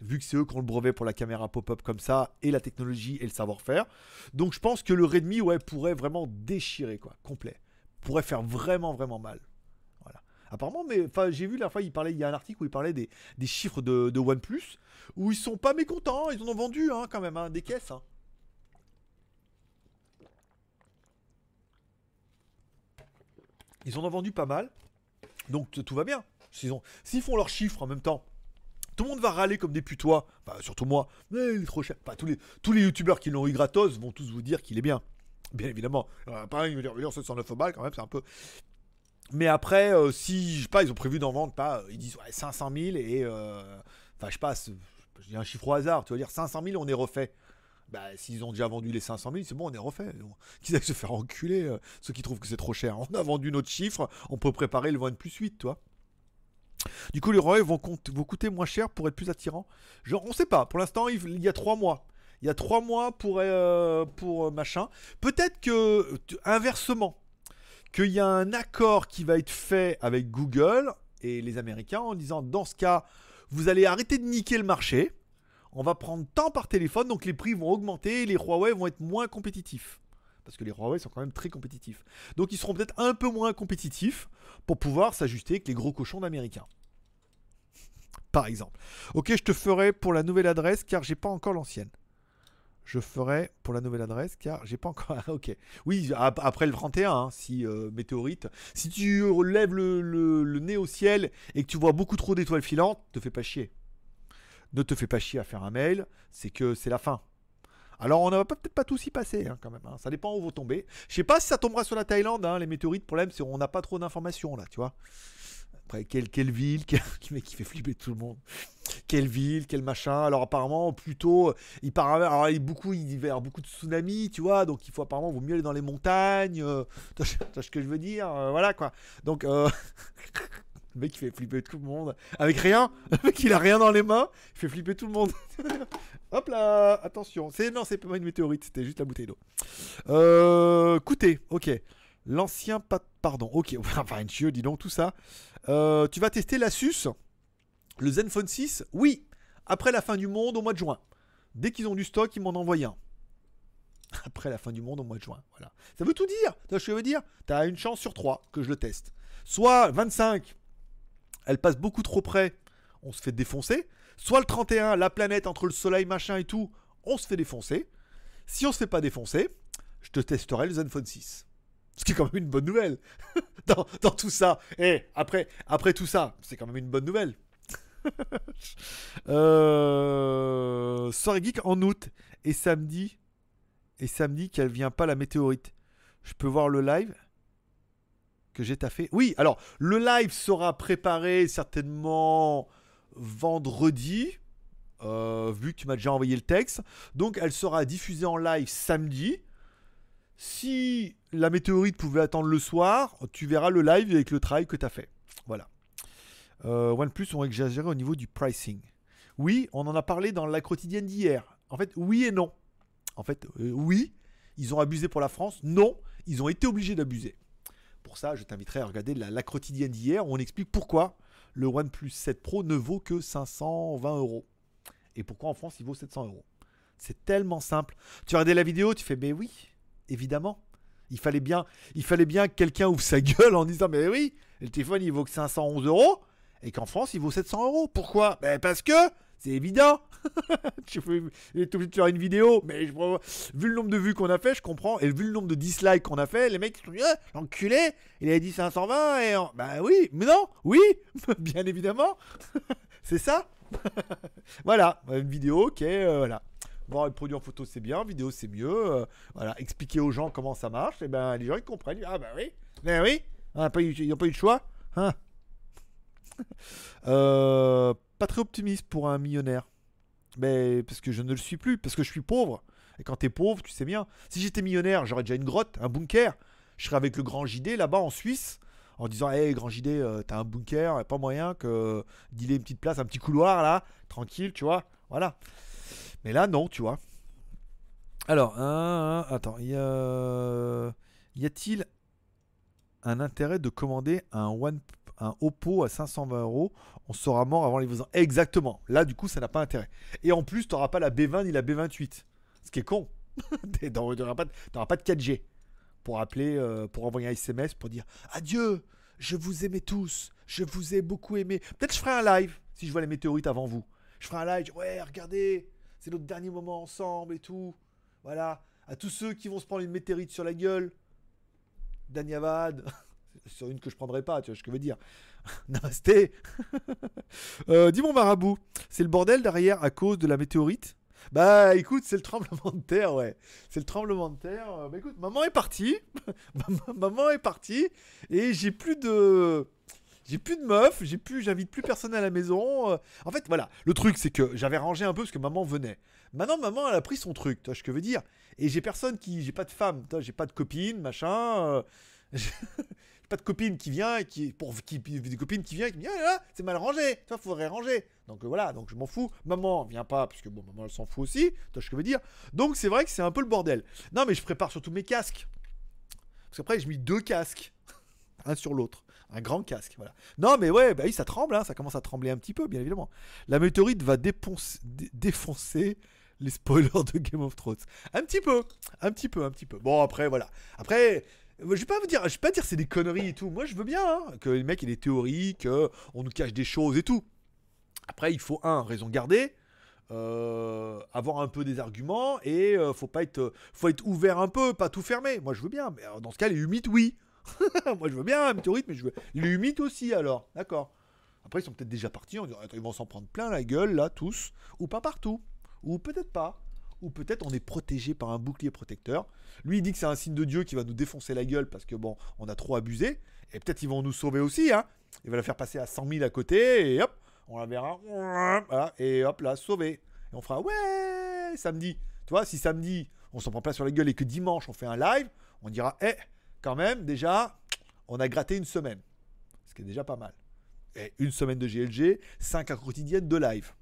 vu que c'est eux qui ont le brevet pour la caméra pop-up comme ça, et la technologie et le savoir-faire. Donc je pense que le Redmi ouais, pourrait vraiment déchirer, quoi, complet. Pourrait faire vraiment, vraiment mal. Voilà. Apparemment, mais j'ai vu la fois, il parlait, il y a un article où il parlait des, chiffres de, OnePlus, où ils sont pas mécontents, ils en ont vendu hein, quand même, hein, des caisses. hein. Ils en ont vendu pas mal, donc tout va bien. S'ils ont- font leurs chiffres en même temps, tout le monde va râler comme des putois, surtout moi, mais il est trop cher. Enfin, tous les, tous youtubeurs qui l'ont eu gratos vont tous vous dire qu'il est bien. Bien évidemment. Alors, pareil, ils vont dire, dire 709 balles quand même, c'est un peu. Mais après, euh, si, je pas, ils ont prévu d'en vendre, pas, euh, ils disent ouais, 500 000 et. euh, Enfin, je sais pas, c'est- je dis un chiffre au hasard, tu vas dire 500 000, on est refait. Bah, s'ils ont déjà vendu les 500 000, c'est bon, on est refait. Qu'ils aillent se faire enculer, euh, ceux qui trouvent que c'est trop cher. On a vendu notre chiffre, on peut préparer le OnePlus 8, toi. Du coup, les Huawei vont, vont coûter moins cher pour être plus attirants. Genre, on sait pas. Pour l'instant, il, y a trois mois. Il y a trois mois pour, euh, euh, machin. Peut-être que, inversement, qu'il y a un accord qui va être fait avec Google et les Américains en disant dans ce cas, vous allez arrêter de niquer le marché. On va prendre tant par téléphone, donc les prix vont augmenter et les Huawei vont être moins compétitifs. parce que les Huawei sont quand même très compétitifs. Donc ils seront peut-être un peu moins compétitifs pour pouvoir s'ajuster avec les gros cochons d'américains. Par exemple. Ok, je te ferai pour la nouvelle adresse car j'ai pas encore l'ancienne. Je ferai pour la nouvelle adresse car j'ai pas encore. ok. Oui, après le 31, hein, si euh, météorite. Si tu lèves le, nez au ciel et que tu vois beaucoup trop d'étoiles filantes, te fais pas chier. Ne te fais pas chier à faire un mail, c'est que c'est la fin. Alors on ne va peut-être pas tous y passer hein, quand même. Hein. Ça dépend où vous tombez. Je sais pas si ça tombera sur la Thaïlande. les météorites, le problème c'est qu'on n'a pas trop d'informations là, tu vois. Après, quelle, quelle ville, quel mec qui fait flipper tout le monde. Quelle ville, quel machin. Alors apparemment, plutôt, il part, alors il beaucoup, il y avoir beaucoup de tsunamis, tu vois. Donc il faut apparemment, vaut mieux aller dans les montagnes. Euh, tu vois ce que je veux dire, euh, voilà quoi. Donc euh, le mec qui fait flipper tout le monde avec rien. Le mec il a rien dans les mains, il fait flipper tout le monde. Hop là, attention. C'est non, c'est pas une météorite, c'était juste la bouteille d'eau. Euh, écoutez, ok. L'ancien pardon, ok. Enfin, une dis donc tout ça. Euh, tu vas tester l'Asus, le Zenfone 6 Oui, après la fin du monde au mois de juin. Dès qu'ils ont du stock, ils m'en envoient un. Après la fin du monde au mois de juin. Voilà. Ça veut tout dire. Tu vois ce que je veux dire? Tu as une chance sur 3 que je le teste. Soit 25, elle passe beaucoup trop près, on se fait défoncer. Soit le 31, la planète entre le soleil, machin et tout, on se fait défoncer. Si on se fait pas défoncer, je te testerai le Zenfone 6. Ce qui est quand même une bonne nouvelle. dans, tout ça. Et après, après tout ça, c'est quand même une bonne nouvelle. euh, soirée geek en août et samedi. Et samedi qu'elle vient pas la météorite. Je peux voir le live? Que j'ai taffé. Oui, alors le live sera préparé certainement vendredi. Euh, vu que tu m'as déjà envoyé le texte. Donc elle sera diffusée en live samedi. Si la météorite pouvait attendre le soir, tu verras le live avec le travail que tu as fait. Voilà. Euh, OnePlus ont exagéré au niveau du pricing. Oui, on en a parlé dans la quotidienne d'hier. En fait, oui et non. En fait, euh, oui, ils ont abusé pour la France. Non, ils ont été obligés d'abuser. Pour ça, je t'inviterai à regarder la, la quotidienne d'hier où on explique pourquoi le OnePlus 7 Pro ne vaut que 520 euros. Et pourquoi en France il vaut 700 euros. C'est tellement simple. Tu as la vidéo, tu fais, mais oui, évidemment. Il fallait bien, bien que quelqu'un ouvre sa gueule en disant Mais oui, le téléphone il vaut que 511 euros et qu'en France il vaut 700 euros. Pourquoi? Ben Parce que c'est évident. il est obligé de faire une vidéo, mais je, vu le nombre de vues qu'on a fait, je comprends. Et vu le nombre de dislikes qu'on a fait, les mecs ils sont dit, ah, l'enculé, il avait dit 520 et bah oui, mais non, oui, bien évidemment, c'est ça. voilà, une vidéo, ok, euh, voilà. Voir le produit en photo, c'est bien. Vidéo, c'est mieux. Euh, voilà, expliquer aux gens comment ça marche. Et ben, les gens, ils comprennent. Ah, bah oui. Ben oui. ils n'ont pas eu de choix. Hein euh, très optimiste pour un millionnaire. Mais parce que je ne le suis plus. Parce que je suis pauvre. Et quand tu es pauvre, tu sais bien. Si j'étais millionnaire, j'aurais déjà une grotte, un bunker. Je serais avec le grand JD là-bas en Suisse en disant Hé, grand JD, euh, t'as un bunker, pas moyen que d'y une petite place, un petit couloir là, tranquille, tu vois. Voilà. Mais là, non, tu vois. Alors, attends, y a... y a-t-il un intérêt de commander un, One, un Oppo à 520 euros On sera mort avant les livraison. Exactement. Là, du coup, ça n'a pas intérêt. Et en plus, tu n'auras pas la B20 ni la B28. Ce qui est con. tu n'auras pas, pas, de 4G pour appeler, euh, pour envoyer un SMS pour dire Adieu, je vous aimais tous, je vous ai beaucoup aimé. Peut-être je ferai un live si je vois les météorites avant vous. Je ferai un live, ouais, regardez, c'est notre dernier moment ensemble et tout. Voilà. À tous ceux qui vont se prendre une météorite sur la gueule. Danyavad. sur une que je prendrai pas, tu vois ce que je veux dire. Namasté. euh, dis mon marabout, c'est le bordel derrière à cause de la météorite? Bah écoute, c'est le tremblement de terre, ouais. C'est le tremblement de terre. Bah écoute, maman est partie. maman est partie. Et j'ai plus de j'ai plus de meufs, j'ai plus, j'invite plus personne à la maison. Euh. En fait, voilà. Le truc, c'est que j'avais rangé un peu parce que maman venait. Maintenant, maman, elle a pris son truc. Tu vois ce que je veux dire Et j'ai personne qui, j'ai pas de femme. J'ai pas de copine, machin. J'ai pas de copine qui vient qui, pour qui, des copines qui viennent qui me ah là, c'est mal rangé. Tu vois, faudrait ranger. Donc euh, voilà. Donc je m'en fous. Maman vient pas parce que bon, maman elle s'en fout aussi. Que je veux dire? Donc c'est vrai que c'est un peu le bordel. Non, mais je prépare surtout mes casques. Parce qu'après, je mets deux casques, un sur l'autre. Un grand casque, voilà. Non, mais ouais, bah oui, ça tremble, hein, ça commence à trembler un petit peu, bien évidemment. La météorite va défoncer les spoilers de Game of Thrones. Un petit peu, un petit peu, un petit peu. Bon, après, voilà. Après, je vais pas vous dire, je vais pas dire c'est des conneries et tout. Moi, je veux bien hein, que les mecs aient des théories, qu'on nous cache des choses et tout. Après, il faut, un, raison garder. Euh, avoir un peu des arguments et euh, faut pas être faut ouvert un peu pas tout fermer moi je veux bien dans ce cas les humides oui moi je veux bien un météorite mais je veux les humides aussi alors d'accord après ils sont peut-être déjà partis on ils vont s'en prendre plein la gueule là tous ou pas partout ou peut-être pas ou peut-être on est protégé par un bouclier protecteur. Lui, il dit que c'est un signe de Dieu qui va nous défoncer la gueule parce que bon, on a trop abusé. Et peut-être ils vont nous sauver aussi, hein. Il va la faire passer à 100 000 à côté et hop, on la verra. et hop là, sauvé. Et on fera ouais, samedi. Tu vois, si samedi, on s'en prend pas sur la gueule et que dimanche, on fait un live, on dira, eh, quand même, déjà, on a gratté une semaine. Ce qui est déjà pas mal. Et une semaine de GLG, 5 à quotidienne de live.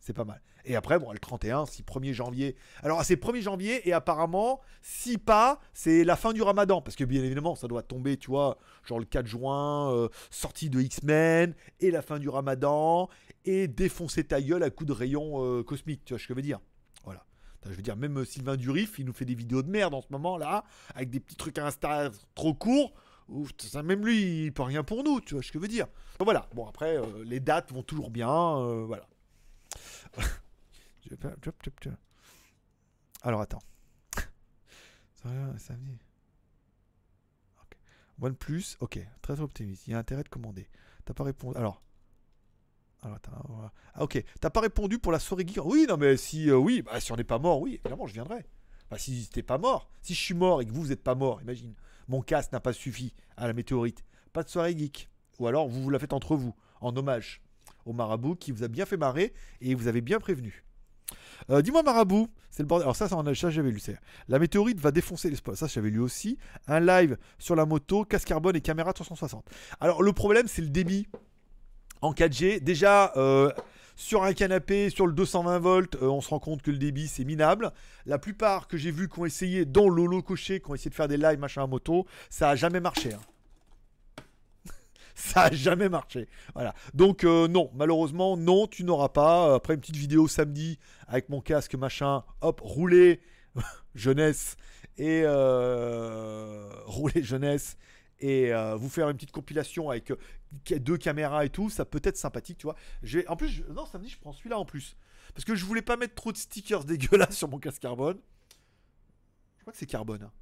C'est pas mal. Et après, bon, le 31, si 1er janvier. Alors, c'est 1er janvier, et apparemment, si pas, c'est la fin du ramadan. Parce que bien évidemment, ça doit tomber, tu vois, genre le 4 juin, euh, sortie de X-Men, et la fin du ramadan, et défoncer ta gueule à coups de rayons euh, cosmiques. Tu vois ce que je veux dire Voilà. Je veux dire, même euh, Sylvain Durif, il nous fait des vidéos de merde en ce moment, là, avec des petits trucs Insta trop courts. Ouf, ça, même lui, il peut rien pour nous, tu vois ce que je veux dire. Voilà, bon après, les dates vont toujours bien, voilà. Alors attends. Samedi. Okay. OnePlus, ok, très optimiste. Il y a intérêt de commander. T'as pas répondu. Alors. Alors attends. Ah, ok. T'as pas répondu pour la soirée geek. Oui, non, mais si, euh, oui, bah, si on n'est pas mort, oui, évidemment, je viendrai. Bah, si t'es pas mort, si je suis mort et que vous, vous êtes pas mort, imagine. Mon casque n'a pas suffi à la météorite. Pas de soirée geek. Ou alors, vous vous la faites entre vous, en hommage au marabout qui vous a bien fait marrer et vous avez bien prévenu. Euh, dis-moi Marabout, c'est le bordel. Alors ça, ça, j'avais lu. La météorite va défoncer les spots. Ça, j'avais lu aussi. Un live sur la moto, casque carbone et caméra 360. Alors le problème, c'est le débit en 4G. Déjà, euh, sur un canapé, sur le 220 volts, euh, on se rend compte que le débit, c'est minable. La plupart que j'ai vu qui ont essayé, dont Lolo Cocher, qui ont essayé de faire des lives machin à moto, ça a jamais marché. Hein ça a jamais marché. Voilà. Donc euh, non, malheureusement, non, tu n'auras pas. Après une petite vidéo samedi avec mon casque, machin, hop, rouler jeunesse et euh, jeunesse et euh, vous faire une petite compilation avec deux caméras et tout, ça peut être sympathique, tu vois. En plus, non, samedi, je prends celui-là en plus. Parce que je voulais pas mettre trop de stickers dégueulasses sur mon casque carbone. Je crois que c'est carbone. Hein.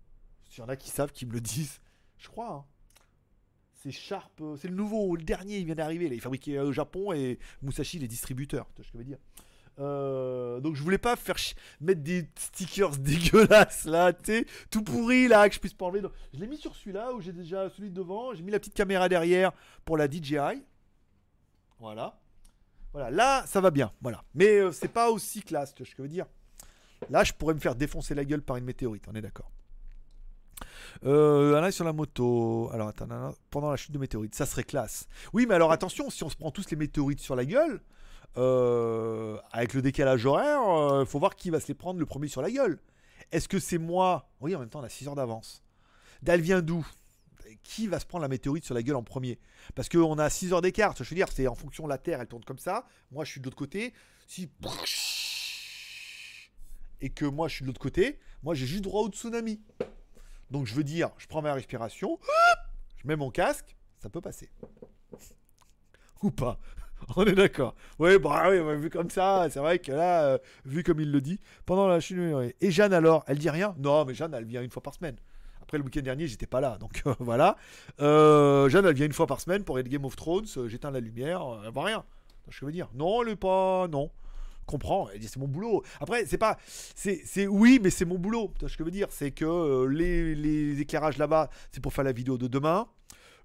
S'il y en a qui savent, qui me le disent. Je crois. Hein. C'est Sharp, euh, c'est le nouveau, le dernier, il vient d'arriver. Il est fabriqué au Japon et Musashi, les distributeurs. Tu vois ce que je veux dire euh, donc je voulais pas faire mettre des stickers dégueulasses là, tout pourri là, que je puisse pas enlever. je l'ai mis sur celui-là où j'ai déjà celui de devant. J'ai mis la petite caméra derrière pour la DJI. Voilà. Voilà, là ça va bien. Voilà. Mais euh, c'est pas aussi classe, tu vois ce que je veux dire. Là, je pourrais me faire défoncer la gueule par une météorite, on est d'accord. Euh, sur la moto. Alors, attends, pendant la chute de météorites, ça serait classe. Oui, mais alors attention, si on se prend tous les météorites sur la gueule, euh, avec le décalage horaire, il euh, faut voir qui va se les prendre le premier sur la gueule. Est-ce que c'est moi? Oui, en même temps, on a 6 heures d'avance. Elle vient Qui va se prendre la météorite sur la gueule en premier? Parce qu'on a 6 heures d'écart. Je veux dire, c'est en fonction de la Terre, elle tourne comme ça. Moi, je suis de l'autre côté. Si. Et que moi, je suis de l'autre côté, moi, j'ai juste droit au tsunami. Donc je veux dire, je prends ma respiration, je mets mon casque, ça peut passer. Ou pas. On est d'accord. Ouais, bah oui, vu comme ça, c'est vrai que là, euh, vu comme il le dit, pendant la chute. Et Jeanne alors, elle dit rien? Non, mais Jeanne, elle vient une fois par semaine. Après le week-end dernier, j'étais pas là, donc euh, voilà. Euh, Jeanne, elle vient une fois par semaine pour être Game of Thrones. J'éteins la lumière, elle voit rien. Je veux dire, non, elle est pas, non comprend. Elle dit c'est mon boulot. Après, c'est pas. C'est oui, mais c'est mon boulot. Tu vois ce que je veux dire? C'est que euh, les, les, éclairages là-bas, c'est pour faire la vidéo de demain.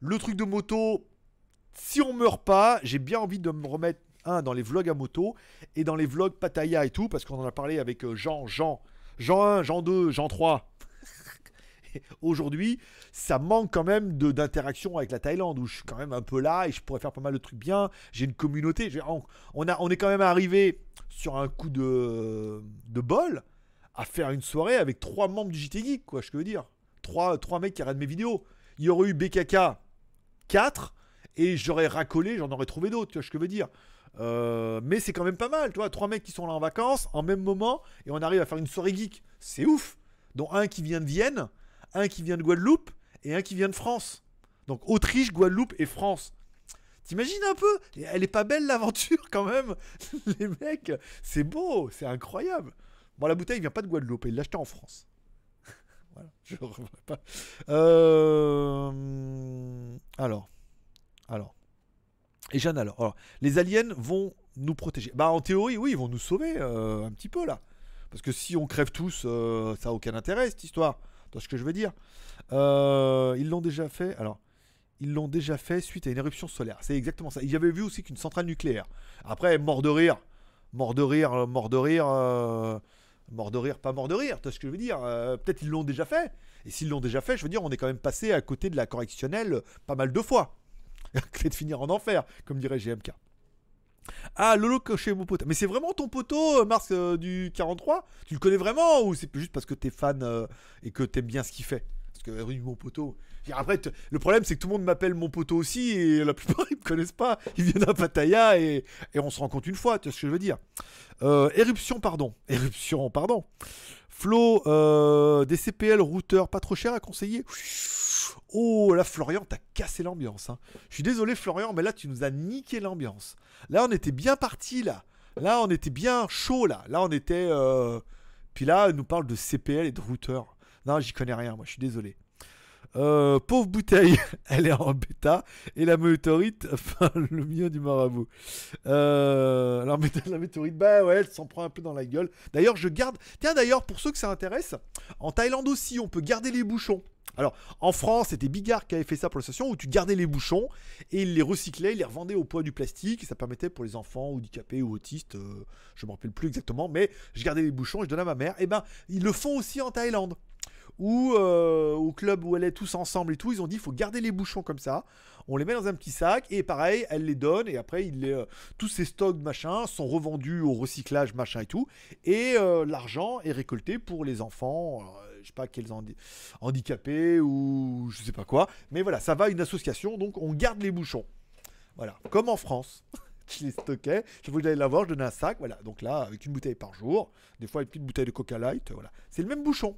Le truc de moto, si on meurt pas, j'ai bien envie de me remettre un dans les vlogs à moto et dans les vlogs Pattaya et tout, parce qu'on en a parlé avec euh, Jean, Jean, Jean 1, Jean 2, Jean 3 aujourd'hui, ça manque quand même d'interaction avec la Thaïlande, où je suis quand même un peu là et je pourrais faire pas mal de trucs bien. J'ai une communauté. On, a, on est quand même arrivé sur un coup de, bol à faire une soirée avec trois membres du JT Geek, quoi, je veux dire. Trois, trois mecs qui regardent mes vidéos. Il y aurait eu BKK 4 et j'aurais racolé, j'en aurais trouvé d'autres, tu vois ce que je veux dire. Euh, mais c'est quand même pas mal, tu vois. Trois mecs qui sont là en vacances en même moment et on arrive à faire une soirée geek. C'est ouf. Dont un qui vient de Vienne, un qui vient de Guadeloupe et un qui vient de France. Donc Autriche, Guadeloupe et France. T'imagines un peu? Elle est pas belle l'aventure quand même Les mecs, c'est beau, c'est incroyable. Bon, la bouteille vient pas de Guadeloupe, il l'a acheté en France. voilà, je pas. Euh... Alors, alors. Et Jeanne alors. alors. Les aliens vont nous protéger. Bah en théorie, oui, ils vont nous sauver euh, un petit peu là. Parce que si on crève tous, euh, ça n'a aucun intérêt cette histoire. Tu ce que je veux dire? Euh, Ils l'ont déjà fait. Alors, ils l'ont déjà fait suite à une éruption solaire. C'est exactement ça. Il y avait vu aussi qu'une centrale nucléaire. Après, mort de rire. Mort de rire, mort de rire. Mort de rire, pas mort de rire. Tu vois ce que je veux dire Peut-être ils l'ont déjà fait. Et s'ils l'ont déjà fait, je veux dire, on est quand même passé à côté de la correctionnelle pas mal de fois. de finir en enfer, comme dirait GMK. Ah, Lolo Cochet, mon pote. Mais c'est vraiment ton poteau, euh, Mars euh, du 43 Tu le connais vraiment ou c'est juste parce que t'es fan euh, et que t'aimes bien ce qu'il fait? Parce que oui, mon poteau. Après, le problème c'est que tout le monde m'appelle mon poteau aussi et la plupart ils me connaissent pas. Ils viennent à Pattaya et, on se rencontre une fois, tu vois ce que je veux dire. éruption, pardon. Éruption, pardon. Flo, des CPL routeurs pas trop cher à conseiller? Oh là, Florian, t'as cassé l'ambiance. Hein. Je suis désolé, Florian, mais là, tu nous as niqué l'ambiance. Là, on était bien parti, là. Là, on était bien chaud, là. Là, on était. Euh, puis là, elle nous parle de CPL et de routeur. Non, j'y connais rien, moi, je suis désolé. Euh, pauvre bouteille, elle est en bêta et la météorite, enfin le mien du marabout. Euh, alors la météorite, bah ouais, elle s'en prend un peu dans la gueule. D'ailleurs, je garde. Tiens, d'ailleurs, pour ceux que ça intéresse, en Thaïlande aussi, on peut garder les bouchons. Alors, en France, c'était Bigard qui avait fait ça pour l'association où tu gardais les bouchons et il les recyclait, il les revendait au poids du plastique et ça permettait pour les enfants handicapés ou autistes, euh, je ne me rappelle plus exactement, mais je gardais les bouchons et je donnais à ma mère. Et eh ben, ils le font aussi en Thaïlande. Ou euh, au club où elle est tous ensemble et tout, ils ont dit il faut garder les bouchons comme ça. On les met dans un petit sac et pareil, elle les donne et après il euh, tous ces stocks machin sont revendus au recyclage machin et tout. Et l'argent est récolté pour les enfants je sais pas quels handicapés ou je sais pas quoi. Mais voilà, ça va une association, donc on garde les bouchons. Voilà, comme en France. je les stockais, je voulais aller l'avoir, je donnais un sac, voilà. Donc là, avec une bouteille par jour, des fois une petite bouteille de Coca Light, voilà. C'est le même bouchon.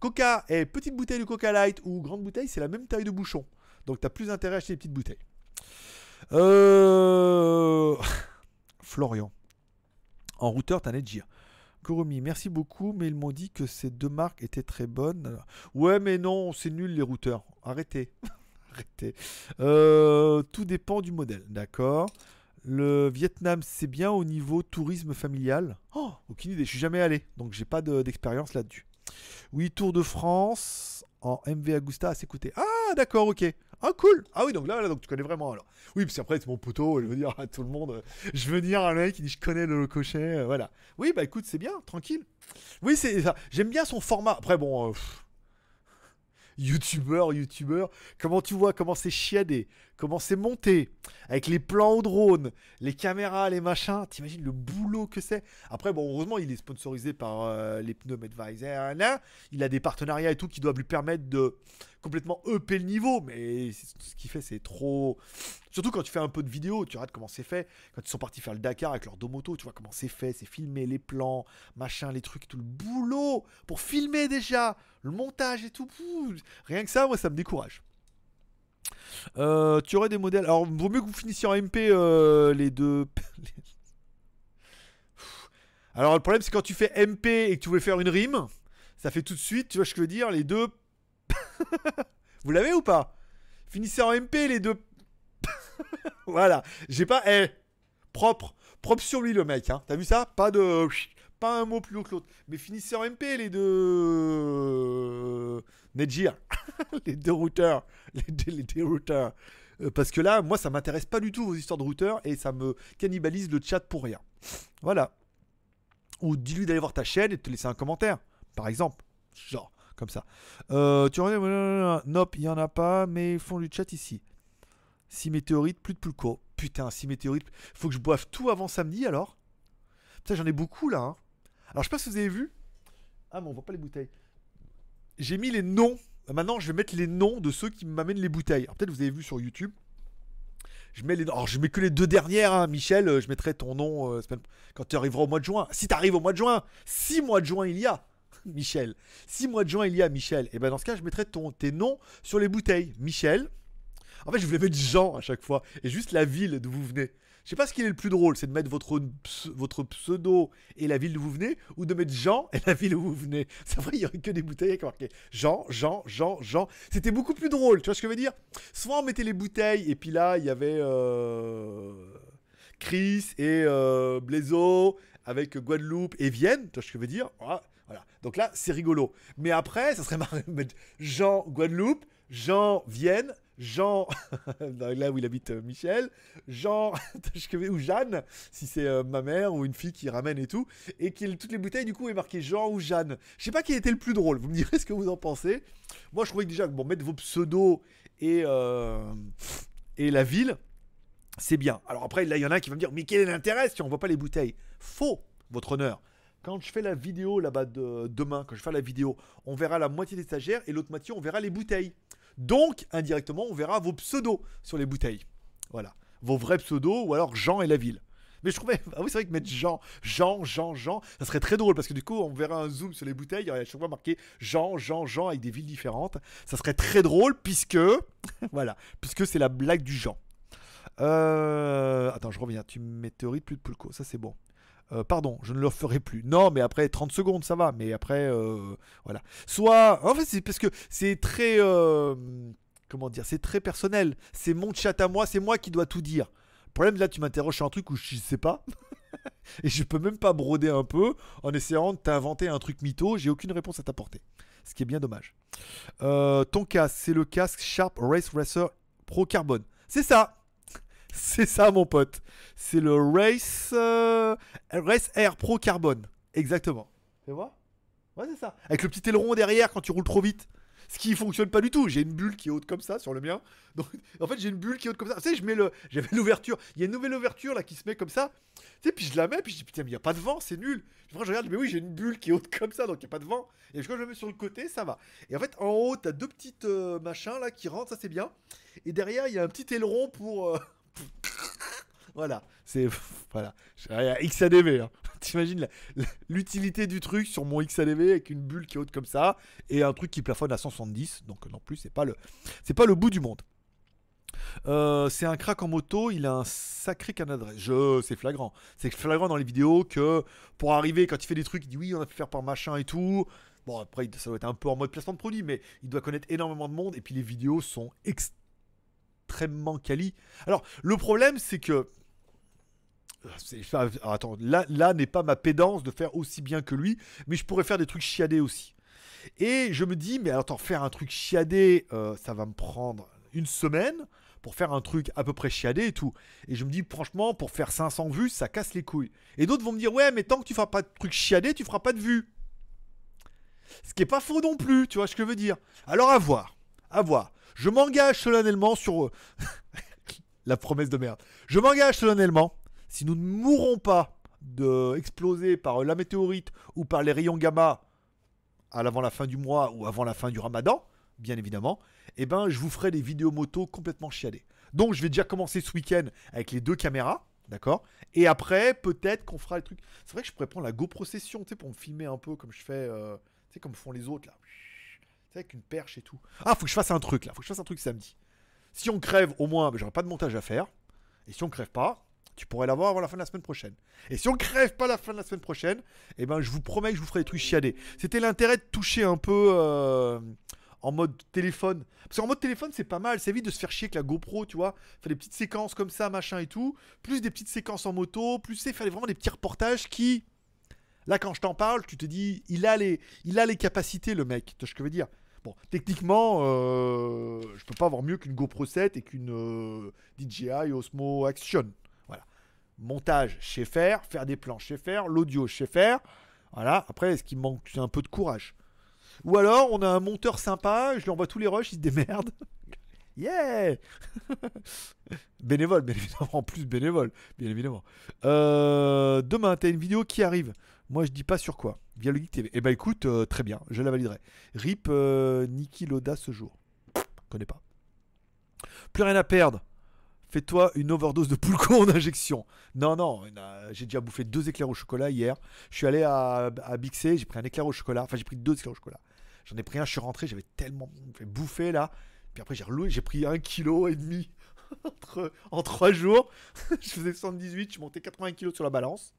Coca et petite bouteille de Coca Light ou grande bouteille, c'est la même taille de bouchon. Donc tu as plus intérêt à acheter des petites bouteilles. Euh... Florian. En routeur, t'as un dire merci beaucoup, mais ils m'ont dit que ces deux marques étaient très bonnes. Ouais, mais non, c'est nul les routeurs. Arrêtez. Arrêtez. Euh, tout dépend du modèle, d'accord. Le Vietnam, c'est bien au niveau tourisme familial. Oh, aucune idée, je suis jamais allé, donc j'ai pas d'expérience là-dessus. Oui, Tour de France en MV Agusta à s'écouter. Ah, d'accord, ok. Ah cool Ah oui donc là, donc tu connais vraiment alors. Oui parce qu'après c'est mon poteau, je veux dire à tout le monde, je veux dire à un mec qui dit je connais le cochet, euh, voilà. Oui bah écoute c'est bien, tranquille. Oui c'est ça, j'aime bien son format. Après bon, euh, youtubeur, youtubeur, comment tu vois comment c'est chiadé, comment c'est monté, avec les plans au drone, les caméras, les machins, t'imagines le boulot que c'est. Après, bon, heureusement, il est sponsorisé par euh, les pneus Medvisor, là, il a des partenariats et tout qui doivent lui permettre de complètement EP le niveau, mais ce qu'il fait, c'est trop. Surtout quand tu fais un peu de vidéo, tu regardes comment c'est fait. Quand ils sont partis faire le Dakar avec leur domoto, tu vois comment c'est fait, c'est filmé, les plans, machin, les trucs, tout le boulot pour filmer déjà, le montage et tout. Rien que ça, moi, ça me décourage. Euh, tu aurais des modèles. Alors, vaut mieux que vous finissiez en MP euh, les deux. Alors, le problème, c'est quand tu fais MP et que tu voulais faire une rime, ça fait tout de suite, tu vois ce que je veux dire, les deux Vous l'avez ou pas? Finissez en MP les deux. voilà. J'ai pas. Eh, propre. Propre sur lui le mec. Hein. T'as vu ça? Pas de. Pas un mot plus haut que l'autre. Mais finissez en MP les deux. Nedjir. les deux routeurs. Les deux, routeurs. Euh, parce que là, moi, ça m'intéresse pas du tout vos histoires de routeurs et ça me cannibalise le chat pour rien. Voilà. Ou dis-lui d'aller voir ta chaîne et de te laisser un commentaire, par exemple. Genre comme ça. Euh, tu reviens, nope, il n'y en a pas, mais ils font du chat ici. 6 météorites, plus de pulco. Putain, 6 météorites. Faut que je boive tout avant samedi alors? Putain, j'en ai beaucoup là. Hein. Alors, je sais pas si vous avez vu. Ah, mais on voit pas les bouteilles. J'ai mis les noms. Maintenant, je vais mettre les noms de ceux qui m'amènent les bouteilles. Peut-être vous avez vu sur YouTube. Je mets les. Alors, je mets que les deux dernières, hein. Michel. euh, Je mettrai ton nom euh, quand tu arriveras au mois de juin. Si tu arrives au mois de juin, 6 mois de juin il y a, Michel. 6 mois de juin il y a, Michel. Et ben dans ce cas, je mettrai ton, tes noms sur les bouteilles. Michel. En fait, je voulais mettre Jean à chaque fois et juste la ville d'où vous venez. Je sais pas ce qui est le plus drôle, c'est de mettre votre, votre pseudo et la ville d'où vous venez, ou de mettre Jean et la ville où vous venez. C'est vrai, il y aurait que des bouteilles avec marqué Jean, Jean, Jean, Jean. C'était beaucoup plus drôle, tu vois ce que je veux dire? Souvent on mettait les bouteilles et puis là il y avait euh, Chris et euh, Blaiseau avec Guadeloupe et Vienne, tu vois ce que je veux dire? Voilà. Voilà. Donc là c'est rigolo. Mais après ça serait marrant Jean Guadeloupe, Jean Vienne, Jean là où il habite euh, Michel, Jean ou Jeanne si c'est euh, ma mère ou une fille qui ramène et tout et qui toutes les bouteilles du coup est marqué Jean ou Jeanne. Je sais pas qui était le plus drôle. Vous me direz ce que vous en pensez. Moi je trouvais que déjà bon mettre vos pseudos et euh, et la ville c'est bien. Alors après là il y en a qui va me dire mais quel est l'intérêt si on voit pas les bouteilles? Faux, votre honneur. Quand je fais la vidéo là-bas de demain, quand je fais la vidéo, on verra la moitié des stagiaires et l'autre moitié on verra les bouteilles. Donc, indirectement, on verra vos pseudos sur les bouteilles. Voilà. Vos vrais pseudos ou alors Jean et la ville. Mais je trouvais. Ah oui, c'est vrai que mettre Jean, Jean, Jean, Jean, ça serait très drôle parce que du coup, on verra un zoom sur les bouteilles. Il y aurait chaque fois marqué Jean, Jean, Jean avec des villes différentes. Ça serait très drôle puisque. voilà. Puisque c'est la blague du Jean. Euh, Attends, je reviens. Tu météorites plus de Pulco. Ça, c'est bon. Euh, pardon, je ne le ferai plus. Non, mais après 30 secondes, ça va. Mais après, euh, voilà. Soit, en fait, c'est parce que c'est très, euh, comment dire, c'est très personnel. C'est mon chat à moi, c'est moi qui dois tout dire. Le problème, là, tu m'interroges sur un truc où je sais pas. Et je peux même pas broder un peu en essayant de t'inventer un truc mytho. J'ai aucune réponse à t'apporter. Ce qui est bien dommage. Ton casque, c'est le casque Sharp Race Racer Pro Carbone. C'est ça. C'est ça, mon pote. C'est le Race, euh, Race Air Pro Carbone. Exactement. Fais voir Ouais, c'est ça. Avec le petit aileron derrière quand tu roules trop vite. Ce qui fonctionne pas du tout. J'ai une bulle qui est haute comme ça sur le mien. Donc, en fait, j'ai une bulle qui est haute comme ça. Tu sais, je mets le. J'avais l'ouverture. Il y a une nouvelle ouverture là qui se met comme ça. Tu sais, puis je la mets, puis je dis putain, mais il n'y a pas de vent, c'est nul. Après, je regarde, mais oui, j'ai une bulle qui est haute comme ça, donc il n'y a pas de vent. Et quand je le mets sur le côté, ça va. Et en fait, en haut, t'as deux petites euh, machins là qui rentrent, ça c'est bien. Et derrière, il y a un petit aileron pour. euh, voilà, c'est. Voilà. XADV. Hein. T'imagines l'utilité du truc sur mon XADV avec une bulle qui est haute comme ça et un truc qui plafonne à 170. Donc non plus, c'est pas le, c'est pas le bout du monde. Euh, c'est un crack en moto, il a un sacré canal d'adresse. Je, c'est flagrant. C'est flagrant dans les vidéos que pour arriver, quand il fait des trucs, il dit oui, on a pu faire par machin et tout. Bon, après, ça doit être un peu en mode placement de produit, mais il doit connaître énormément de monde. Et puis les vidéos sont extrêmement quali. Alors, le problème, c'est que. attends, là, là n'est pas ma pédance de faire aussi bien que lui, mais je pourrais faire des trucs chiadés aussi. Et je me dis, mais attends, faire un truc chiadé, euh, ça va me prendre une semaine pour faire un truc à peu près chiadé et tout. Et je me dis, franchement, pour faire 500 vues, ça casse les couilles. Et d'autres vont me dire, ouais, mais tant que tu feras pas de truc chiadé, tu feras pas de vues. Ce qui est pas faux non plus, tu vois ce que je veux dire. Alors à voir, à voir. Je m'engage solennellement sur euh, la promesse de merde. Je m'engage solennellement, si nous ne mourrons pas de par la météorite ou par les rayons gamma à l'avant la fin du mois ou avant la fin du ramadan, bien évidemment, eh ben je vous ferai des vidéos moto complètement chiadées. Donc je vais déjà commencer ce week-end avec les deux caméras, d'accord? Et après, peut-être qu'on fera les trucs. C'est vrai que je pourrais prendre la GoPro session, tu sais, pour me filmer un peu comme je fais, euh, tu sais, comme font les autres là. Sais, avec une perche et tout. Ah, faut que je fasse un truc là, faut que je fasse un truc samedi. Si on crève, au moins, j'aurai pas de montage à faire. Et si on crève pas, tu pourrais l'avoir avant la fin de la semaine prochaine. Et si on crève pas la fin de la semaine prochaine, eh ben je vous promets que je vous ferai des trucs chiadés. C'était l'intérêt de toucher un peu euh, en mode téléphone. Parce qu'en mode téléphone, c'est pas mal. C'est vite de se faire chier avec la GoPro, tu vois. Faire des petites séquences comme ça, machin et tout. Plus des petites séquences en moto. Plus c'est faire vraiment des petits reportages qui. Là, quand je t'en parle, tu te dis, il a les, capacités, le mec. Tu vois ce que je veux dire? Bon, techniquement, euh, je peux pas avoir mieux qu'une GoPro 7 et qu'une euh, DJI Osmo Action. Voilà. Montage, sais faire. Faire des plans, sais faire. L'audio, sais faire. Voilà. Après, ce qui me manque, un peu de courage? Ou alors, on a un monteur sympa, je lui envoie tous les rushs, il se démerde. Yeah Bénévole, bien évidemment, en plus bénévole, bien évidemment. Euh, demain, t'as une vidéo qui arrive. Moi, je dis pas sur quoi. Via le Geek TV. Eh ben, écoute, euh, très bien, je la validerai. RIP euh, Niki ce jour. Connais pas. Plus rien à perdre. Fais-toi une overdose de poulco en injection. Non, non, j'ai déjà bouffé deux éclairs au chocolat hier. Je suis allé à, à Bixé, j'ai pris un éclair au chocolat. Enfin, j'ai pris deux éclairs au chocolat. J'en ai pris un, je suis rentré, j'avais tellement fait bouffer là. Puis après, j'ai reloué, j'ai pris un kilo et demi en trois jours. je faisais 78, je montais 80 kilos sur la balance.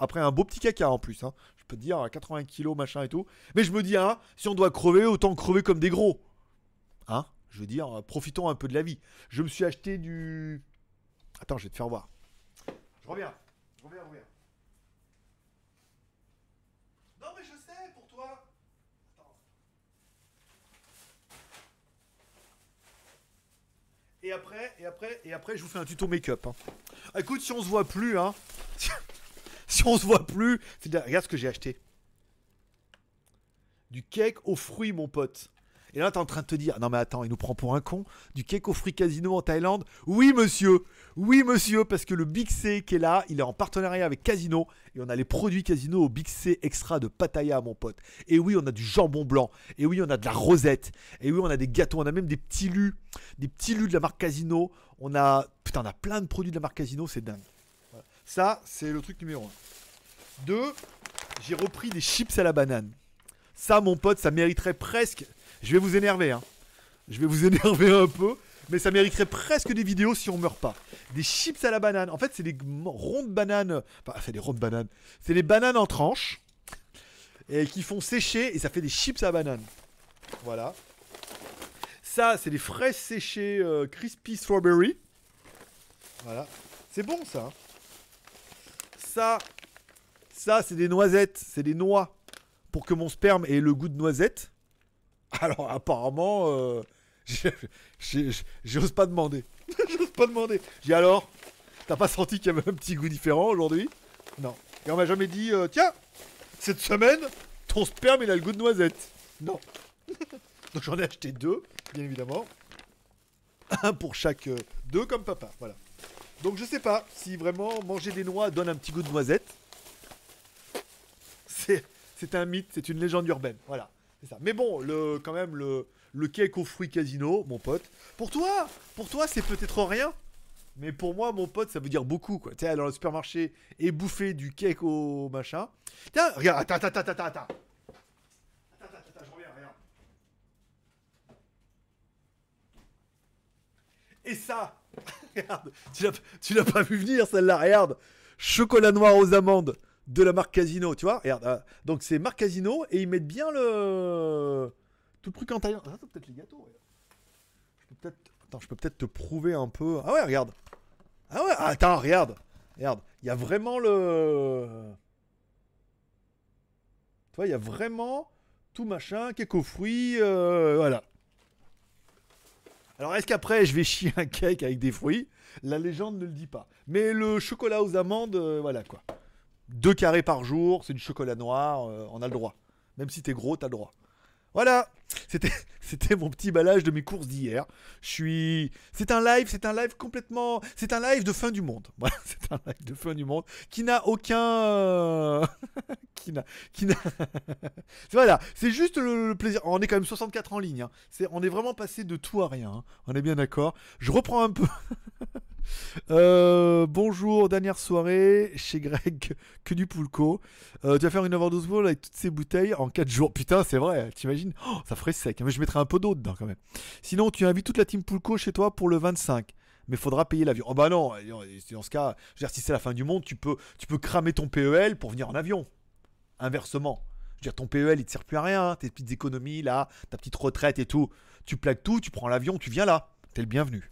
Après, un beau petit caca en plus. Hein. Je peux te dire, 80 kilos, machin et tout. Mais je me dis, hein, si on doit crever, autant crever comme des gros. Hein Je veux dire, profitons un peu de la vie. Je me suis acheté du. Attends, je vais te faire voir. Je reviens. Je reviens, je reviens. Non, mais je sais, pour toi. Attends. Et après, et après, et après, je vous fais un tuto make-up. Hein. Écoute, si on se voit plus, hein. si on se voit plus, regarde ce que j'ai acheté. Du cake aux fruits, mon pote. Et là, t'es en train de te dire, non mais attends, il nous prend pour un con. Du cake aux fruits casino en Thaïlande Oui, monsieur. Oui, monsieur, parce que le Big C qui est là, il est en partenariat avec Casino. Et on a les produits Casino au Big C extra de Pattaya, mon pote. Et oui, on a du jambon blanc. Et oui, on a de la rosette. Et oui, on a des gâteaux. On a même des petits lus. Des petits lus de la marque Casino. On a. Putain, on a plein de produits de la marque Casino, c'est dingue. Ça, c'est le truc numéro 1. Deux, j'ai repris des chips à la banane. Ça, mon pote, ça mériterait presque. Je vais vous énerver, hein. Je vais vous énerver un peu, mais ça mériterait presque des vidéos si on meurt pas. Des chips à la banane. En fait, c'est des rondes bananes. Enfin, c'est des rondes bananes. C'est des bananes en tranches et qui font sécher et ça fait des chips à la banane. Voilà. Ça, c'est des fraises séchées euh, crispy strawberry. Voilà. C'est bon ça. Ça, ça, c'est des noisettes, c'est des noix pour que mon sperme ait le goût de noisette. Alors, apparemment, euh, j'ose pas demander. j'ose pas demander. J'ai alors, t'as pas senti qu'il y avait un petit goût différent aujourd'hui? Non. Et on m'a jamais dit, euh, tiens, cette semaine, ton sperme il a le goût de noisette. Non. Donc j'en ai acheté deux, bien évidemment. Un pour chaque euh, deux comme papa, voilà. Donc je sais pas si vraiment manger des noix donne un petit goût de noisette c'est un mythe, c'est une légende urbaine. Voilà, c'est ça. Mais bon, le, quand même, le, le cake aux fruits casino, mon pote. Pour toi, pour toi, c'est peut-être rien. Mais pour moi, mon pote, ça veut dire beaucoup, quoi. Tu sais, aller dans le supermarché et bouffer du cake au machin. Tiens, regarde, attends, attends, attends, attends. Attends, attends, attends, je reviens, regarde. Et ça, regarde, tu l'as pas vu venir, celle-là, regarde. Chocolat noir aux amandes de la marque Casino, tu vois. Regarde, euh, donc c'est marque Casino et ils mettent bien le tout le truc en taille. Ah, peut-être les gâteaux. Je peux peut-être Attends, je peux peut-être te prouver un peu. Ah ouais, regarde. Ah ouais, attends, regarde. Regarde, il y a vraiment le Tu vois, il y a vraiment tout machin, quelques fruits, euh, voilà. Alors est-ce qu'après je vais chier un cake avec des fruits? La légende ne le dit pas. Mais le chocolat aux amandes, euh, voilà quoi. Deux carrés par jour, c'est du chocolat noir, euh, on a le droit. Même si t'es gros, t'as le droit. Voilà, c'était, c'était mon petit balage de mes courses d'hier. Je suis, c'est un live, c'est un live complètement, c'est un live de fin du monde. Voilà, c'est un live de fin du monde qui n'a aucun, qui n'a, qui n'a, voilà, c'est juste le, plaisir. On est quand même 64 en ligne. Hein. On est vraiment passé de tout à rien. Hein. On est bien d'accord. Je reprends un peu. Euh, bonjour, dernière soirée chez Greg, que du Poulco. Euh, tu vas faire une overdose ball avec toutes ces bouteilles en 4 jours. Putain, c'est vrai, t'imagines? Oh, Ça ferait sec. Mais je mettrais un peu d'eau dedans quand même. Sinon, tu invites toute la team Poulco chez toi pour le 25. Mais faudra payer l'avion. Oh bah non, dans ce cas, je si c'est la fin du monde, tu peux, tu peux cramer ton PEL pour venir en avion. Inversement. Je veux dire, ton PEL, il te sert plus à rien. Tes petites économies, là, ta petite retraite et tout. Tu plaques tout, tu prends l'avion, tu viens là. T'es le bienvenu.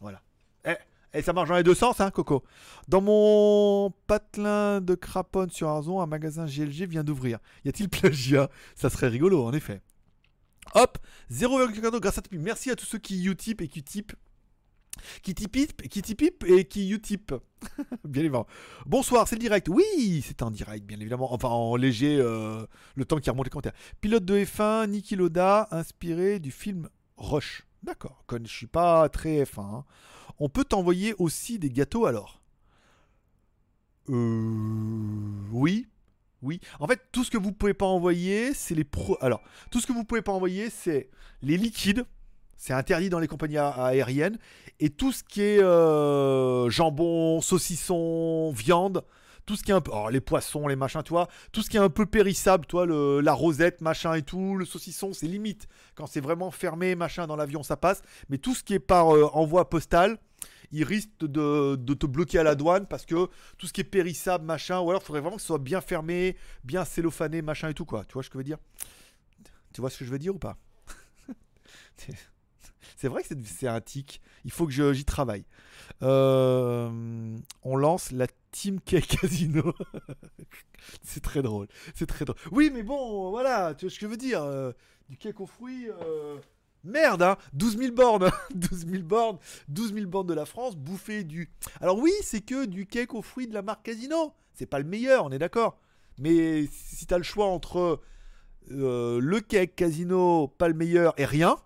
Voilà. Eh, et ça marche dans les deux sens, hein, Coco. Dans mon patelin de craponne sur Arzon, un magasin GLG vient d'ouvrir. Y a-t-il plagiat? Ça serait rigolo, en effet. Hop, 0,4 grâce à Tipeee. Merci à tous ceux qui Utip et qui typent. Qui tipip, qui et qui utip. bien évidemment. Bonsoir, c'est le direct. Oui, c'est en direct, bien évidemment. Enfin, en léger, euh, le temps qui remonte les commentaires. Pilote de F1, Niki Loda, inspiré du film Rush. D'accord, je suis pas très F1. Hein. On peut t'envoyer aussi des gâteaux alors? Euh, Oui. Oui. En fait, tout ce que vous pouvez pas envoyer, c'est les pro. Alors, tout ce que vous pouvez pas envoyer, c'est les liquides. C'est interdit dans les compagnies aériennes. Et tout ce qui est euh, jambon, saucisson, viande, tout ce qui est un peu. Oh, les poissons, les machins, tu vois. Tout ce qui est un peu périssable, toi, la rosette, machin et tout. Le saucisson, c'est limite. Quand c'est vraiment fermé, machin, dans l'avion, ça passe. Mais tout ce qui est par euh, envoi postal, il risque de, te bloquer à la douane parce que tout ce qui est périssable, machin, ou alors il faudrait vraiment que ce soit bien fermé, bien cellophané, machin et tout, quoi. Tu vois ce que je veux dire? Tu vois ce que je veux dire ou pas? C'est vrai que c'est un tic. Il faut que j'y travaille. Euh, on lance la Team K Casino. c'est très drôle. C'est très drôle. Oui, mais bon, voilà. Tu vois ce que je veux dire? Euh, Du cake aux fruits. Euh, merde, hein 12 000 bornes 12 000 bornes 12 000 bornes de la France, bouffer du... Alors oui, c'est que du cake aux fruits de la marque Casino. C'est pas le meilleur, on est d'accord. Mais si t'as le choix entre le cake Casino, pas le meilleur, et rien...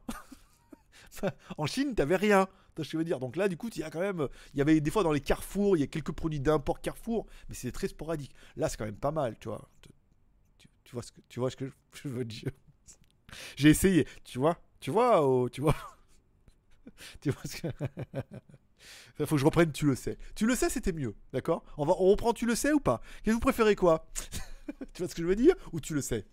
en Chine, t'avais rien. Je veux dire. Donc là, du coup, il y a quand même. Il y avait des fois dans les carrefours, il y a quelques produits d'import Carrefour, mais c'est très sporadique. Là, c'est quand même pas mal, tu vois. Tu, vois, ce que, tu vois ce que je veux dire. J'ai essayé, tu vois. Tu vois, tu vois. tu vois ce que. Il faut que je reprenne, tu le sais. Tu le sais, c'était mieux, d'accord? On, on reprend, tu le sais ou pas? Qu'est-ce que vous préférez quoi? Tu vois ce que je veux dire? Ou tu le sais?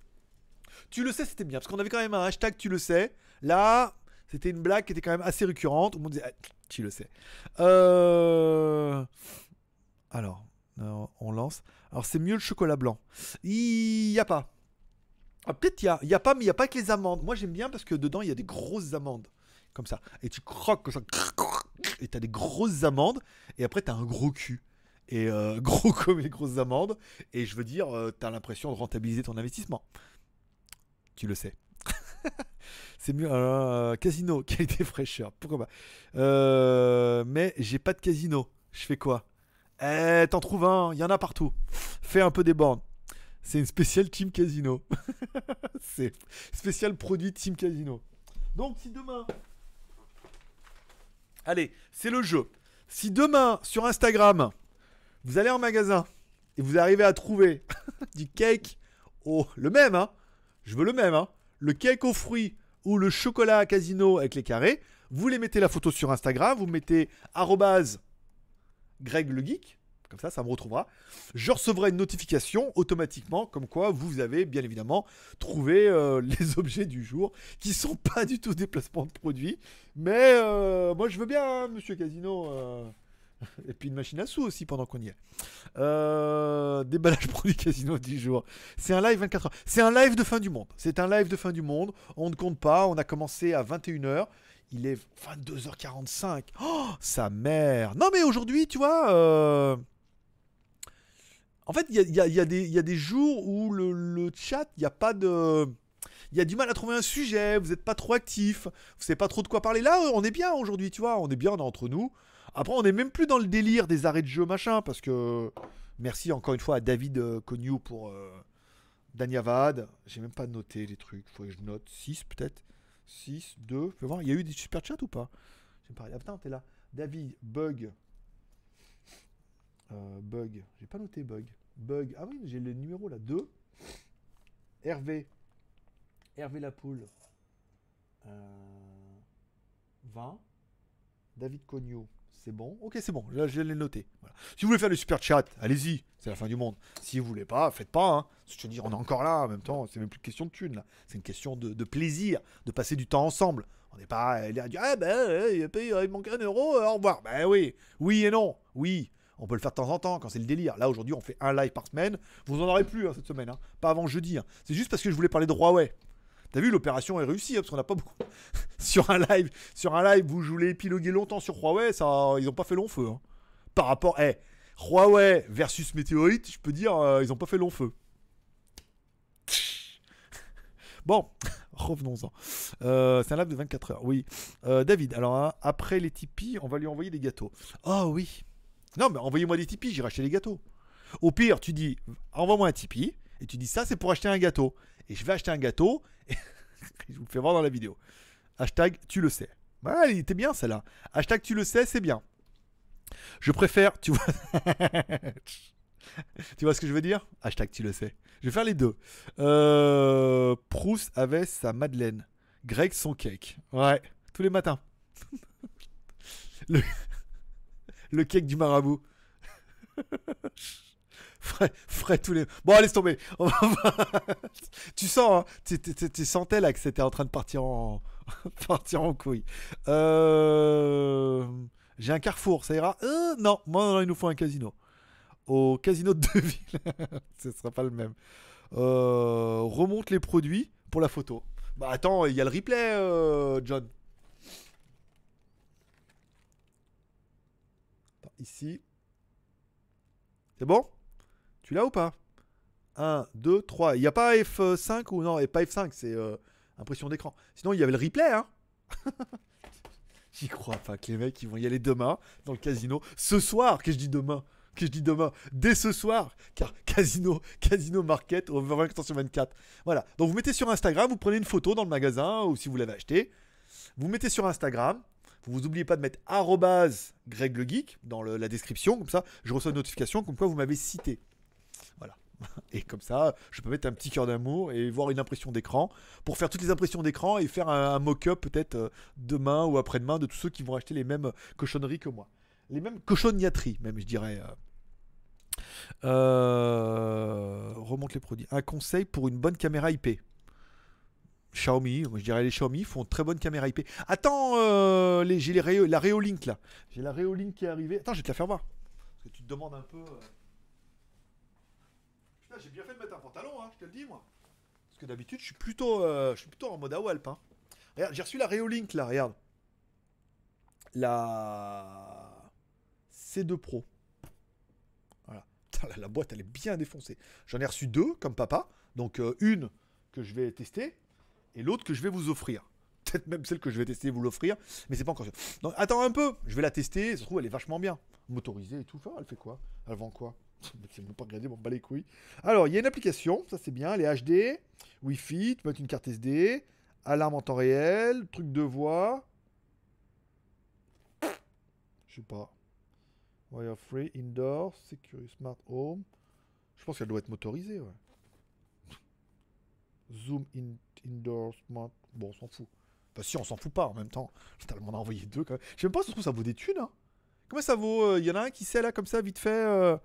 Tu le sais, c'était bien, parce qu'on avait quand même un hashtag tu le sais. Là, c'était une blague qui était quand même assez récurrente. Le monde disait, ah, tu le sais. Euh, alors, on lance. Alors, c'est mieux le chocolat blanc. Il n'y a pas. Ah, Peut-être il a, pas, mais n'y a pas que les amandes. Moi, j'aime bien parce que dedans, il y a des grosses amandes. Comme ça. Et tu croques comme ça. Et tu as des grosses amandes. Et après, tu as un gros cul. Et euh, gros comme les grosses amandes. Et je veux dire, euh, tu as l'impression de rentabiliser ton investissement. Tu le sais. c'est mieux. Euh, casino, qualité fraîcheur. Pourquoi pas euh, Mais j'ai pas de casino. Je fais quoi? Eh, t'en trouves un. Il y en a partout. Fais un peu des bornes. C'est une spéciale Team Casino. c'est spécial produit Team Casino. Donc, si demain. Allez, c'est le jeu. Si demain, sur Instagram, vous allez en magasin et vous arrivez à trouver du cake, oh, le même, hein Je veux le même, hein le cake aux fruits ou le chocolat à casino avec les carrés, vous les mettez la photo sur Instagram, vous mettez Greg le Geek, comme ça, ça me retrouvera. Je recevrai une notification automatiquement, comme quoi vous avez bien évidemment trouvé euh, les objets du jour, qui sont pas du tout des placements de produits. Mais euh, moi, je veux bien, hein, monsieur Casino. Euh, et puis une machine à sous aussi pendant qu'on y est. Déballage produit casino 10 jours. C'est un live 24 heures. C'est un live de fin du monde. C'est un live de fin du monde. On ne compte pas. On a commencé à 21h. Il est 22h45. Oh, sa mère. Non, mais aujourd'hui, tu vois. En fait, il y a, des jours où le, chat, il n'y a pas de. Il y a du mal à trouver un sujet, vous n'êtes pas trop actif, vous savez pas trop de quoi parler. Là, on est bien aujourd'hui, tu vois, on est bien, on est entre nous. Après, on n'est même plus dans le délire des arrêts de jeu, machin, parce que. Merci encore une fois à David euh, Cognou pour euh, Danyavad. J'ai même pas noté les trucs. Faut que je note 6 peut-être. 6, 2. Fais voir, il y a eu des super chats ou pas? J'ai parlé. Ah putain, t'es là. David, bug. Euh, bug. J'ai pas noté bug. Bug. Ah oui, j'ai le numéro là. 2. Hervé. Hervé Lapoule. Euh, 20. David Cognou. C'est bon Ok, c'est bon, je, l'ai noté. Si vous voulez faire le super chat, allez-y, c'est la fin du monde. Si vous voulez pas, faites pas. Hein. Je te dire, on est encore là en même temps, c'est même plus une question de thune là. C'est une question de, plaisir, de passer du temps ensemble. On n'est pas là à dire, ah ben, il, il manque un euro, au revoir. Ben oui, oui et non, oui. On peut le faire de temps en temps quand c'est le délire. Là aujourd'hui, on fait un live par semaine. Vous en aurez plus hein, cette semaine, hein. pas avant jeudi. C'est juste parce que je voulais parler de Huawei. T'as vu, l'opération est réussie, hein, parce qu'on n'a pas beaucoup. sur un live, sur un live je voulais épiloguer longtemps sur Huawei, ils n'ont pas fait long feu. Hein. Par rapport, eh, Huawei versus Météorite, je peux dire, euh, ils n'ont pas fait long feu. Bon, revenons-en. Euh, c'est un live de 24 heures, oui. Euh, David, alors hein, après les Tipeee, on va lui envoyer des gâteaux. Oh oui. Non, mais envoyez-moi des Tipeee, j'irai acheter des gâteaux. Au pire, tu dis, envoie-moi un Tipeee, et tu dis ça, c'est pour acheter un gâteau. Et je vais acheter un gâteau, je vous fais voir dans la vidéo. Hashtag tu le sais. Bah, il était bien celle-là. Hashtag tu le sais, c'est bien. Je préfère, tu vois. tu vois ce que je veux dire? Hashtag tu le sais. Je vais faire les deux. Euh, Proust avait sa Madeleine. Greg son cake. Ouais, tous les matins. le, le cake du marabout. frais, frais tous les. Bon, allez, tomber. tu sens, hein, tu sentais là que c'était en train de partir en, partir en couille. Euh... J'ai un carrefour, ça ira? Euh, Non, moi, il nous faut un casino. Au casino de Deville, ce sera pas le même. Euh, remonte les produits pour la photo. Bah attends, il y a le replay, euh, John. Ici. C'est bon? Tu l'as ou pas? 1, 2, 3. Il n'y a pas F5 ou non, et pas F5, c'est euh, impression d'écran. Sinon, il y avait le replay, hein J'y crois pas que les mecs ils vont y aller demain dans le casino. Ce soir, que je dis demain? Que je dis demain, dès ce soir, car Casino, Casino Market, over 24 sur 24. Voilà. Donc vous mettez sur Instagram, vous prenez une photo dans le magasin ou si vous l'avez acheté, vous mettez sur Instagram. Vous n'oubliez pas de mettre Greg le Geek dans la description, comme ça je reçois une notification comme quoi vous m'avez cité. Voilà. Et comme ça, je peux mettre un petit cœur d'amour et voir une impression d'écran pour faire toutes les impressions d'écran et faire un, mock-up peut-être euh, demain ou après-demain de tous ceux qui vont acheter les mêmes cochonneries que moi. Les mêmes cochonniateries, même, je dirais. Euh. Euh, remonte les produits. Un conseil pour une bonne caméra IP. Xiaomi, je dirais les Xiaomi font très bonne caméra IP. Attends, euh, j'ai la Reolink là. J'ai la Reolink qui est arrivée. Attends, je vais te la faire voir. Parce que tu te demandes un peu. Euh. Putain, j'ai bien fait de mettre un pantalon, hein, je te le dis moi. Parce que d'habitude, je suis plutôt, suis plutôt en mode AWALP. Hein. Regarde, j'ai reçu la Reolink là, regarde. La C2 Pro la, boîte, elle est bien défoncée. J'en ai reçu deux, comme papa. Donc, euh, une que je vais tester et l'autre que je vais vous offrir. Peut-être même celle que je vais tester vous l'offrir, mais c'est pas encore. Donc, attends un peu, je vais la tester. Ça se trouve, elle est vachement bien. Motorisée et tout. elle fait quoi? Elle vend quoi? C'est pas regardé, bon, les couilles. Alors, il y a une application, ça c'est bien. Est HD, Wi-Fi, tu peux mettre une carte SD, alarme en temps réel, truc de voix. Je sais pas. Wire free, indoor, secure, smart home. Je pense qu'elle doit être motorisée. Zoom in, indoor, smart. Bon, on s'en fout. Enfin, si, on s'en fout pas en même temps. Je m'en a envoyé deux quand même. Je sais même pas, si ça vaut des thunes, hein. Combien ça vaut Il euh, y en a un qui sait là, comme ça, vite fait. Euh,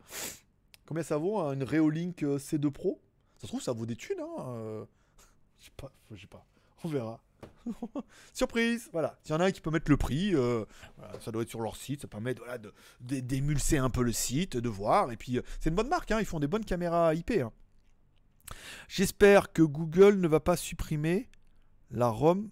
combien ça vaut Une Reolink euh, C2 Pro? Ça se trouve, ça vaut des thunes, hein. Je sais pas, je sais pas. On verra. Surprise Voilà. S'il y en a un qui peut mettre le prix, euh, ça doit être sur leur site. Ça permet d'émulser un peu le site, de voir. Et puis, euh, c'est une bonne marque. Hein, ils font des bonnes caméras IP. Hein. J'espère que Google ne va pas supprimer la ROM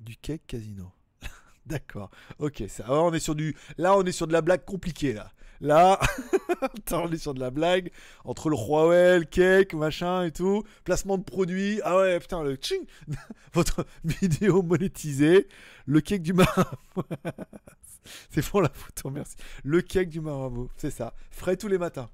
du cake casino. D'accord. Ok. Ça, on est sur du. Là, on est sur de la blague compliquée là. Là, on est sur de la blague entre le Huawei, le cake, machin et tout, placement de produits. Ah ouais, putain, le ching, votre vidéo monétisée, le cake du marabout. c'est pour la photo, merci. Le cake du marabout, c'est ça. Frais tous les matins.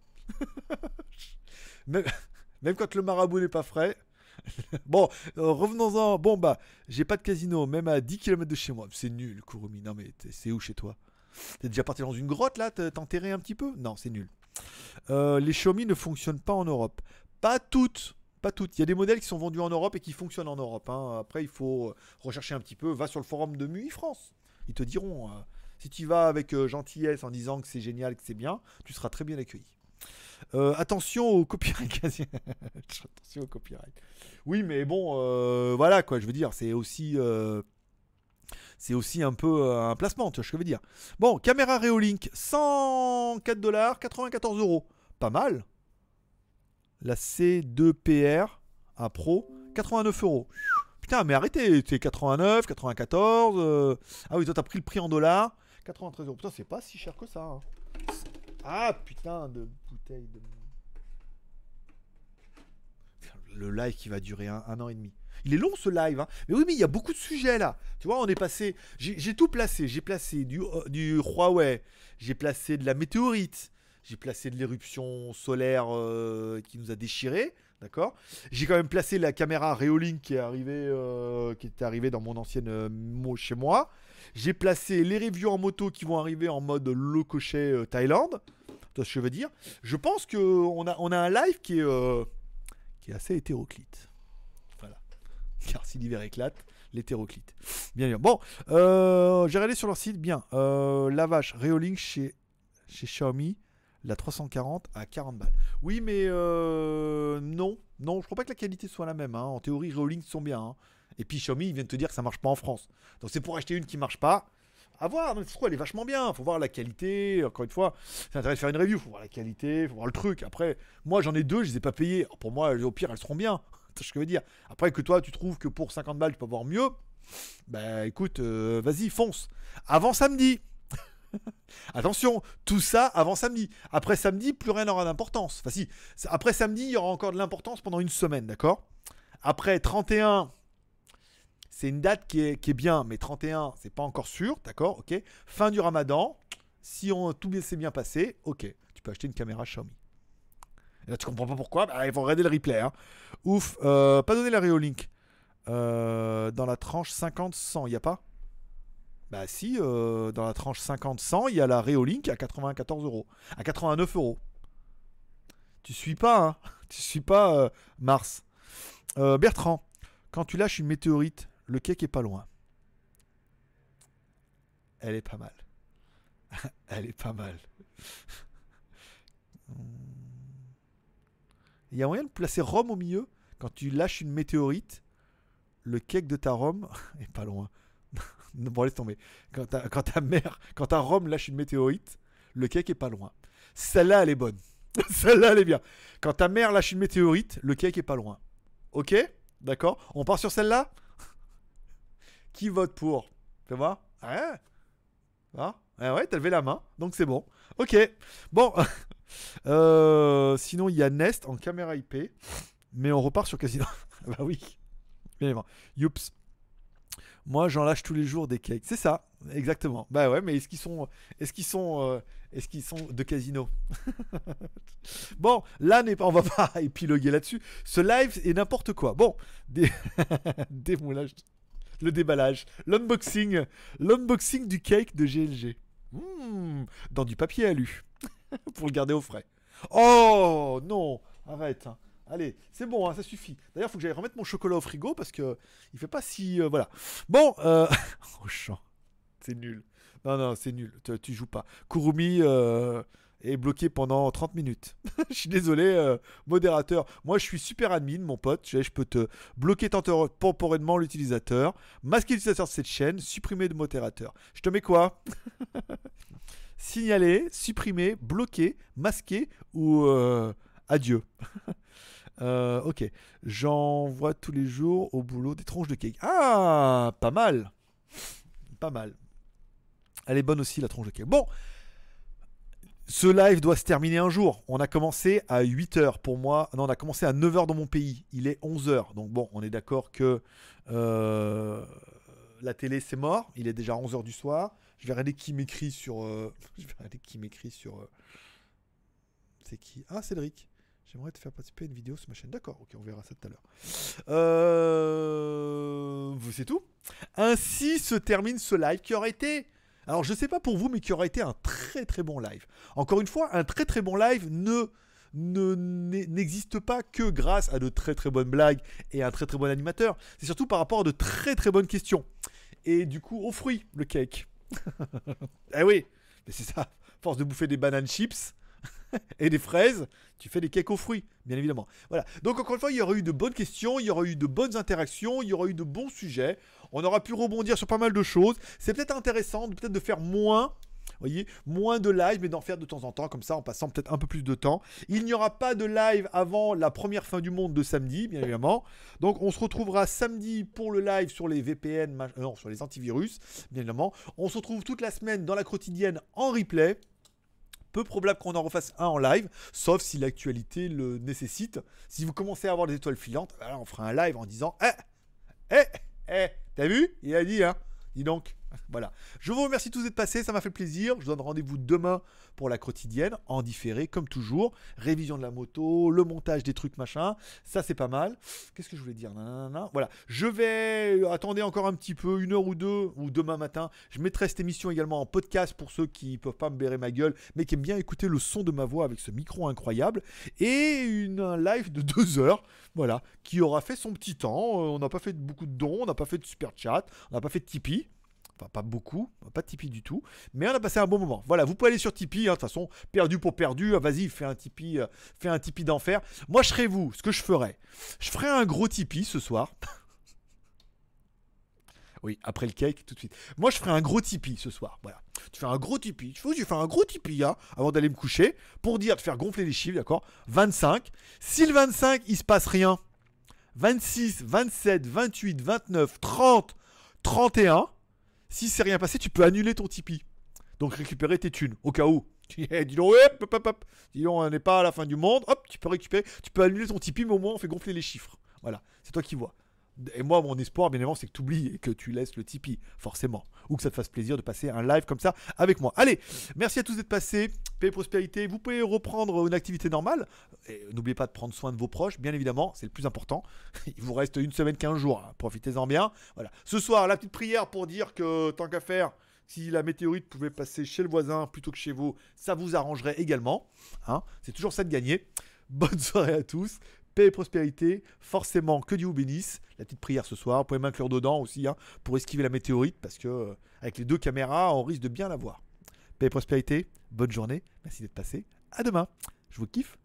même, quand le marabout n'est pas frais. bon, euh, revenons-en. Bon, bah, j'ai pas de casino, même à 10 km de chez moi. C'est nul, Kurumi. Non, mais c'est où chez toi? T'es déjà parti dans une grotte là? T'enterrer un petit peu? Non, c'est nul. Euh, les Xiaomi ne fonctionnent pas en Europe. Pas toutes. Pas toutes. Il y a des modèles qui sont vendus en Europe et qui fonctionnent en Europe. Hein. Après, il faut rechercher un petit peu. Va sur le forum de MUI France. Ils te diront. Euh, si tu vas avec euh, gentillesse en disant que c'est génial, que c'est bien, tu seras très bien accueilli. Attention au copyright. attention au copyright. Oui, mais bon, voilà quoi. Je veux dire, c'est aussi c'est aussi un peu euh, un placement, tu vois ce que je veux dire. Bon, caméra Reolink, 104 dollars, 94 euros. Pas mal. La C2PR à Pro, 89 euros. Putain, mais arrêtez, c'est 89, 94. Euh. Ah oui, toi, t'as pris le prix en dollars. 93 euros. Putain, c'est pas si cher que ça. Hein. Ah, putain de Le live qui va durer un an et demi. Il est long ce live, hein. mais oui, mais il y a beaucoup de sujets là. Tu vois, on est passé. J'ai tout placé. J'ai placé du, euh, du Huawei, j'ai placé de la météorite, j'ai placé de l'éruption solaire euh, qui nous a déchiré. D'accord? J'ai quand même placé la caméra Reolink qui est arrivée, euh, qui était arrivée dans mon ancienne mot chez moi. J'ai placé les reviews en moto qui vont arriver en mode low cochet Thaïlande. Je veux dire? Je pense qu'on a, on a un live qui est, qui est assez hétéroclite. car si l'hiver éclate, l'hétéroclite. Bien, bien. Bon, euh, j'ai regardé sur leur site, bien. Euh, la vache, Reolink chez, chez Xiaomi, la 340 à 40 balles. Oui, mais euh, non, non, je crois pas que la qualité soit la même. hein. En théorie, Reolink sont bien. hein. Et puis Xiaomi, ils viennent te dire que ça marche pas en France. Donc c'est pour acheter une qui marche pas. À voir, mais pourquoi elle est vachement bien. Faut voir la qualité. Encore une fois, c'est intéressant de faire une review. Faut voir la qualité, faut voir le truc. Après, moi j'en ai deux, je les ai pas. Alors, Pour moi, au pire, elles seront bien. C'est ce que je veux dire? Après que toi, tu trouves que pour 50 balles, tu peux avoir mieux. Bah écoute, euh, vas-y, fonce. Avant samedi. Attention, tout ça avant samedi. Après samedi, plus rien n'aura d'importance. Enfin si, après samedi, il y aura encore de l'importance pendant une semaine, d'accord? Après 31, c'est une date qui est, bien, mais 31, c'est pas encore sûr, d'accord Ok Fin du ramadan, si on, tout s'est bien passé, ok, tu peux acheter une caméra Xiaomi. Et là, tu comprends pas pourquoi Bah, Il faut regarder le replay. hein. Ouf, euh, pas donné la Reolink. Euh, dans la tranche 50-100, il n'y a pas? Bah si, euh, dans la tranche 50-100, il y a la Reolink à 94 euros. À 89 euros. Tu suis pas, hein Tu suis pas euh, Mars. Bertrand, quand tu lâches une météorite, le cake est pas loin. Elle est pas mal. Elle est pas mal. Il y a moyen de placer Rome au milieu Quand tu lâches une météorite, le cake de ta Rome est pas loin. bon, laisse tomber. Quand ta, quand ta mère, Rome lâche une météorite, le cake est pas loin. Celle-là, elle est bonne. Celle-là, elle est bien. Quand ta mère lâche une météorite, le cake est pas loin. Ok? D'accord? On part sur celle-là? Qui vote pour? Fais voir. Ouais. Ah, ah ouais, t'as levé la main, donc c'est bon. Ok. Bon. Euh, sinon, il y a Nest en caméra IP. Mais on repart sur Casino. bah oui. Bien évidemment. Youps. Moi, j'en lâche tous les jours des cakes. C'est ça, exactement. Bah ouais, mais est-ce qu'ils sont, est-ce qu'ils sont, euh, est-ce qu'ils sont de casino? Bon, là, n'est pas, on va pas épiloguer là-dessus. Ce live est n'importe quoi. Bon, des, démoulage, le déballage, l'unboxing, l'unboxing du cake de GLG. Hmm, dans du papier alu pour le garder au frais. Oh non, arrête. hein. Allez, c'est bon, hein, ça suffit. D'ailleurs, il faut que j'aille remettre mon chocolat au frigo parce que il fait pas si. euh, voilà. Bon, euh... oh, chant. C'est nul. Non, non, c'est nul. Tu, tu joues pas. Kurumi euh, est bloqué pendant 30 minutes. je suis désolé, euh, modérateur. Moi, je suis super admin, mon pote. Je, je peux te bloquer tempor- temporairement l'utilisateur, masquer l'utilisateur de cette chaîne, supprimer le modérateur. Je te mets quoi? Signaler, supprimer, bloquer, masquer ou euh, adieu. Euh, ok, j'envoie tous les jours au boulot des tronches de cake. Ah, pas mal. Pas mal. Elle est bonne aussi, la tronche de cake. Bon, ce live doit se terminer un jour. On a commencé à 8h pour moi. Non, on a commencé à 9h dans mon pays. Il est 11h. Donc bon, on est d'accord que euh, la télé, c'est mort. Il est déjà 11h du soir. Je vais regarder qui m'écrit sur... euh, Je vais regarder qui m'écrit sur... euh, C'est qui? Ah, Cédric. J'aimerais te faire participer à une vidéo sur ma chaîne. D'accord, ok, on verra ça tout à l'heure. Euh... C'est tout. Ainsi se termine ce live qui aurait été... Alors je sais pas pour vous, mais qui aurait été un très très bon live. Encore une fois, un très très bon live ne ne- n'existe pas que grâce à de très très bonnes blagues et un très très bon animateur. C'est surtout par rapport à de très très bonnes questions. Et du coup, aux fruits, le cake. eh oui, c'est ça. Force de bouffer des bananes chips et des fraises, tu fais des cakes aux fruits, bien évidemment. Voilà. Donc encore une fois, il y aura eu de bonnes questions, il y aura eu de bonnes interactions, il y aura eu de bons sujets. On aura pu rebondir sur pas mal de choses. C'est peut-être intéressant, peut-être de faire moins. voyez, moins de live, mais d'en faire de temps en temps, comme ça, en passant peut-être un peu plus de temps. Il n'y aura pas de live avant la première fin du monde de samedi, bien évidemment. Donc, on se retrouvera samedi pour le live sur les VPN, euh, sur les antivirus, bien évidemment. On se retrouve toute la semaine dans la quotidienne en replay. Peu probable qu'on en refasse un en live, sauf si l'actualité le nécessite. Si vous commencez à avoir des étoiles filantes, alors on fera un live en disant Eh, eh, eh, t'as vu? Il a dit, hein Dis donc. Voilà. Je vous remercie tous d'être passés, ça m'a fait plaisir. Je vous donne rendez-vous demain pour la quotidienne, en différé, comme toujours. Révision de la moto, le montage des trucs, machin. Ça, c'est pas mal. Qu'est-ce que je voulais dire? Voilà. Je vais. Attendez encore un petit peu, une heure ou deux, ou demain matin. Je mettrai cette émission également en podcast pour ceux qui peuvent pas me bérer ma gueule, mais qui aiment bien écouter le son de ma voix avec ce micro incroyable. Et une, un live de deux heures, voilà, qui aura fait son petit temps. Euh, on n'a pas fait beaucoup de dons, on n'a pas fait de super chat, on n'a pas fait de Tipeee. Pas beaucoup, pas Tipeee du tout, mais on a passé un bon moment. Voilà, vous pouvez aller sur Tipeee, hein, de toute façon, perdu pour perdu, ah, vas-y, fais un Tipeee, euh, fais un Tipeee d'enfer. Moi, je serais vous, ce que je ferais, je ferais un gros Tipeee ce soir. oui, après le cake, tout de suite. Moi, je ferais un gros Tipeee ce soir, voilà. Tu fais un gros Tipeee, tu fais, un gros Tipeee hein, avant d'aller me coucher, pour dire, de faire gonfler les chiffres, d'accord? 25. Si le 25, il se passe rien, 26, 27, 28, 29, 30, 31 si c'est rien passé, tu peux annuler ton Tipeee. Donc récupérer tes thunes, au cas où. dis donc, hop, hop, hop, dis donc, on n'est pas à la fin du monde. Hop, tu peux récupérer, tu peux annuler ton Tipeee, mais au moins on fait gonfler les chiffres. Voilà, c'est toi qui vois. Et moi, mon espoir, bien évidemment, c'est que tu oublies et que tu laisses le Tipeee, forcément. Ou que ça te fasse plaisir de passer un live comme ça avec moi. Allez, merci à tous d'être passés. Paix et prospérité. Vous pouvez reprendre une activité normale. N'oubliez pas de prendre soin de vos proches, bien évidemment, c'est le plus important. Il vous reste une semaine, 15 jours. Hein. Profitez-en bien. Voilà. Ce soir, la petite prière pour dire que tant qu'à faire, si la météorite pouvait passer chez le voisin plutôt que chez vous, ça vous arrangerait également. Hein. c'est toujours ça de gagner. Bonne soirée à tous paix et prospérité, forcément que Dieu vous bénisse. La petite prière ce soir, vous pouvez m'inclure dedans aussi hein, pour esquiver la météorite parce que euh, avec les deux caméras, on risque de bien la voir. Paix et prospérité, bonne journée, merci d'être passé, à demain. Je vous kiffe,